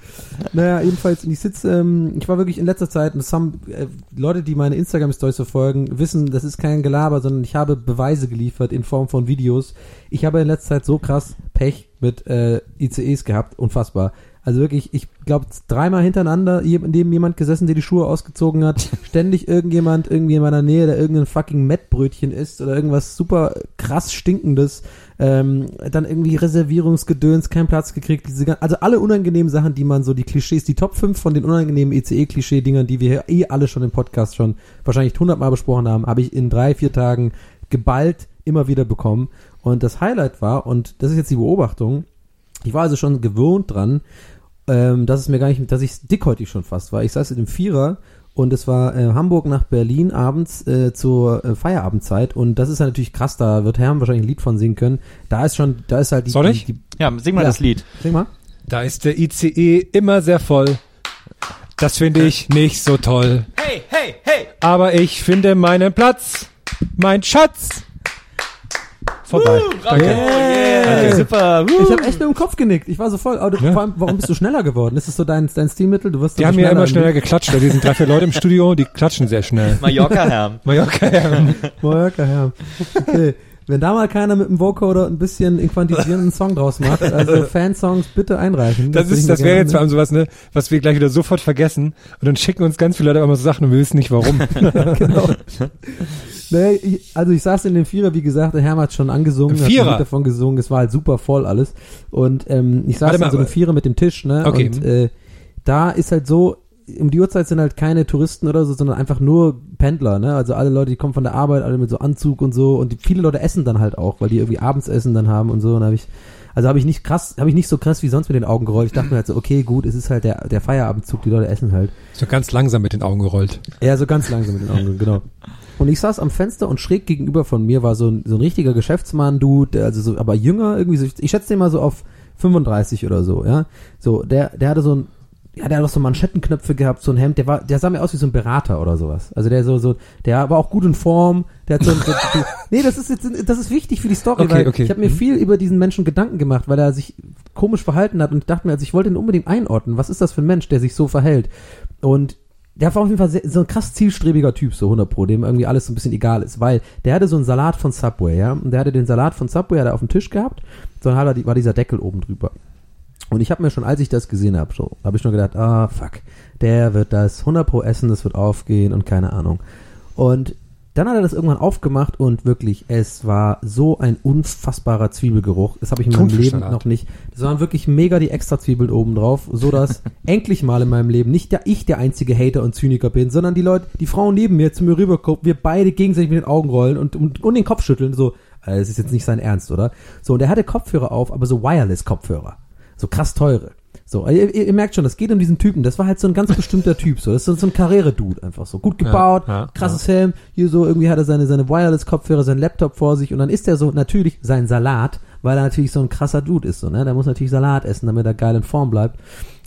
Naja, jedenfalls, ich sitze, ähm, ich war wirklich in letzter Zeit, und das haben äh, Leute, die meine Instagram-Stories verfolgen, wissen, das ist kein Gelaber, sondern ich habe Beweise geliefert in Form von Videos. Ich habe in letzter Zeit so krass Pech mit äh, ICEs gehabt, unfassbar. Also wirklich, ich glaube, dreimal hintereinander neben jemand gesessen, der die Schuhe ausgezogen hat. Ständig irgendjemand irgendwie in meiner Nähe, der irgendein fucking Mettbrötchen isst oder irgendwas super krass stinkendes. Ähm, dann irgendwie Reservierungsgedöns, keinen Platz gekriegt. Diese, gan- also alle unangenehmen Sachen, die man so, die Klischees, die Top 5 von den unangenehmen ECE-Klischee-Dingern, die wir hier eh alle schon im Podcast schon wahrscheinlich hundertmal besprochen haben, habe ich in drei, vier Tagen geballt immer wieder bekommen. Und das Highlight war, und das ist jetzt die Beobachtung, ich war also schon gewohnt dran, ähm, dass es mir gar nicht, dass ich dickhäutig schon fast war. Ich saß in dem Vierer und es war äh, Hamburg nach Berlin abends äh, zur äh, Feierabendzeit und das ist ja natürlich krass, da wird Herm wahrscheinlich ein Lied von singen können. Da ist schon, da ist halt die, Soll ich? die, die Ja, sing mal Ja. das Lied. sing mal. Da ist der ICE immer sehr voll. Das finde ich nicht so toll. Hey, hey, hey! Aber ich finde meinen Platz, mein Schatz. Vorbei. Danke. Yeah, super. Ich habe echt nur im Kopf genickt. Ich war so voll. Aber Ja. vor allem, warum bist du schneller geworden? Ist das so dein, dein Stilmittel? Du wirst Die haben ja immer im schneller geklatscht. weil Wir sind drei, vier Leute im Studio, die klatschen sehr schnell. Mallorca-Herm. Mallorca, ja. Mallorca, ja. Okay. Wenn da mal keiner mit dem Vocoder ein bisschen in quantisierenden Song draus macht, also Fansongs bitte einreichen. Das ich ist, das wäre jetzt vor allem sowas, ne, was wir gleich wieder sofort vergessen. Und dann schicken uns ganz viele Leute immer so Sachen und wir wissen nicht warum. genau. Nee, ich, also ich saß in dem Vierer, wie gesagt, der Herr hat schon angesungen, Im hat Vierer? Lied davon gesungen, es war halt super voll alles. Und ähm, ich saß mal, in so einem Vierer mit dem Tisch, ne? Okay. Und äh, da ist halt so, um die Uhrzeit sind halt keine Touristen oder so, sondern einfach nur Pendler, ne? Also alle Leute, die kommen von der Arbeit, alle mit so Anzug und so. Und die, viele Leute essen dann halt auch, weil die irgendwie abends essen dann haben und so. Und habe ich, also habe ich nicht krass, habe ich nicht so krass wie sonst mit den Augen gerollt. Ich dachte mir halt so, okay, gut, es ist halt der, der Feierabendzug, die Leute essen halt. So ganz langsam mit den Augen gerollt. Ja, so ganz langsam mit den Augen, genau. Und ich saß am Fenster und schräg gegenüber von mir war so ein, so ein richtiger Geschäftsmann-Dude, also so, aber jünger, irgendwie so, ich schätze den mal so auf 35 oder so, ja. So, der, der hatte so ein, ja, der hat auch so Manschettenknöpfe gehabt, so ein Hemd, der war, der sah mir aus wie so ein Berater oder sowas. Also der so, so, der war auch gut in Form, der hat so, so, so nee, das ist jetzt, das ist wichtig für die Story, Okay, weil okay. ich habe mir Mhm. viel über diesen Menschen Gedanken gemacht, weil er sich komisch verhalten hat und ich dachte mir, also ich wollte ihn unbedingt einordnen. Was ist das für ein Mensch, der sich so verhält? Und der war auf jeden Fall sehr, so ein krass zielstrebiger Typ, so 100 Pro, dem irgendwie alles so ein bisschen egal ist, weil der hatte so einen Salat von Subway, ja, und der hatte den Salat von Subway, hat er auf dem Tisch gehabt, so dann hat er, war dieser Deckel oben drüber. Und ich habe mir schon, als ich das gesehen habe, so, habe ich schon gedacht, ah, fuck, der wird das 100 Pro essen, das wird aufgehen und keine Ahnung. Und dann hat er das irgendwann aufgemacht und wirklich, es war so ein unfassbarer Zwiebelgeruch. Das habe ich in meinem Leben noch nicht. Das waren wirklich mega die Extrazwiebeln oben drauf, so dass endlich mal in meinem Leben nicht der, ich der einzige Hater und Zyniker bin, sondern die Leute, die Frauen neben mir zu mir rübergucken, wir beide gegenseitig mit den Augen rollen und, und, und den Kopf schütteln, so, äh, das ist jetzt nicht sein Ernst, oder? So, und er hatte Kopfhörer auf, aber so Wireless-Kopfhörer. So krass teure. So, ihr, ihr, ihr merkt schon, das geht um diesen Typen. Das war halt so ein ganz bestimmter Typ. So, das ist so, ein Karriere-Dude einfach so. Gut gebaut, Ja, ja, krasses Helm. Hier so, irgendwie hat er seine, seine Wireless-Kopfhörer, seinen Laptop vor sich und dann isst er so natürlich sein Salat, weil er natürlich so ein krasser Dude ist. So, ne? Der muss natürlich Salat essen, damit er geil in Form bleibt.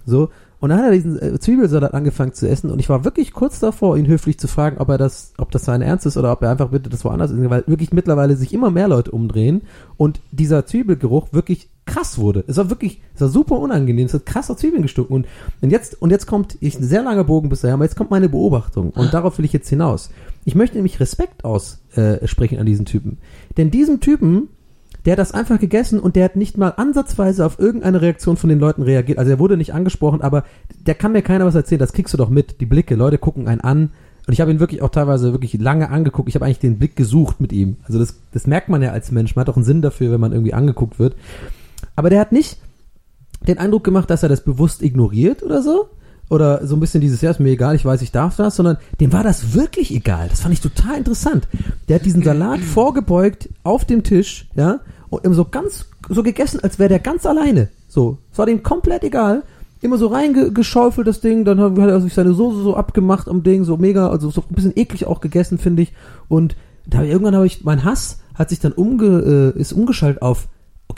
So. Und dann hat er diesen äh, Zwiebelsalat angefangen zu essen und ich war wirklich kurz davor, ihn höflich zu fragen, ob er das, ob das sein Ernst ist oder ob er einfach bitte das woanders ist, weil wirklich mittlerweile sich immer mehr Leute umdrehen und dieser Zwiebelgeruch wirklich krass wurde. Es war wirklich, es war super unangenehm, es hat krass auf Zwiebeln gestunken und, und jetzt, und jetzt kommt, ich, ein sehr langer Bogen bisher, aber jetzt kommt meine Beobachtung und darauf will ich jetzt hinaus. Ich möchte nämlich Respekt aussprechen äh, an diesen Typen. Denn diesem Typen, der hat das einfach gegessen und der hat nicht mal ansatzweise auf irgendeine Reaktion von den Leuten reagiert. Also er wurde nicht angesprochen, aber der kann mir keiner was erzählen. Das kriegst du doch mit. Die Blicke, Leute gucken einen an. Und ich habe ihn wirklich auch teilweise wirklich lange angeguckt. Ich habe eigentlich den Blick gesucht mit ihm. Also das, das merkt man ja als Mensch. Man hat auch einen Sinn dafür, wenn man irgendwie angeguckt wird. Aber der hat nicht den Eindruck gemacht, dass er das bewusst ignoriert oder so. Oder so ein bisschen dieses, ja, ist mir egal, ich weiß, ich darf das, sondern dem war das wirklich egal. Das fand ich total interessant. Der hat diesen Salat vorgebeugt auf dem Tisch, ja, und immer so ganz, so gegessen, als wäre der ganz alleine. So. Es war dem komplett egal. Immer so reingeschaufelt, das Ding, dann hat er sich seine Soße so abgemacht am Ding, so mega, also so ein bisschen eklig auch gegessen, finde ich. Und da irgendwann habe ich, mein Hass hat sich dann umge, äh, ist umgeschaltet auf,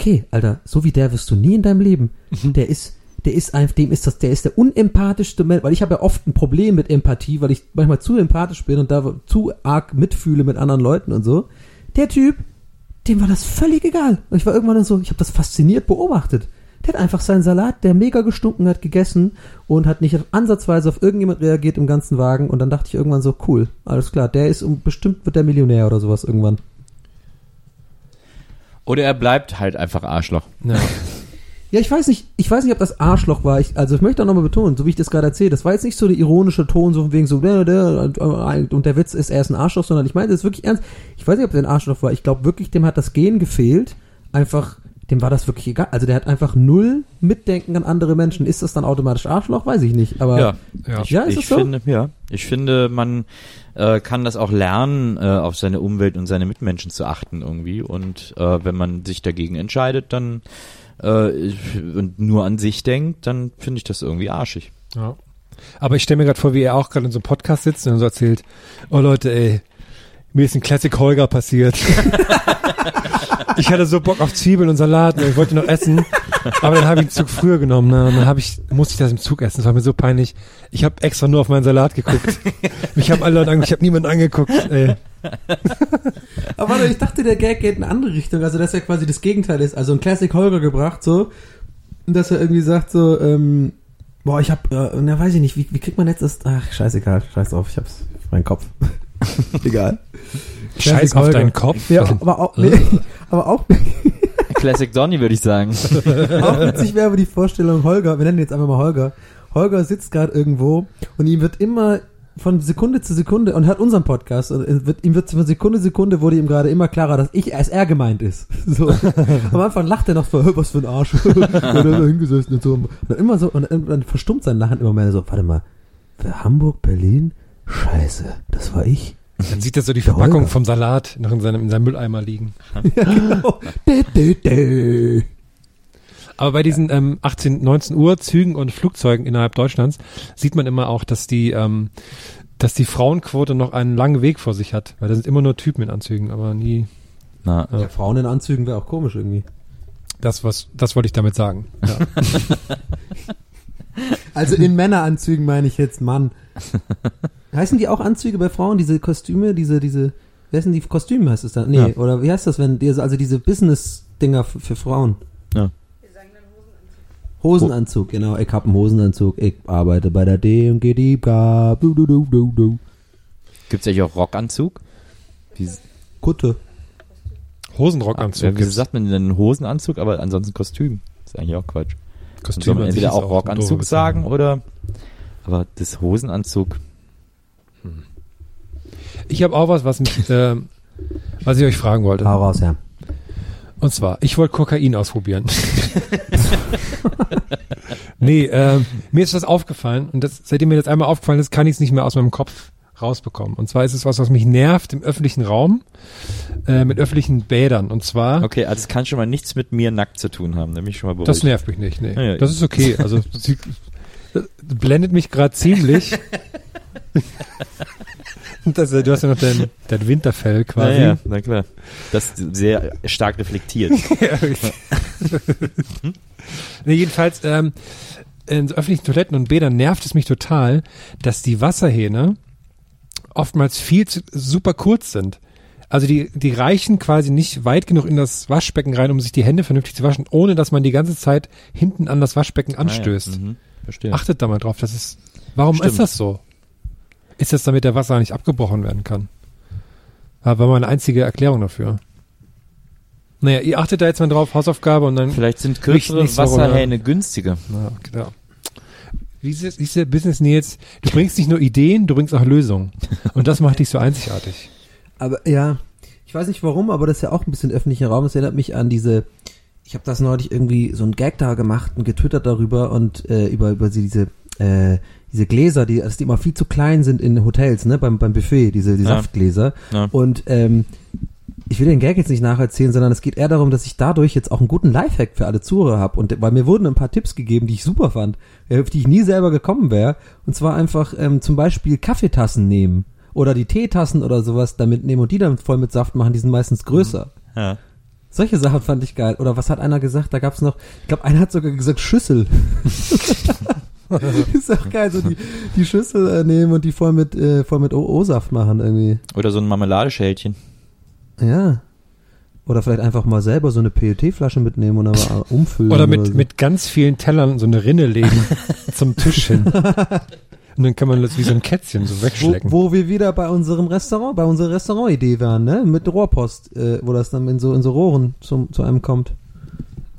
okay, Alter, so wie der wirst du nie in deinem Leben. Der ist, der ist einfach, dem ist das, der ist der unempathischste Mensch, weil ich habe ja oft ein Problem mit Empathie, weil ich manchmal zu empathisch bin und da zu arg mitfühle mit anderen Leuten und so. Der Typ, dem war das völlig egal. Und ich war irgendwann dann so, ich habe das fasziniert beobachtet. Der hat einfach seinen Salat, der mega gestunken hat, gegessen und hat nicht ansatzweise auf irgendjemand reagiert im ganzen Wagen. Und dann dachte ich irgendwann so, cool, alles klar, der ist, bestimmt wird der Millionär oder sowas irgendwann. Oder er bleibt halt einfach Arschloch. Ja. Ja, ich weiß nicht, ich weiß nicht, ob das Arschloch war. Ich, also ich möchte auch nochmal betonen, so wie ich das gerade erzähle, das war jetzt nicht so der ironische Ton, so von wegen so, und, und der Witz ist, er ist ein Arschloch, sondern ich meine das ist wirklich ernst. Ich weiß nicht, ob der ein Arschloch war. Ich glaube wirklich, dem hat das Gehen gefehlt. Einfach, dem war das wirklich egal. Also der hat einfach null Mitdenken an andere Menschen. Ist das dann automatisch Arschloch? Weiß ich nicht. Aber Ja, Ja. ich, Ja, ist ich es so? finde, ja, ich finde, man äh, kann das auch lernen, äh, auf seine Umwelt und seine Mitmenschen zu achten irgendwie. Und äh, wenn man sich dagegen entscheidet, dann äh, ich- und nur an sich denkt, dann finde ich das irgendwie arschig. Ja. Aber ich stelle mir gerade vor, wie er auch gerade in so einem Podcast sitzt und so erzählt, oh Leute, ey, mir ist ein Classic Holger passiert. ich hatte so Bock auf Zwiebeln und Salat und ich wollte noch essen, aber dann habe ich den Zug früher genommen ne? und dann habe ich, musste ich das im Zug essen. Das war mir so peinlich. Ich habe extra nur auf meinen Salat geguckt. Mich haben alle Leute angeguckt, ich habe niemanden angeguckt. Ey. Aber warte, ich dachte, der Gag geht in eine andere Richtung, also dass er quasi das Gegenteil ist. Also ein Classic Holger gebracht, so, und dass er irgendwie sagt, so, ähm, boah, ich hab, äh, na weiß ich nicht, wie, wie kriegt man jetzt das, ach, scheißegal, scheiß drauf, ich hab's, mein Kopf. Egal. Scheiß auf deinen Kopf. Ja, aber auch, nee, aber auch, Classic Donny würde ich sagen. auch witzig wäre aber die Vorstellung, Holger, wir nennen ihn jetzt einfach mal Holger. Holger sitzt gerade irgendwo und ihm wird immer von Sekunde zu Sekunde und hört unseren Podcast und wird, ihm wird von Sekunde zu Sekunde wurde ihm gerade immer klarer, dass ich als er gemeint ist. So. Am Anfang lacht er noch so, "Hä, was für ein Arsch. und dann ist er hingesessen und so. Und dann immer so, und dann, dann verstummt sein Lachen immer mehr so, warte mal, für Hamburg, Berlin? Scheiße, das war ich. Dann sieht er so die Der Verpackung Holger. vom Salat noch in seinem, in seinem Mülleimer liegen. Ja, genau. Aber bei diesen ähm, 18, 19 Uhr Zügen und Flugzeugen innerhalb Deutschlands sieht man immer auch, dass die, ähm, dass die Frauenquote noch einen langen Weg vor sich hat. Weil da sind immer nur Typen in Anzügen, aber nie Na, Ja, Frauen in Anzügen wäre auch komisch irgendwie. das, was, das wollte ich damit sagen. Ja. Also in Männeranzügen meine ich jetzt Mann. Heißen die auch Anzüge bei Frauen, diese Kostüme, diese, diese, wie heißen die Kostüme heißt es dann? Nee, Ja. oder wie heißt das, wenn, also diese Business-Dinger für, für Frauen? Wir sagen dann Hosenanzug. Hosenanzug, genau, ich hab einen Hosenanzug, ich arbeite bei der D und Diebka, du. gibt's eigentlich auch Rockanzug? Wie, Kutte. Hosenrockanzug. ja, wie gibt's. sagt man denn Hosenanzug, aber ansonsten Kostüm? ist eigentlich auch Quatsch. Dann soll Kostüm man entweder auch Rockanzug sagen oder aber das Hosenanzug. Ich habe auch was, was mich, ähm, was ich euch fragen wollte. Hau raus, ja. Und zwar, ich wollte Kokain ausprobieren. nee, ähm, mir ist was aufgefallen und das, seitdem mir das einmal aufgefallen ist, kann ich es nicht mehr aus meinem Kopf rausbekommen. Und zwar ist es was, was mich nervt im öffentlichen Raum, äh, mit öffentlichen Bädern. Und zwar, Okay, also es kann schon mal nichts mit mir nackt zu tun haben, nämlich schon mal beruhigt. das nervt mich nicht, nee. Ja, ja, das ist okay. Also, sie, das blendet mich gerade ziemlich. das, du hast ja noch dein, dein Winterfell quasi. Ja, ja, na klar. Das ist sehr stark reflektiert. nee, jedenfalls, ähm, in öffentlichen Toiletten und Bädern nervt es mich total, dass die Wasserhähne oftmals viel zu, super kurz sind. Also die, die reichen quasi nicht weit genug in das Waschbecken rein, um sich die Hände vernünftig zu waschen, ohne dass man die ganze Zeit hinten an das Waschbecken anstößt. Ah, ja. Mhm. Verstehe. Achtet da mal drauf, das ist, warum Stimmt. ist das so? Ist das damit der Wasser nicht abgebrochen werden kann? Aber war mal eine einzige Erklärung dafür. Naja, ihr achtet da jetzt mal drauf, Hausaufgabe und dann Vielleicht sind kürzere Wasserhähne günstiger. Na, genau. Diese, diese Business Nils, du bringst nicht nur Ideen, du bringst auch Lösungen. Und das macht dich so einzigartig. Aber ja, ich weiß nicht warum, aber das ist ja auch ein bisschen öffentlicher Raum. Das erinnert mich an diese. Ich habe das neulich irgendwie so ein Gag da gemacht und getwittert darüber und äh, über über diese äh, diese Gläser, die also die immer viel zu klein sind in Hotels, ne, beim beim Buffet, diese die Ja. Saftgläser. Ja. Und ähm, ich will den Gag jetzt nicht nacherzählen, sondern es geht eher darum, dass ich dadurch jetzt auch einen guten Lifehack für alle Zuhörer habe. Und weil mir wurden ein paar Tipps gegeben, die ich super fand, äh, auf die ich nie selber gekommen wäre. Und zwar einfach ähm, zum Beispiel Kaffeetassen nehmen oder die Teetassen oder sowas damit nehmen und die dann voll mit Saft machen. Die sind meistens größer. Ja. Solche Sachen fand ich geil. Oder was hat einer gesagt? Da gab's noch, ich glaube, einer hat sogar gesagt Schüssel. ist auch geil, so die, die Schüssel äh, nehmen und die voll mit, äh, voll mit O-Saft machen irgendwie. Oder so ein Marmeladeschälchen. Ja. Oder vielleicht einfach mal selber so eine PET-Flasche mitnehmen und dann mal umfüllen. Oder mit, so. mit ganz vielen Tellern so eine Rinne legen zum Tisch hin. Und dann kann man das wie so ein Kätzchen so wo, wegschlecken. wo wir wieder bei unserem Restaurant, bei unserer Restaurantidee waren, ne? Mit Rohrpost, äh, wo das dann in so in so Rohren zum, zu einem kommt.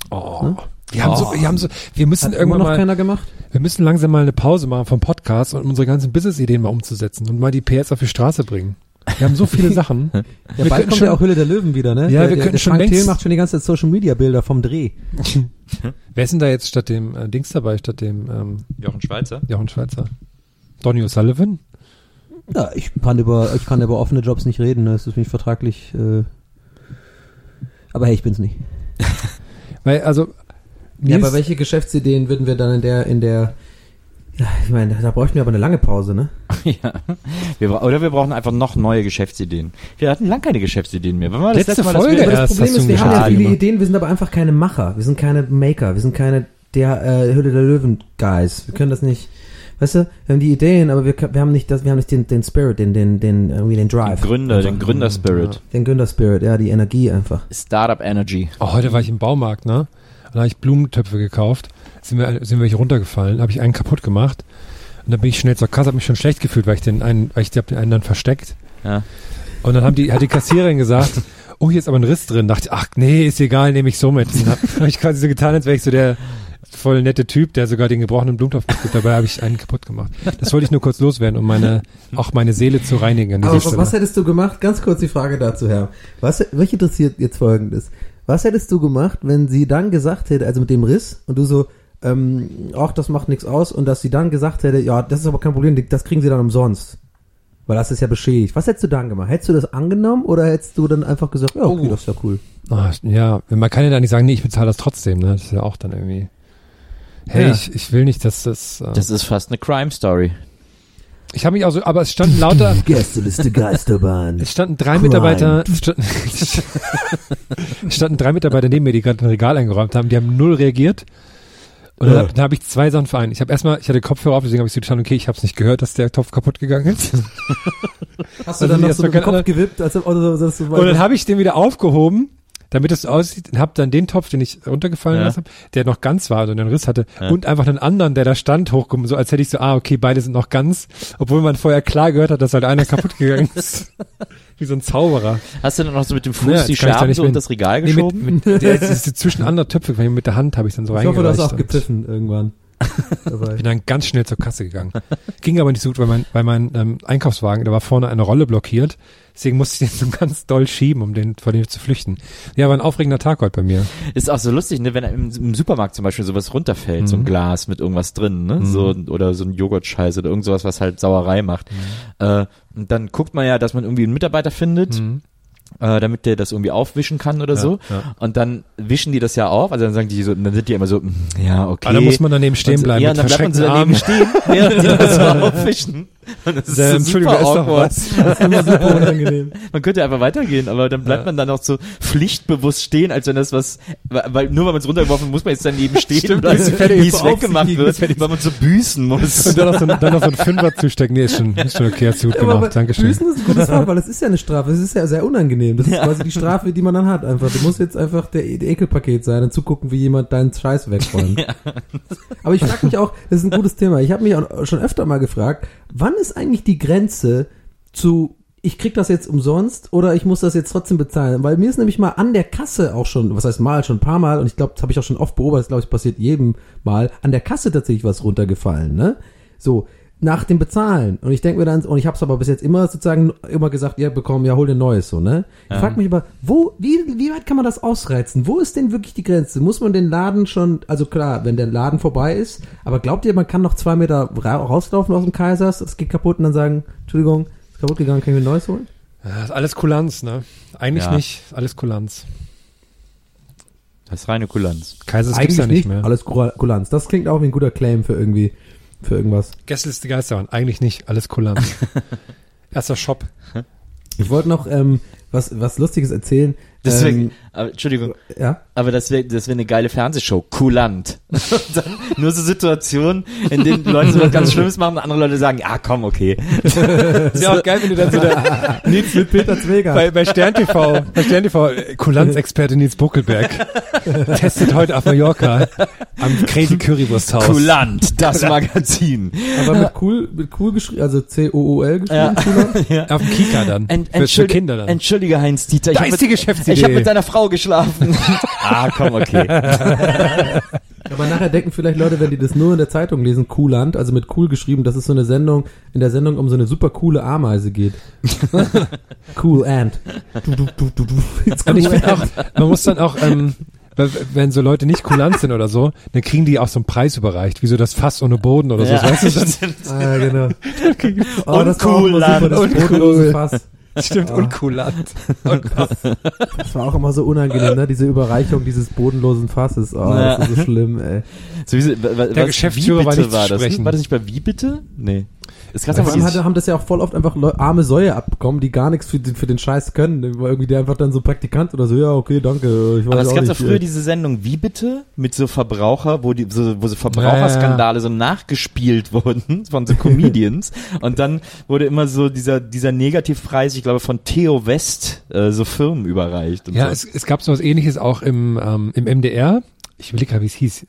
Oh. Wir haben so, wir haben so, wir müssen Hat irgendwann noch mal, keiner gemacht? wir müssen langsam mal eine Pause machen vom Podcast und unsere ganzen Business-Ideen mal umzusetzen und mal die PS auf die Straße bringen. Wir haben so viele Sachen. Ja, Wir bald könnten kommt schon- ja auch Hülle der Löwen wieder, ne? Ja, der, wir der, könnten der schon Frank längst- Thiel macht schon die ganze Zeit Social Media Bilder vom Dreh. Wer ist denn da jetzt statt dem äh, Dings dabei, statt dem ähm, Jochen Schweizer. Jochen Schweizer? Donny O'Sullivan? Ja, ich kann über, ich kann über offene Jobs nicht reden, ne? Das ist nicht vertraglich, äh, aber hey, ich bin's nicht. Weil, also, Ja, aber welche Geschäftsideen würden wir dann in der, in der, ja, ich meine, da bräuchten wir aber eine lange Pause, ne? ja. Wir, oder wir brauchen einfach noch neue Geschäftsideen. Wir hatten lang keine Geschäftsideen mehr. Wann war das Letzte letzte Mal, Folge wir, das Problem ist, wir haben ja viele gemacht. Ideen, wir sind aber einfach keine Macher, wir sind keine Maker, wir sind keine der äh, Hülle der Löwen Guys. Wir können das nicht, weißt du, wir haben die Ideen, aber wir, wir haben nicht das, wir haben nicht den, den Spirit, den, den, den, irgendwie den Drive. den Gründer, den Gründerspirit. Den Gründer-Spirit, ja, die Energie einfach. Startup Energy. oh, heute war ich im Baumarkt, ne? Und da habe ich Blumentöpfe gekauft. Sind wir, sind welche runtergefallen, habe ich einen kaputt gemacht. Und dann bin ich schnell zur Kasse, habe mich schon schlecht gefühlt, weil ich den einen, weil ich hab den einen dann versteckt. Ja. Und dann haben die, hat die Kassiererin gesagt, oh, hier ist aber ein Riss drin. Dachte ich, ach nee, ist egal, nehme ich so mit. Dann habe hab ich quasi so getan, als wäre ich so der voll nette Typ, der sogar den gebrochenen Blumentopf mitgibt. Dabei habe ich einen kaputt gemacht. Das wollte ich nur kurz loswerden, um meine, auch meine Seele zu reinigen. Aber Stelle. was hättest du gemacht? Ganz kurz die Frage dazu, Herr. Was, mich interessiert jetzt folgendes. Was hättest du gemacht, wenn sie dann gesagt hätte, also mit dem Riss, und du so, ähm, ach, das macht nichts aus, und dass sie dann gesagt hätte, ja, das ist aber kein Problem, das kriegen sie dann umsonst. Weil das ist ja beschädigt. Was hättest du dann gemacht? Hättest du das angenommen oder hättest du dann einfach gesagt, ja, okay, Oh. das ist ja cool. Ah, ja, man kann ja da nicht sagen, nee, ich bezahle das trotzdem, ne? Das ist ja auch dann irgendwie. Hey, Ja. ich, ich will nicht, dass das. Äh, Das ist fast eine Crime Story. ich habe mich auch so, aber es standen lauter, Gästeliste Geisterbahn. es standen drei Crime. Mitarbeiter, es standen, es standen drei Mitarbeiter neben mir, die gerade ein Regal eingeräumt haben, die haben null reagiert. Und dann, Ja. dann habe ich zwei Sachen vereint. Ich habe erstmal, ich hatte Kopfhörer auf, deswegen habe ich so getan, okay, ich habe es nicht gehört, dass der Topf kaputt gegangen ist. Hast Also du dann die noch so keine- Kopf gewippt, als ob, oder so, dass du Und dann habe ich den wieder aufgehoben, damit es aussieht, habe dann den Topf, den ich runtergefallen Ja. lassen habe, der noch ganz war, also einen Riss hatte, Ja. und einfach einen anderen, der da stand, hochgehoben, so als hätte ich so, ah, okay, beide sind noch ganz, obwohl man vorher klar gehört hat, dass halt einer kaputt gegangen ist. Wie so ein Zauberer. Hast du dann noch so mit dem Fuß Ja, die ich da Scherben nicht so in das Regal Nee, geschoben? mit, mit, der ist, ist zwischen andere Töpfe, weil mit der Hand habe ich dann so ich hoffe, du hast reingereicht auch gepfiffen irgendwann. Dabei. Bin dann ganz schnell zur Kasse gegangen. Ging aber nicht so gut, weil mein, weil mein ähm, Einkaufswagen, da war vorne eine Rolle blockiert. Deswegen musste ich den so ganz doll schieben, um den, vor dem zu flüchten. Ja, war ein aufregender Tag heute bei mir. Ist auch so lustig, ne, wenn im, im Supermarkt zum Beispiel sowas runterfällt, so ein Mhm. Glas mit irgendwas drin, ne, so, oder so ein Joghurtscheiß oder irgend sowas, was halt Sauerei macht. Äh, und dann guckt man ja, dass man irgendwie einen Mitarbeiter findet, äh, damit der das irgendwie aufwischen kann oder Ja, so. ja. Und dann wischen die das ja auf, also dann sagen die so, dann sind die immer so, mm, ja, okay. Aber da muss man daneben stehen so, bleiben Ja, dann bleibt man so daneben Armen. stehen, während die das so aufwischen. Und das ist Ähm, so Entschuldigung, super ist awkward. was. Das ist immer super unangenehm. Man könnte einfach weitergehen, aber dann bleibt man dann auch so pflichtbewusst stehen, als wenn das was, weil, nur weil man es runtergeworfen hat, muss man jetzt daneben stehen, Stimmt, weil das es fällt wie es weggemacht wird, weil man so büßen muss. Und dann noch so, ein- dann noch so ein Fünfer zustecken. Nee, ist schon, ist schon okay, hast du gut Aber gemacht. Dankeschön. Büßen ist ein gutes Wort, weil es ist ja eine Strafe. Es ist ja sehr unangenehm. Das ist quasi die Strafe, die man dann hat. Einfach. Du musst jetzt einfach der, der Ekelpaket sein und zugucken, wie jemand deinen Scheiß wegräumt. Aber ich frage mich auch, das ist ein gutes Thema. Ich habe mich auch schon öfter mal gefragt, wann ist eigentlich die Grenze zu ich krieg das jetzt umsonst oder ich muss das jetzt trotzdem bezahlen, weil mir ist nämlich mal an der Kasse auch schon, was heißt mal, schon ein paar Mal und ich glaube, das habe ich auch schon oft beobachtet, glaube ich, passiert jedem Mal, an der Kasse tatsächlich was runtergefallen, ne? So, nach dem Bezahlen. Und ich denke mir dann, und ich habe es aber bis jetzt immer sozusagen immer gesagt, ja, bekommen, ja, hol dir Neues, so, ne? Ich frag mich aber, wo, wie, wie weit kann man das ausreizen? Wo ist denn wirklich die Grenze? Muss man den Laden schon, also klar, wenn der Laden vorbei ist, aber glaubt ihr, man kann noch zwei Meter ra rauslaufen aus dem Kaisers, das geht kaputt und dann sagen, Entschuldigung, ist kaputt gegangen, kann ich mir ein Neues holen? Ja, ist alles Kulanz, ne? Eigentlich Ja. nicht, alles Kulanz. Das ist reine Kulanz. Kaisers gibt's ja nicht mehr. Alles Kulanz. Das klingt auch wie ein guter Claim für irgendwie, für irgendwas. Gästeliste Geisterbahn, eigentlich nicht, alles Kulanz. Erster Shop. Ich wollte noch ähm, was, was Lustiges erzählen. Deswegen, Ähm, aber, Entschuldigung, ja. aber das wäre das wär eine geile Fernsehshow. Kulant. Dann nur so Situationen, in denen Leute so was ganz Schlimmes machen und andere Leute sagen, ja komm, okay. Ist ja auch geil, wenn du dann so der, Nils mit Peter Zwegert. bei, bei Stern TV, bei Stern TV, äh, Kulanzexperte Nils Buckelberg testet heute auf Mallorca am Crazy Currywursthaus. Kulant, das Magazin. Aber mit cool, mit cool geschrieben, also C-O-O-L geschrieben. Ja. Kulant. Auf dem Kika dann. Ent, für, Kinder dann. entschuldige Heinz Dieter, ich Da ist die mit, Geschäftsidee. ich hab mit deiner Frau geschlafen. ah, komm, okay. Aber nachher denken vielleicht Leute, wenn die das nur in der Zeitung lesen, Kulant, also mit cool geschrieben, dass es so eine Sendung, in der Sendung um so eine super coole Ameise geht. cool Ant. Du, du, du, du, du. Und ich cool finde auch, man muss dann auch, ähm, wenn so Leute nicht kulant sind oder so, dann kriegen die auch so einen Preis überreicht, wie so das Fass ohne Boden oder so. Ja, weißt du, dann, stimmt. Ah, ja, genau. Oh, das war auch immer Unkulant. super, das Uncool. bodenlose Fass. Stimmt, unkulant. Das war auch immer so unangenehm, ne? Diese Überreichung dieses bodenlosen Fasses. Oh, Ja. das ist so schlimm, ey. So, wie, Der was- Geschäftsführer wie war nicht war das? sprechen. War das nicht bei Wie bitte? Nee. Es gab Vor aber allem hatte, haben das ja auch voll oft einfach Leu arme Säue abbekommen, die gar nichts für den, für den Scheiß können. Irgendwie der einfach dann so Praktikant oder so, ja, okay, danke. Ich weiß aber es gab doch früher äh, diese Sendung Wie bitte? Mit so Verbraucher, wo die, so, wo so Verbraucherskandale so nachgespielt wurden von so Comedians. Und dann wurde immer so dieser, dieser Negativpreis, ich glaube, von Theo West, äh, so Firmen überreicht. Und Ja, so. es, es gab so was ähnliches auch im, ähm, im MDR. Ich will gerade, wie es hieß.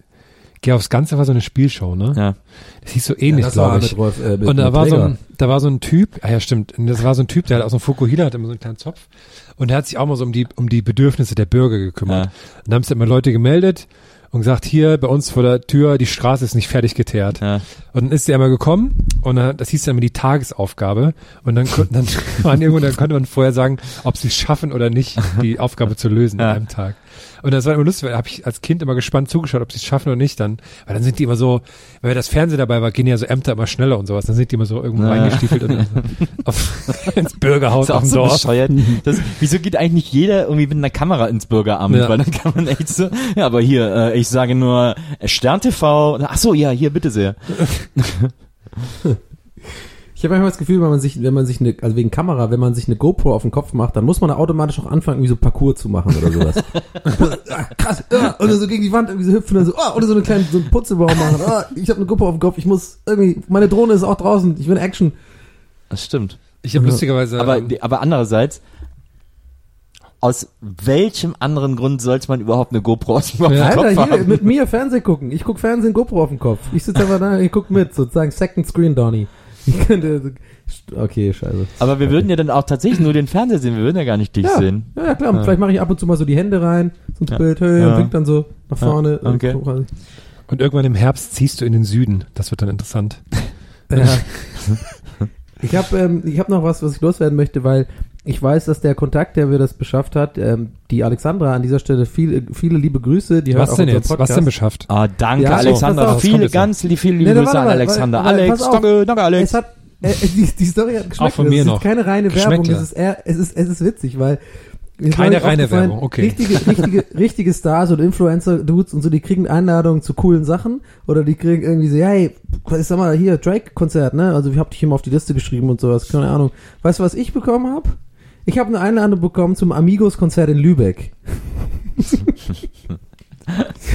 Geh aufs Ganze war so eine Spielshow, ne? ja. Das hieß so ja, ähnlich, war glaube ich. mit Rolf, äh, mit, und da war so ein, da war so ein Typ, ah ja stimmt, und das war so ein Typ, der hat auch so ein Fukuhila, hat immer so einen kleinen Zopf und der hat sich auch mal so um die, um die Bedürfnisse der Bürger gekümmert. Ja. Und da haben sich immer Leute gemeldet und gesagt, hier bei uns vor der Tür, die Straße ist nicht fertig geteert. Ja. Und dann ist der einmal gekommen und dann, das hieß dann immer die Tagesaufgabe und dann, konnten- dann, waren irgendwo, dann konnte man vorher sagen, ob sie es schaffen oder nicht, die Aufgabe zu lösen Ja. an einem Tag. Und das war immer lustig, weil da habe ich als Kind immer gespannt zugeschaut, ob sie es schaffen oder nicht. Dann, weil dann sind die immer so, weil das Fernsehen dabei war, gehen ja so Ämter immer schneller und sowas. Dann sind die immer so irgendwo Ja. reingestiefelt und so auf, ins Bürgerhaus auf dem so Dorf. Das, wieso geht eigentlich nicht jeder irgendwie mit einer Kamera ins Bürgeramt? Ja. Weil dann kann man echt so, ja, aber hier, äh, ich sage nur Stern TV. Ach so, ja, hier, bitte sehr. Ich habe manchmal das Gefühl, wenn man sich, wenn man sich eine, also wegen Kamera, wenn man sich eine GoPro auf den Kopf macht, dann muss man da automatisch auch anfangen, irgendwie so Parcours zu machen oder sowas. ah, krass, ah, oder so gegen die Wand irgendwie so hüpfen und so, ah, oder so eine kleine, so einen Putzelbaum machen. Ah, ich habe eine GoPro auf dem Kopf, ich muss irgendwie, meine Drohne ist auch draußen, ich will Action. Das stimmt. Ich habe Ja. lustigerweise, Aber, ähm, aber andererseits, aus welchem anderen Grund sollte man überhaupt eine GoPro aus dem Ja. Kopf Alter, hier, haben? mit mir Fernsehen gucken. Ich guck Fernsehen, GoPro auf dem Kopf. Ich sitze einfach da, ich guck mit, sozusagen Second Screen, Donny. Ich könnte, okay, scheiße. Aber wir würden ja dann auch tatsächlich nur den Fernseher sehen, wir würden ja gar nicht dich Ja, sehen. ja, ja klar. Ja. Vielleicht mache ich ab und zu mal so die Hände rein, so Ja. Bild, hey, Ja. und winkt dann so nach Ja, vorne. okay. und irgendwann im Herbst ziehst du in den Süden. Das wird dann interessant. Ja. Ich habe ähm, ich hab noch was, was ich loswerden möchte, weil ich weiß, dass der Kontakt, der mir das beschafft hat, ähm, die Alexandra an dieser Stelle viele, viele liebe Grüße. Die hört Was auch denn jetzt? Podcast. Was denn beschafft? Ah, danke, Ja, so, Alexander. pass auf, viele, ganz li- viele liebe Nee, Grüße an Alexander. warte, warte, Alex, auf. danke, danke, Alex. Es hat, äh, die, die Story hat geschmeckt. Auch von mir es noch. ist keine reine Werbung, es ist, eher, es ist, es ist witzig, weil Keine reine Werbung, okay. Richtige, richtige, richtige Stars und Influencer-Dudes und so, die kriegen Einladungen zu coolen Sachen oder die kriegen irgendwie so, hey, ich sag mal, hier, Drake-Konzert, ne? Also ich hab dich immer auf die Liste geschrieben und sowas, keine Ahnung. Weißt du, was ich bekommen habe? Ich habe eine Einladung bekommen zum Amigos-Konzert in Lübeck.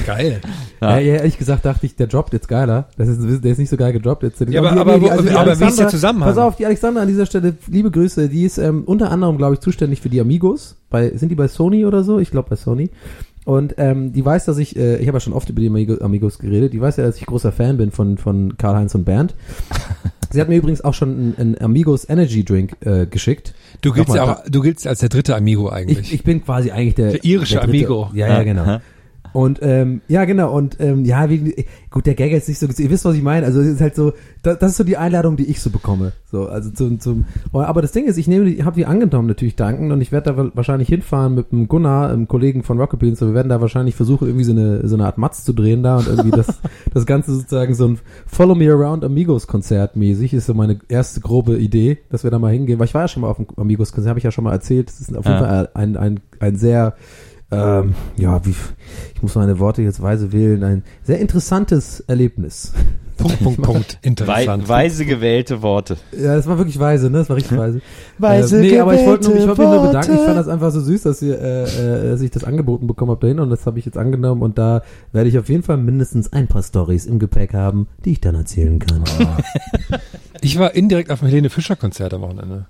Geil. Ja. Ja. ehrlich gesagt dachte ich, der droppt jetzt geiler. Das ist, der ist nicht so geil gedroppt jetzt. Ja, aber- Die- aber die- wo- aber wie ist der Alexandra- Zusammenhang? Pass auf, die Alexander an dieser Stelle, liebe Grüße, die ist ähm, unter anderem, glaube ich, zuständig für die Amigos. Bei, sind die bei Sony oder so? Ich glaube bei Sony. Und ähm, die weiß, dass ich, äh, ich habe ja schon oft über die Amigo- Amigos geredet, die weiß ja, dass ich großer Fan bin von, von Karl-Heinz und Bernd. Sie hat mir übrigens auch schon einen, einen Amigos Energy Drink äh, geschickt. Du giltst ja Nochmal, auch, du giltst als der dritte Amigo eigentlich. Ich, ich bin quasi eigentlich der, Der irische dritte- Amigo. Ja, ja, genau. Und ähm, ja, genau. Und ähm, ja, wie, gut, der Gag ist nicht so. Ihr wisst, was ich meine. Also es ist halt so, da, das ist so die Einladung, die ich so bekomme. So, also zum, zum. Aber das Ding ist, ich nehme, die, habe die angenommen natürlich danken und ich werde da wahrscheinlich hinfahren mit dem Gunnar, einem Kollegen von Rockabilly und so. Wir werden da wahrscheinlich versuchen, irgendwie so eine so eine Art Matz zu drehen da und irgendwie das das Ganze sozusagen so ein Follow Me Around Amigos Konzert mäßig ist so meine erste grobe Idee, dass wir da mal hingehen. Weil ich war ja schon mal auf dem Amigos Konzert, habe ich ja schon mal erzählt. Das ist auf jeden Ja. Fall ein ein ein sehr ähm, ja, wie, ich muss meine Worte jetzt weise wählen, ein sehr interessantes Erlebnis. Punkt, Punkt, Punkt. Interessant. weise gewählte Worte. Ja, das war wirklich weise, ne? Das war richtig weise. Weise äh, nee, aber ich wollte nur- ich wollte mich nur gewählte bedanken. Ich fand das einfach so süß, dass ihr, äh, äh, dass ich das angeboten bekommen habe dahin und das habe ich jetzt angenommen und da werde ich auf jeden Fall mindestens ein paar Stories im Gepäck haben, die ich dann erzählen kann. Ich war indirekt auf dem Helene Fischer Konzert am Wochenende.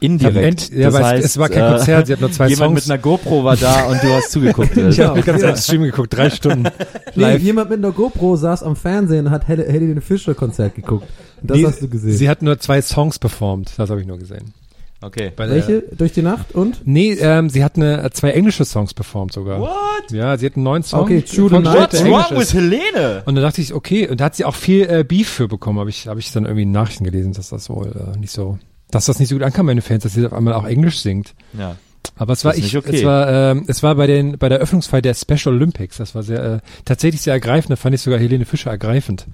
Indirekt. Ja, weil es- es war kein Konzert, sie hat nur zwei jemand Songs. mit einer GoPro war da und du hast zugeguckt. Ich habe Ja. die ganze Zeit Stream geguckt, drei Stunden Nee, live. jemand mit einer GoPro saß am Fernsehen und hat Hel- Helene Fischer Konzert geguckt. Und das Nee, hast du gesehen. Sie hat nur zwei Songs performt, das habe ich nur gesehen. Okay. Bei der- Welche? Durch die Nacht und? Nee, ähm, sie hat eine, zwei englische Songs performt sogar. What? Ja, sie hat einen neuen Song. Okay, True von the Night. der What's wrong with. Helene? Und dann dachte ich, okay, und da hat sie auch viel äh, Beef für bekommen, habe ich, habe ich dann irgendwie in Nachrichten gelesen, dass das wohl äh, nicht so, dass das nicht so gut ankam bei den Fans, dass sie auf einmal auch Englisch singt. Ja. Aber es war ich, okay. es war, ähm, es war bei den, bei der Öffnungsfeier der Special Olympics. Das war sehr, äh, tatsächlich sehr ergreifend. Da fand ich sogar Helene Fischer ergreifend.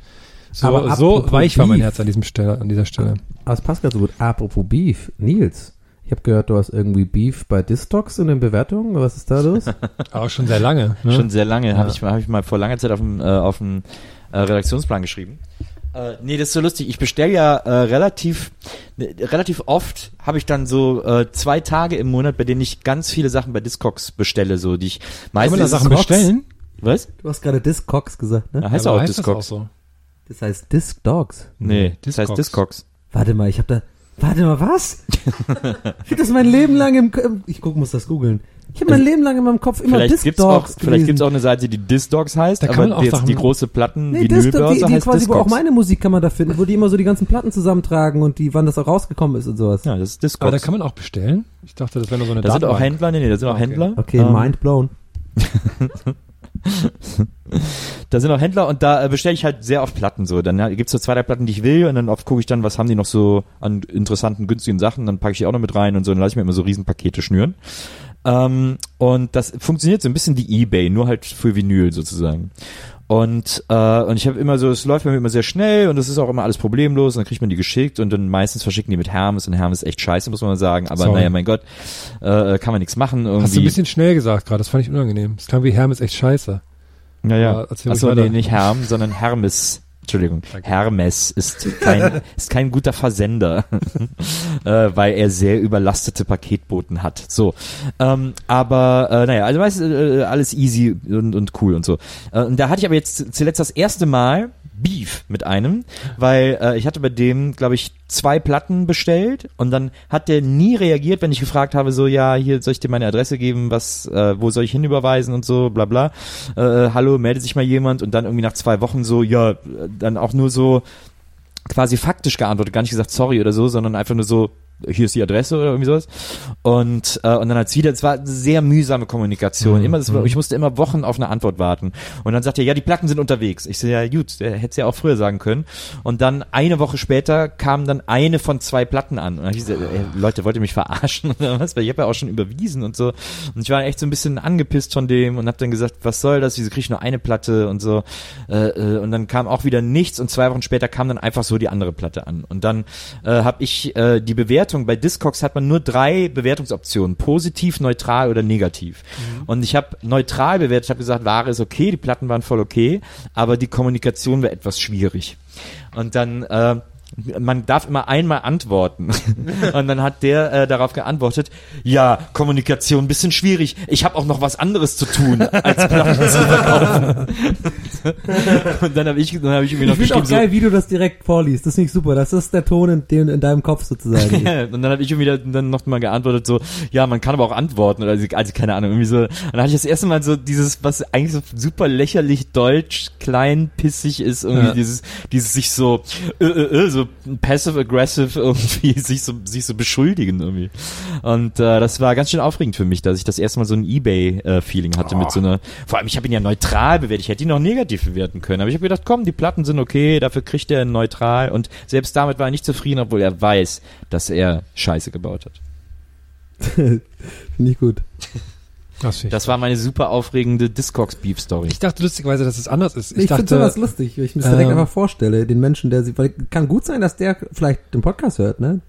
So, Aber so weich war mein. Herz an diesem Stelle, an dieser Stelle. Aber es passt gerade so gut. Apropos Beef. Nils, Ich habe gehört, du hast irgendwie Beef bei Distox in den Bewertungen. Was ist da los? Auch schon sehr lange. Ne? Schon sehr lange. Habe ich, mal- hab ich mal vor langer Zeit auf dem, äh, auf dem äh, Redaktionsplan geschrieben. Äh, nee, das ist so lustig. Ich bestelle ja äh, relativ, ne, relativ oft habe ich dann so äh, zwei Tage im Monat, bei denen ich ganz viele Sachen bei Discogs bestelle, so die ich Kann meistens man da Sachen Discogs? bestellen? Was? Du hast gerade Discogs gesagt, ne? Ja, heißt Ja, auch aber heißt das Discogs. auch so? Das heißt Disc Dogs. Nee, das heißt Discogs. Discogs. Warte mal, ich habe da. Warte mal, was? ich hab das mein Leben lang im. im ich guck, muss das googeln. Ich habe mein Leben lang in meinem Kopf immer Vielleicht Disc gibt's auch, Dogs vielleicht gibt's gelesen. auch eine Seite, die Discogs heißt, Da kann aber man auch jetzt Sachen- die große Platten Nee, Disc, Vinylbörse die, die heißt quasi, wo auch Discogs. meine Musik kann man da finden, wo die immer so die ganzen Platten zusammentragen und die, wann das auch rausgekommen ist und sowas. ja, das ist Aber Discogs. da kann man auch bestellen? Ich dachte, das wäre nur so eine da sind auch Datenbank. Händler, nee, nee, da sind auch Okay. Händler. Okay, Ähm, mind blown. Da sind auch Händler und da äh, bestelle ich halt sehr oft Platten so. Dann ja, gibt's so zwei, drei Platten, die ich will und dann oft gucke ich dann, was haben die noch so an interessanten, günstigen Sachen, dann packe ich die auch noch mit rein und so, dann lasse ich mir immer so Riesenpakete schnüren. Ähm, und das funktioniert so ein bisschen wie Ebay, nur halt für Vinyl sozusagen. Und, äh, und ich habe immer so, es läuft bei mir immer sehr schnell und es ist auch immer alles problemlos und dann kriegt man die geschickt und dann meistens verschicken die mit Hermes und Hermes ist echt scheiße, muss man sagen. Aber Sorry. naja, mein Gott, äh, kann man nichts machen. Irgendwie. Hast du ein bisschen schnell gesagt gerade, das fand ich unangenehm. Das klang wie Hermes echt scheiße. Ja, ja. Ruhig Achso, nee, nicht Herm, sondern Hermes. Entschuldigung, Hermes ist kein, ist kein guter Versender, äh, weil er sehr überlastete Paketboten hat. So, ähm, aber äh, naja, also meist äh, alles easy und, und cool und so. Äh, und da hatte ich aber jetzt zuletzt das erste Mal Beef mit einem, weil äh, ich hatte bei dem, glaube ich, zwei Platten bestellt und dann hat der nie reagiert, wenn ich gefragt habe, so ja, hier soll ich dir meine Adresse geben, was, äh, wo soll ich hinüberweisen und so, bla bla. Äh, hallo, meldet sich mal jemand und dann irgendwie nach zwei Wochen so, ja, dann auch nur so quasi faktisch geantwortet, gar nicht gesagt sorry oder so, sondern einfach nur so, hier ist die Adresse oder irgendwie sowas. Und, äh, und dann hat's wieder, es war eine sehr mühsame Kommunikation. Immer, das war, ich musste immer Wochen auf eine Antwort warten. Und dann sagt er, ja, die Platten sind unterwegs. Ich so, ja, gut, der hätte es ja auch früher sagen können. Und dann eine Woche später kam dann eine von zwei Platten an. Und dann so, ey, Leute, wollt ihr mich verarschen oder was? Weil ich habe ja auch schon überwiesen und so. Und ich war echt so ein bisschen angepisst von dem und habe dann gesagt, was soll das? Wieso krieg ich nur eine Platte und so. Äh, äh, und dann kam auch wieder nichts und zwei Wochen später kam dann einfach so die andere Platte an. Und dann äh, habe ich äh, die Bewertung, bei Discogs hat man nur drei Bewertungsoptionen, positiv, neutral oder negativ. Und ich habe neutral bewertet, ich habe gesagt, Ware ist okay, die Platten waren voll okay, aber die Kommunikation war etwas schwierig. Und dann äh, man darf immer einmal antworten. Und dann hat der äh, darauf geantwortet, ja, Kommunikation ein bisschen schwierig. Ich habe auch noch was anderes zu tun, als Platten zu verkaufen. Und dann habe ich, dann hab ich irgendwie noch Ich finde geschrieben, auch so, geil, wie du das direkt vorliest. Das finde ich super. Das ist der Ton in, dem, in deinem Kopf sozusagen. Und dann habe ich irgendwie da- dann noch mal geantwortet so, ja, man kann aber auch antworten oder also, also keine Ahnung, irgendwie so. Und dann hatte ich das erste Mal so dieses, was eigentlich so super lächerlich deutsch, klein, pissig ist, irgendwie Ja. dieses, dieses sich so, äh, äh, äh, so passive aggressive irgendwie sich so, sich so beschuldigen irgendwie. Und äh, das war ganz schön aufregend für mich, dass ich das erste Mal so ein Ebay-Feeling hatte mit so einer, vor allem ich habe ihn ja neutral bewertet, ich hätte ihn noch negativ bewerten können, aber ich habe gedacht, komm, die Platten sind okay, dafür kriegt er neutral und selbst damit war er nicht zufrieden, obwohl er weiß, dass er Scheiße gebaut hat. Finde ich gut. Das Das war meine super aufregende Discogs-Beef-Story. Ich dachte lustigerweise, dass es anders ist. Ich, Ich, finde sowas lustig, weil ich mir das direkt ähm, einfach vorstelle, den Menschen, der sie, weil kann gut sein, dass der vielleicht den Podcast hört, ne?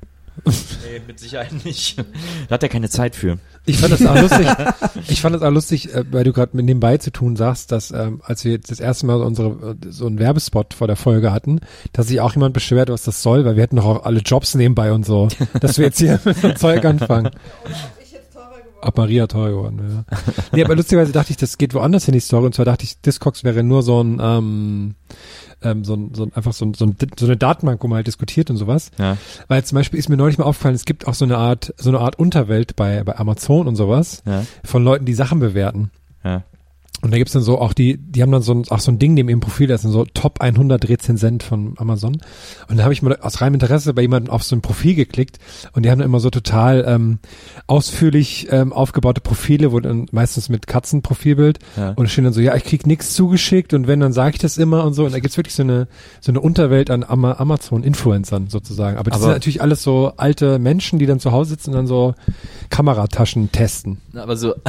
Nee, mit Sicherheit nicht. Da hat er keine Zeit für. ich fand das auch lustig. Ich fand das auch lustig, äh, weil du gerade mit nebenbei zu tun sagst, dass ähm, als wir jetzt das erste Mal unsere äh, so einen Werbespot vor der Folge hatten, dass sich auch jemand beschwert, was das soll, weil wir hätten doch auch alle Jobs nebenbei und so, dass wir jetzt hier mit so Zeug anfangen. Ob Maria teuer geworden wäre. Nee, aber lustigerweise dachte ich, das geht woanders hin, die Story. Und zwar dachte ich, Discogs wäre nur so ein, ähm, ähm, so ein, so ein einfach so, ein, so, ein, so eine Datenbank, wo man halt diskutiert und sowas. Ja. Weil zum Beispiel ist mir neulich mal aufgefallen, es gibt auch so eine Art, so eine Art Unterwelt bei, bei Amazon und sowas Ja. von Leuten, die Sachen bewerten. Ja. Und da gibt's dann so auch die, die haben dann so ein, auch so ein Ding neben ihrem Profil, das sind so Top 100 Rezensent von Amazon. Und da habe ich mal aus reinem Interesse bei jemandem auf so ein Profil geklickt und die haben dann immer so total ähm, ausführlich ähm, aufgebaute Profile, wo dann meistens mit Katzenprofilbild Ja. und stehen dann so, ja, ich krieg nichts zugeschickt und wenn, dann sage ich das immer und so. Und da gibt's wirklich so eine so eine Unterwelt an Ama Amazon-Influencern sozusagen. Aber das Aber- sind natürlich alles so alte Menschen, die dann zu Hause sitzen und dann so Kamerataschen testen. Aber so.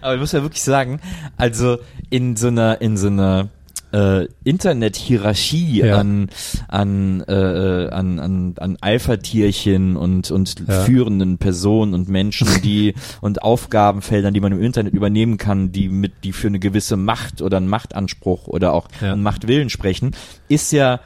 aber ich muss ja wirklich sagen, also in so einer, in so einer äh, Internethierarchie Ja. an an, äh, an an an Alpha-Tierchen und und Ja. führenden Personen und Menschen, die und Aufgabenfeldern, die man im Internet übernehmen kann, die mit die für eine gewisse Macht oder einen Machtanspruch oder auch Ja. einen Machtwillen sprechen, ist ja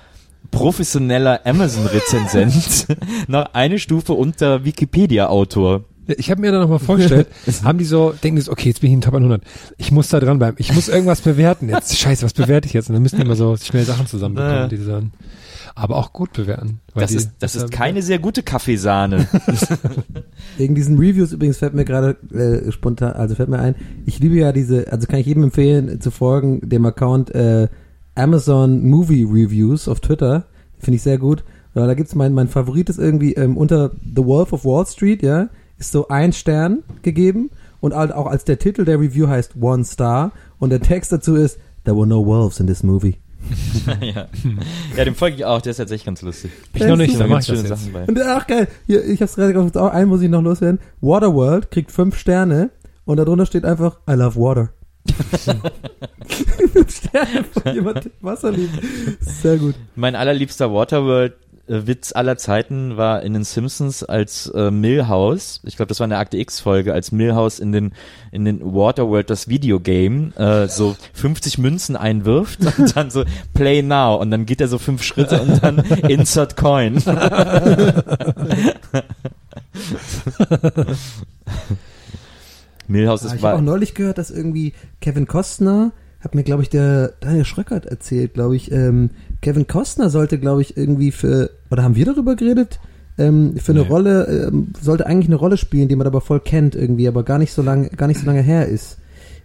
professioneller Amazon-Rezensent noch eine Stufe unter Wikipedia-Autor. Ich habe mir da nochmal vorgestellt, haben die so, denken die so, okay, jetzt bin ich in Top 100. Ich muss da dranbleiben. Ich muss irgendwas bewerten jetzt. Scheiße, was bewerte ich jetzt? Und dann müssen die immer so schnell Sachen zusammenbekommen, Ja. die sie dann aber auch gut bewerten. weil Das die- ist das ist ja- keine sehr gute Kaffeesahne. Wegen diesen Reviews übrigens fällt mir gerade äh, spontan, also fällt mir ein, ich liebe ja diese, also kann ich jedem empfehlen zu folgen, dem Account äh, Amazon Movie Reviews auf Twitter. Finde ich sehr gut. Weil da gibt's mein, mein Favorit ist irgendwie ähm, unter The Wolf of Wall Street, ja, ist so ein Stern gegeben und halt auch als der Titel der Review heißt One Star und der Text dazu ist There were no wolves in this movie. ja. ja, dem folge ich auch, der ist tatsächlich ganz lustig. Ich noch nicht, Da mach ich das schöne jetzt. Sachen bei. Und ach geil, hier, ich hab's gerade gemacht, auch einen muss ich noch loswerden. Waterworld kriegt fünf Sterne und darunter steht einfach I love water. fünf Sterne von jemand, der Wasser liebt. Sehr gut. Mein allerliebster Waterworld-Witz aller Zeiten war in den Simpsons als äh, Millhouse, ich glaube, das war eine Akte X-Folge, als Millhouse in den, in den Waterworld, das Videogame, äh, so 50 Münzen einwirft und dann so Play Now und dann geht er so fünf Schritte und dann Insert Coin. Millhouse Ah, ist ich habe auch neulich gehört, dass irgendwie Kevin Costner, hat mir glaube ich der Daniel Schröckert erzählt, glaube ich, ähm, Kevin Costner sollte glaube ich irgendwie für, oder haben wir darüber geredet? Ähm, für eine Nee. Rolle, ähm, sollte eigentlich eine Rolle spielen, die man aber voll kennt irgendwie, aber gar nicht so lange, gar nicht so lange her ist.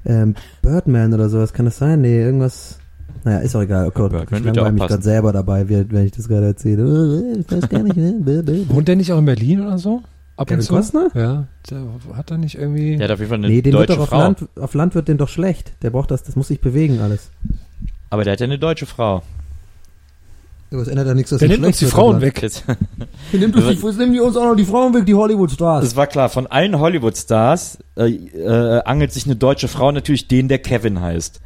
Ähm, Birdman oder sowas, kann das sein? Nee, irgendwas. Naja, ist auch egal. Oh Gott, Birdman ich wird ja langweile mich gerade selber dabei, wenn ich das gerade erzähle. Äh, Ich weiß gar nicht, ne? Wohnt der nicht auch in Berlin oder so? Ab Kevin und zu? Costner? Ja. Der hat er nicht irgendwie. der hat auf jeden Fall eine Nee, den wird deutsche doch auf Frau. Land, auf Land wird den doch schlecht. Der braucht das, das muss sich bewegen alles. Aber der hat ja eine deutsche Frau. Aber es ändert ja nichts, dass der es nimmt uns die Frauen weg. Das, Hier nimmt uns die, jetzt nehmen die uns auch noch die Frauen weg, die Hollywood-Stars. das war klar, von allen Hollywood-Stars äh, äh, angelt sich eine deutsche Frau natürlich den, der Kevin heißt.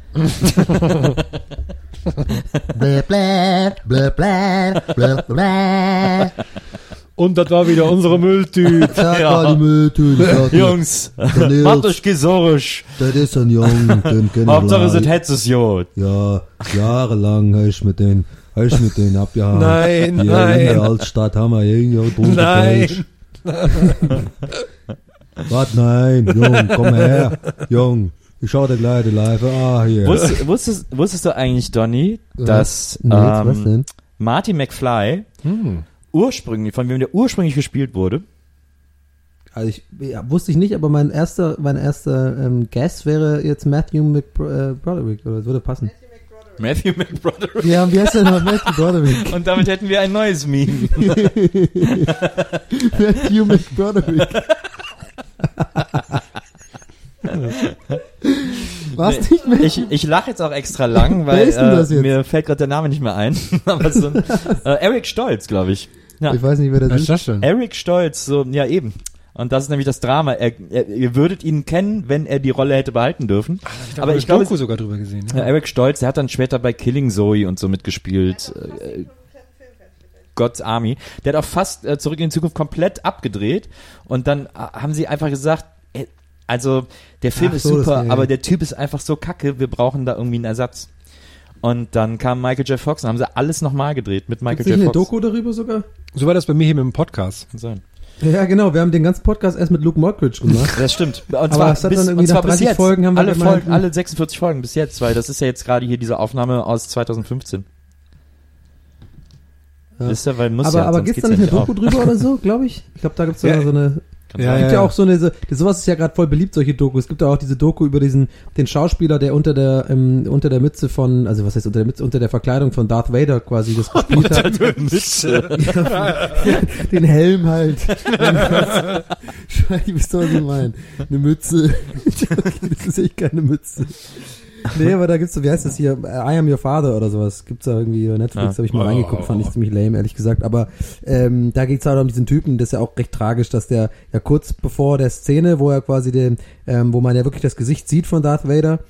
Blä, blä, blä, blä, blä, blä. Und das war wieder unsere Mülltüte. Ja. mal die Mülltüte, Jungs, macht euch gesorisch. Das ist ein Jung, den kenn ich Hauptsache, lang. es hättest es Jod. Ja, jahrelang habe ich mit denen, habe ich mit denen abgehauen. Nein, Hier nein. in der Altstadt haben wir irgendwo drunter Nein. Was, nein, Jung, komm her. Jung, ich schau dir gleich die Live. Ah, hier. Wusstest, wusstest, wusstest du eigentlich, Donny, dass Nee, ähm, denn? Marty McFly Hm. ursprünglich, von wem der ursprünglich gespielt wurde, Also ich ja, wusste ich nicht, aber mein erster, mein erster ähm, Guess wäre jetzt Matthew McBroderick, oder das würde passen. Matthew McBroderick. Ja, wie heißt der noch? Matthew Broderick. Und damit hätten wir ein neues Meme. Matthew McBroderick. Was nicht mehr? Ich, ich lache jetzt auch extra lang, weil äh, mir fällt gerade der Name nicht mehr ein. Aber so ein, äh, Eric Stolz, glaube ich. Ja. Ich weiß nicht, wer das ist? Eric Stolz, so, ja eben. Und das ist nämlich das Drama. Er, er, ihr würdet ihn kennen, wenn er die Rolle hätte behalten dürfen. Da aber haben ich wir glaube, sogar drüber gesehen. Ja, Eric Stolz, der hat dann später bei Killing Zoe und so mitgespielt. Äh, God's Army. Der hat auch fast äh, zurück in die Zukunft komplett abgedreht. Und dann äh, haben sie einfach gesagt, äh, also der Film Ach ist so, super, ja. aber der Typ ist einfach so kacke, wir brauchen da irgendwie einen Ersatz. Und dann kam Michael J. Fox und haben sie alles nochmal gedreht mit Michael J. eine Fox. Doku darüber sogar? So war das bei mir hier mit dem Podcast. Kann sein. Ja, genau. Wir haben den ganzen Podcast erst mit Luke Mockridge gemacht. Das stimmt. Und Aber zwar es hat bis, dann irgendwie und zwar nach bis 30 jetzt. Folgen haben wir alle, Folgen, hm. alle 46 Folgen bis jetzt, weil das ist ja jetzt gerade hier diese Aufnahme aus 2015. Ja. Wisst ihr, weil muss aber ja, aber sonst gibt's da nicht eine Doku drüber oder so, glaube ich? Ich glaube, da gibt's Ja. ja, so eine. Kann Ja, Es gibt ja, auch so eine, so, sowas ist ja gerade voll beliebt, solche Dokus. Es gibt ja auch diese Doku über diesen, den Schauspieler, der unter der, ähm, unter der Mütze von, also was heißt unter der Mütze, unter der Verkleidung von Darth Vader quasi das gespielt hat. den Helm halt. ich wisst doch, was ich meine. Eine Mütze. okay, das ist echt keine Mütze. Nee, aber da gibt's so, wie heißt das hier? I am your father oder sowas. Gibt's da irgendwie bei Netflix, Ja. habe ich mal Oh. reingeguckt, fand ich ziemlich lame, ehrlich gesagt. Aber ähm, da geht's halt um diesen Typen, das ist ja auch recht tragisch, dass der ja kurz bevor der Szene, wo er quasi den, ähm, wo man ja wirklich das Gesicht sieht von Darth Vader,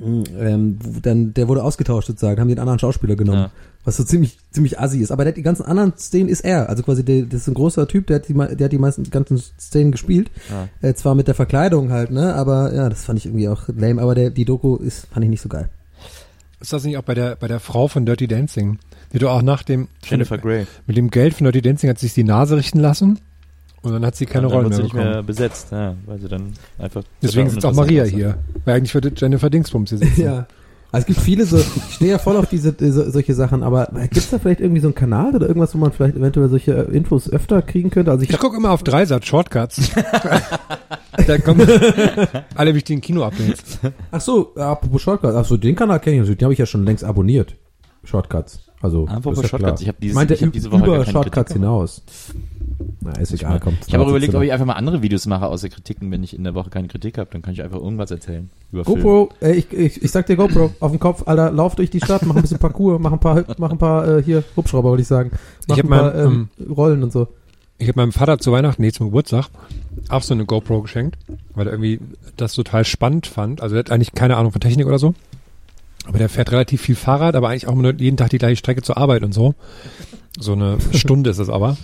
ähm, wo dann, der wurde ausgetauscht sozusagen, haben den anderen Schauspieler genommen. Ja. Was so ziemlich, ziemlich assi ist. Aber der, die ganzen anderen Szenen ist er. Also quasi, der, das ist ein großer Typ, der hat die, der hat die meisten ganzen Szenen gespielt. Äh, zwar mit der Verkleidung halt, ne? Aber ja, das fand ich irgendwie auch lame. Aber der, die Doku ist, fand ich nicht so geil. Ist das nicht auch bei der, bei der Frau von Dirty Dancing? Die du auch nach dem, Jennifer Grey. mit dem Geld von Dirty Dancing hat sich die Nase richten lassen und dann hat sie keine Und dann Rollen wird mehr sie nicht bekommen. mehr besetzt, ja, weil sie dann einfach. Deswegen sitzt auch Maria hier. Weil eigentlich würde Jennifer Dingsbums hier sitzen. Ja. Also es gibt viele so, ich stehe ja voll auf diese, diese solche Sachen, aber gibt's da vielleicht irgendwie so einen Kanal oder irgendwas, wo man vielleicht eventuell solche äh, Infos öfter kriegen könnte? Also ich, Ich gucke immer auf Dreisat Shortcuts. da kommen alle wichtigen Kino-Updates. ach so, äh, apropos Shortcuts, ach so, den Kanal kenne ich natürlich, den habe ich ja schon längst abonniert. Shortcuts. Also, Apropos ja Shortcuts, klar. ich hab dieses- Meint er ich hab diese Woche über gar keine Shortcuts Kritik gemacht. Na, ist egal, komm. Ich habe auch überlegt, ob ich einfach mal andere Videos mache außer Kritiken, wenn ich in der Woche keine Kritik habe, dann kann ich einfach irgendwas erzählen. Über. GoPro, ey, ich, ich, ich sag dir GoPro, auf dem Kopf, Alter, lauf durch die Stadt, mach ein bisschen Parkour, mach ein paar, mach ein paar, äh, hier, Hubschrauber, wollte ich sagen. Mach Ich hab ein paar, mal, ähm, Rollen und so. Ich habe meinem Vater zu Weihnachten, nee, zum Geburtstag, auch so eine GoPro geschenkt, weil er irgendwie das total spannend fand. Also er hat eigentlich keine Ahnung von Technik oder so. Aber der fährt relativ viel Fahrrad, aber eigentlich auch nur jeden Tag die gleiche Strecke zur Arbeit und so. So eine Stunde ist es aber.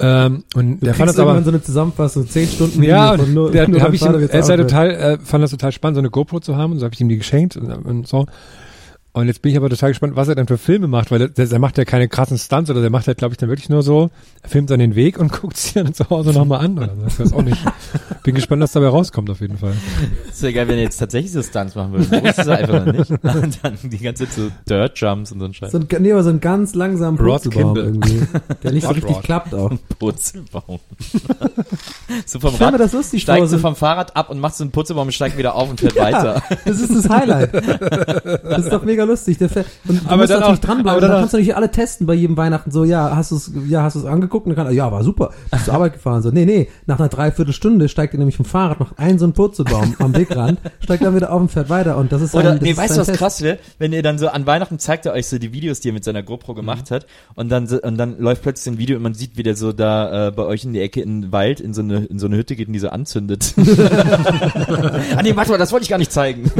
Ähm, und Du der fand das aber so eine Zusammenfassung, 10 Stunden Ja, von nur, der, nur der hab ich ihm, er ist arbeitet. total, äh, fand das total spannend, so eine GoPro zu haben und so habe ich ihm die geschenkt und, und so. Und jetzt bin ich aber total gespannt, was er dann für Filme macht, weil der, der macht ja keine krassen Stunts oder der macht halt, glaube ich, dann wirklich nur so, er filmt dann den Weg und guckt sich dann zu Hause nochmal an oder so. Ich weiß auch nicht. Bin gespannt, was dabei rauskommt auf jeden Fall. Das wäre geil, wenn ihr jetzt tatsächlich so Stunts machen würdet. So ist es einfach noch nicht. Und dann die ganze Zeit so Dirt Jumps und so ein Scheiß. So ein, nee, aber so einen ganz langsamen Purzelbaum irgendwie, der nicht so richtig Rod. klappt auch. Purzelbaum. so vom Ich Rad, das lustig steigt vor, so so- vom Fahrrad ab und macht so einen Purzelbaum und steigt wieder auf und fährt weiter. Das ist das Highlight. Das ist doch mega lustig. Der fährt- und du Aber musst natürlich auch- dranbleiben. Dann, dann kannst du natürlich alle testen bei jedem Weihnachten. So, ja, hast du es, ja, hast du es angeguckt? Und dann kann, ja, war super. Bist zur Arbeit gefahren. So, nee, nee. Nach einer Dreiviertelstunde steigt er nämlich vom Fahrrad noch ein so ein Purzelbaum am Wegrand, steigt dann wieder auf und fährt weiter. Und das ist Oder, ein, das nee, weißt du, was Test. krass wäre? Wenn ihr dann so an Weihnachten zeigt er euch so die Videos, die er mit seiner GoPro gemacht hat und dann, und dann läuft plötzlich ein Video und man sieht, wie der so da äh, bei euch in die Ecke in den Wald in so eine, in so eine Hütte geht und die so anzündet. ah nee, warte mal, das wollte ich gar nicht zeigen.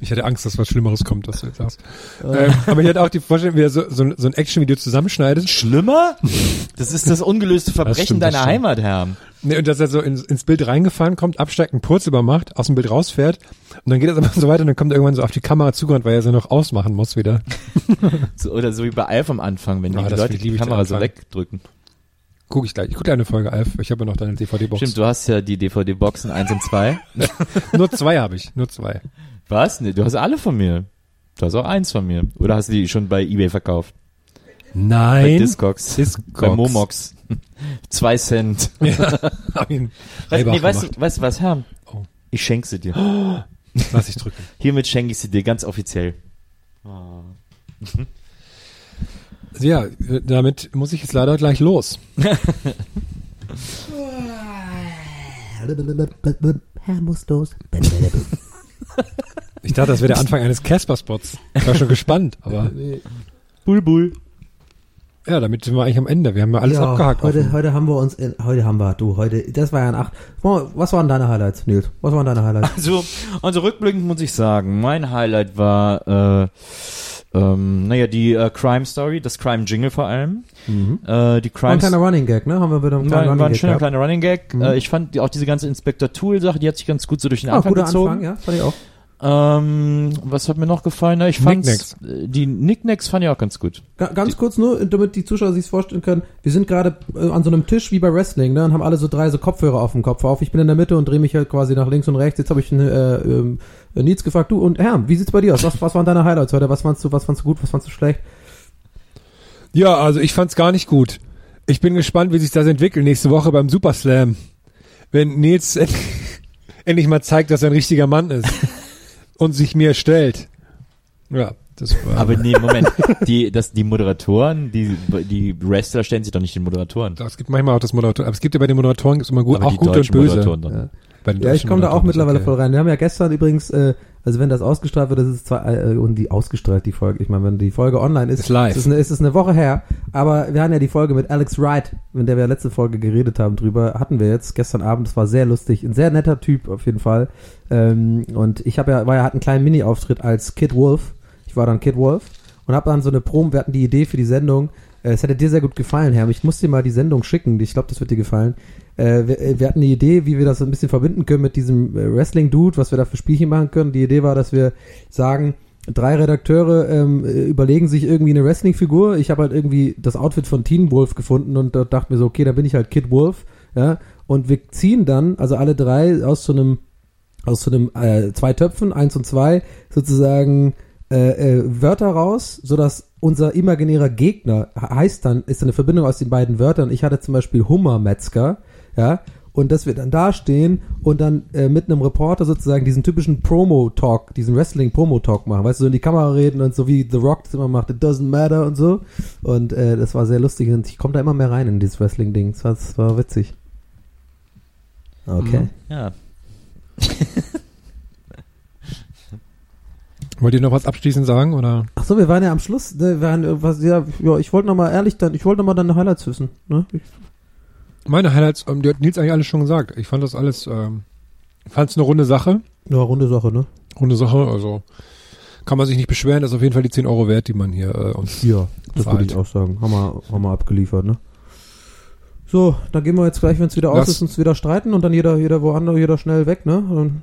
Ich hatte Angst, dass was Schlimmeres kommt, was du jetzt sagst. ähm, aber ich hatte auch die Vorstellung, wie er so, so, ein- so ein Action-Video zusammenschneidet. Schlimmer? Das ist das ungelöste Verbrechen stimmt, das deiner stimmt. Heimat, Herr. Nee, und dass er so ins, ins Bild reingefahren kommt, absteigt, einen Purzelbaum macht, aus dem Bild rausfährt und dann geht es aber so weiter und dann kommt er irgendwann so auf die Kamera zugerannt, weil er sie noch ausmachen muss wieder. So, oder so wie bei Alf am Anfang, wenn die Ah, das Leute die Kamera so wegdrücken. Guck ich gleich. Ich gucke eine Folge, Alf. Ich habe ja noch deine DVD-Box. Stimmt, du hast ja die DVD-Boxen 1 und 2. Nur zwei habe ich, nur zwei. Was? Nee, du hast alle von mir. Du hast auch eins von mir. Oder hast du die schon bei Ebay verkauft? Bei Nein. Discogs. Discogs. Bei Momox. Zwei Cent. Hab ihn Weißt, nee, weißt, du, weißt was, Herr? Oh. Ich schenke sie dir. Lass ich drücken. Hiermit schenke ich sie dir ganz offiziell. Also ja, damit muss ich jetzt leider gleich los. Herr muss los. Ich dachte, das wäre der Anfang eines Casper-Spots. Ich war schon gespannt, aber Bulbul. ja, damit sind wir eigentlich am Ende. Wir haben ja alles ja, abgehakt. Heute, offen. heute haben wir uns, in, heute haben wir, du, heute, das war ja ein Acht. Was waren deine Highlights, Nils? Was waren deine Highlights? Also, also rückblickend muss ich sagen, mein Highlight war, äh, ähm, naja, die äh, Crime Story, das Crime Jingle vor allem. Äh, die War ein Crime kleiner Running Gag, ne? Haben wir wieder einen war, kleinen war ein Running Gag schöner gehabt. kleiner Running Gag. Mhm. Äh, ich fand die, auch diese ganze Inspector Tool Sache, die hat sich ganz gut so durch den Ah, Anfang guter gezogen. Anfang, ja, fand ich auch. Ähm, was hat mir noch gefallen? Na, Ich fand Knickknacks. die Nicknacks fand ich auch ganz gut. Ga- Ganz kurz nur, damit die Zuschauer sich vorstellen können. Wir sind gerade äh, an so einem Tisch wie bei Wrestling, ne? Und haben alle so drei so Kopfhörer auf dem Kopf auf. Ich bin in der Mitte und drehe mich halt quasi nach links und rechts. Jetzt habe ich einen, äh, ähm, Nils gefragt, du und Herr, wie sieht's bei dir aus? Was, was waren deine Highlights heute? Was fandst du, was fandst du gut, was fandst du schlecht? Ja, also ich fand's gar nicht gut. Ich bin gespannt, wie sich das entwickelt nächste Woche beim Super Slam. Wenn Nils end- endlich mal zeigt, dass er ein richtiger Mann ist und sich mir stellt. Ja, das war. Aber nee, Moment. die, das, die Moderatoren, die, die Wrestler stellen sich doch nicht den Moderatoren. es gibt manchmal auch das Moderator, aber es gibt ja bei den Moderatoren gibt's immer gut, Aber auch die gut und böse. Moderatoren dann. Ja. Den Ja, ich komme da auch mittlerweile okay. voll rein. Wir haben ja gestern übrigens, äh, also wenn das ausgestrahlt wird, das ist zwar, äh, und die ausgestrahlt, die Folge, ich meine, wenn die Folge online ist, Ist live. Ist es, eine, ist es eine Woche her, Aber wir hatten ja die Folge mit Alex Wright, in der wir letzte Folge geredet haben drüber, hatten wir jetzt gestern Abend. Das war sehr lustig, ein sehr netter Typ auf jeden Fall. Ähm, und ich habe ja, war ja, hatte einen kleinen Mini-Auftritt als Kid Wolf. Ich war dann Kid Wolf und habe dann so eine Promo, wir hatten die Idee für die Sendung. Äh, Es hätte dir sehr gut gefallen, Herr. Ich muss dir mal die Sendung schicken. Ich glaube, das wird dir gefallen. Äh, wir, äh, wir hatten die Idee, wie wir das ein bisschen verbinden können mit diesem äh, Wrestling-Dude, was wir da für Spielchen machen können. Die Idee war, dass wir sagen, drei Redakteure ähm, äh, überlegen sich irgendwie eine Wrestling-Figur. Ich habe halt irgendwie das Outfit von Teen Wolf gefunden und da dachte mir so, okay, da bin ich halt Kid Wolf. Ja, und wir ziehen dann, also alle drei aus so einem aus so einem äh, zwei Töpfen, eins und zwei, sozusagen äh, äh, Wörter raus, sodass unser imaginärer Gegner he- heißt dann, ist eine Verbindung aus den beiden Wörtern. Ich hatte zum Beispiel Hummermetzger, ja, und dass wir dann da stehen und dann äh, mit einem Reporter sozusagen diesen typischen Promo-Talk, diesen Wrestling-Promo-Talk machen, weißt du, so in die Kamera reden und so wie The Rock das immer macht, it doesn't matter und so. Und äh, das war sehr lustig und ich komme da immer mehr rein in dieses Wrestling-Ding. Das war, das war witzig. Okay. Ja. Wollt ihr noch was abschließend sagen oder? Ach so, wir waren ja am Schluss, ne, wir waren irgendwas, ja, ja, ich wollte noch mal ehrlich dann, ich wollte noch mal deine Highlights wissen, ne? Ich, Meine Highlights, ähm, die hat Nils eigentlich alles schon gesagt. Ich fand das alles, ähm, fand es eine runde Sache. ja, runde Sache, ne? Runde Sache, also kann man sich nicht beschweren, das ist auf jeden Fall die 10 Euro wert, die man hier äh, uns. Ja, das Zahlt. würde ich auch sagen. Haben wir, haben wir abgeliefert, ne? So, dann gehen wir jetzt gleich, wenn es wieder aus ist, uns wieder streiten und dann jeder, jeder woanders, jeder schnell weg, ne? Und,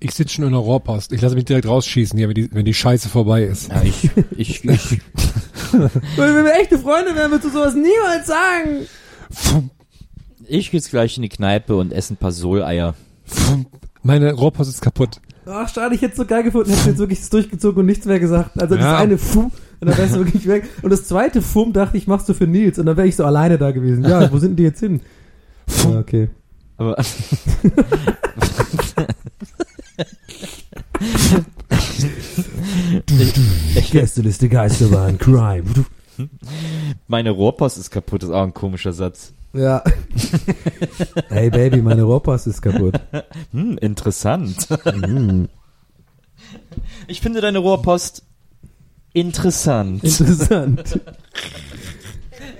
Ich sitze schon in der Rohrpost. Ich lasse mich direkt rausschießen hier, wenn die, wenn die Scheiße vorbei ist. ja ich, ich, ich, wenn wir echte Freunde wären, würdest du sowas niemals sagen. Pfum, ich gehe jetzt gleich in die Kneipe und esse ein paar Soleier. Meine Rohrpost ist kaputt. Ach, schade, ich hätte es so geil gefunden, hättest du jetzt wirklich durchgezogen und nichts mehr gesagt. Also das Ja. eine Fumm und dann wärst du wirklich weg. Und das zweite Fumm dachte ich, machst du für Nils und dann wäre ich so alleine da gewesen. Ja, wo sind denn die jetzt hin? Ja, okay. Aber Gästeliste Geisterbahn, Crime. meine Rohrpost ist kaputt, ist auch ein komischer Satz. Ja. hey Baby, meine Rohrpost ist kaputt. Hm, interessant. Mhm. Ich finde deine Rohrpost interessant. Interessant.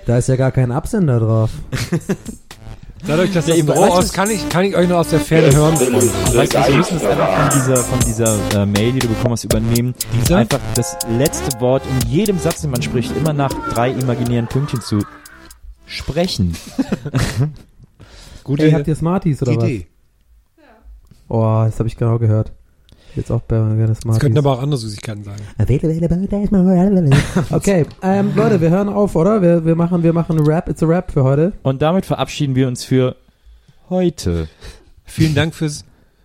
Da ist ja gar kein Absender drauf. Dadurch, dass Ja, das eben, Rohr ist, kann ich, kann ich euch nur aus der Ferne hören. Weißt du, wir müssen es einfach von dieser, von dieser äh, Mail, die du bekommen hast, übernehmen. Dieser? Einfach das letzte Wort in jedem Satz, den man spricht, immer nach drei imaginären Pünktchen zu sprechen. Gute Hey, habt ihr Smarties oder Idee. was? Oh, das habe ich genau gehört. Jetzt auch bei gerne Das Smarties. könnten aber auch andere Süßigkeiten sein. Okay, ähm, Leute, wir hören auf, oder? Wir, wir machen, wir machen Rap, it's a Rap für heute. Und damit verabschieden wir uns für heute. Vielen Dank fürs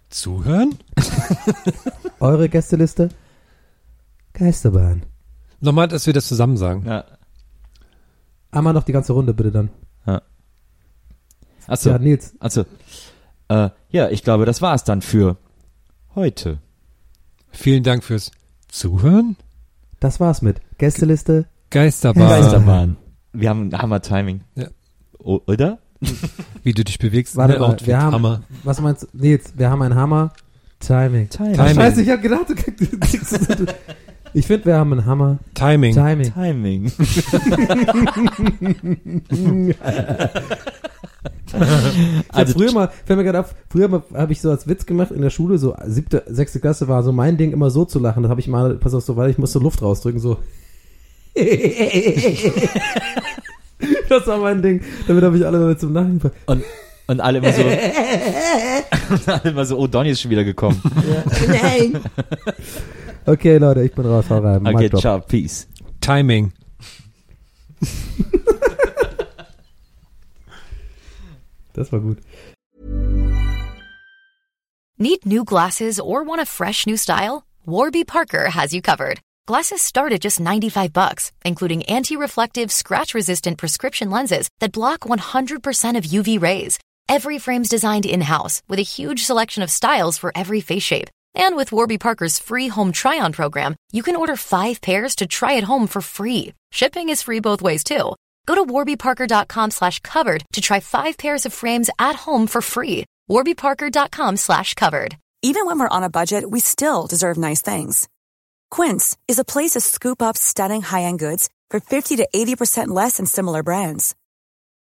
Zuhören. Eure Gästeliste? Geisterbahn. Nochmal, dass wir das zusammen sagen. Ja. Einmal noch die ganze Runde, bitte dann. Achso, Ja, Nils. also, äh, ja, ich glaube, das war's dann für heute. Vielen Dank fürs Zuhören. Das war's mit Gästeliste. Geisterbahn. Geisterbahn. Wir haben ein Hammer-Timing. Ja. O oder? Wie du dich bewegst. Warte Ne, mal, Outfit. wir haben, Hammer. was meinst du? Nils, wir haben einen Hammer. Timing. Timing. Scheiße, ich hab gedacht, du kriegst Ich finde, wir haben einen Hammer. Timing. Timing. Timing. Also- früher mal, fällt mir gerade auf, früher mal habe ich so als Witz gemacht in der Schule, so siebte, sechste Klasse war so mein Ding immer so zu lachen. Das habe ich mal, pass auf so, weil ich musste Luft rausdrücken, so. das war mein Ding. Damit habe ich alle Leute zum Lachen gebracht. Und, und alle immer so. und alle immer so, oh, Donny ist schon wieder gekommen. Okay, Leute, ich bin raus, hau rein. Okay, Mic drop. ciao, peace. Timing. Das war gut. Need new glasses or want a fresh new style? Warby Parker has you covered. Glasses start at just 95 bucks, including anti-reflective, scratch-resistant prescription lenses that block 100% of UV rays. Every frame's designed in-house with a huge selection of styles for every face shape. And with Warby Parker's free home try-on program, you can order five pairs to try at home for free. Shipping is free both ways too. Go to warbyparker.com slash covered to try five pairs of frames at home for free. warbyparker.com slash covered. Even when we're on a budget, we still deserve nice things. Quince is a place to scoop up stunning high-end goods for 50 to 80% less than similar brands.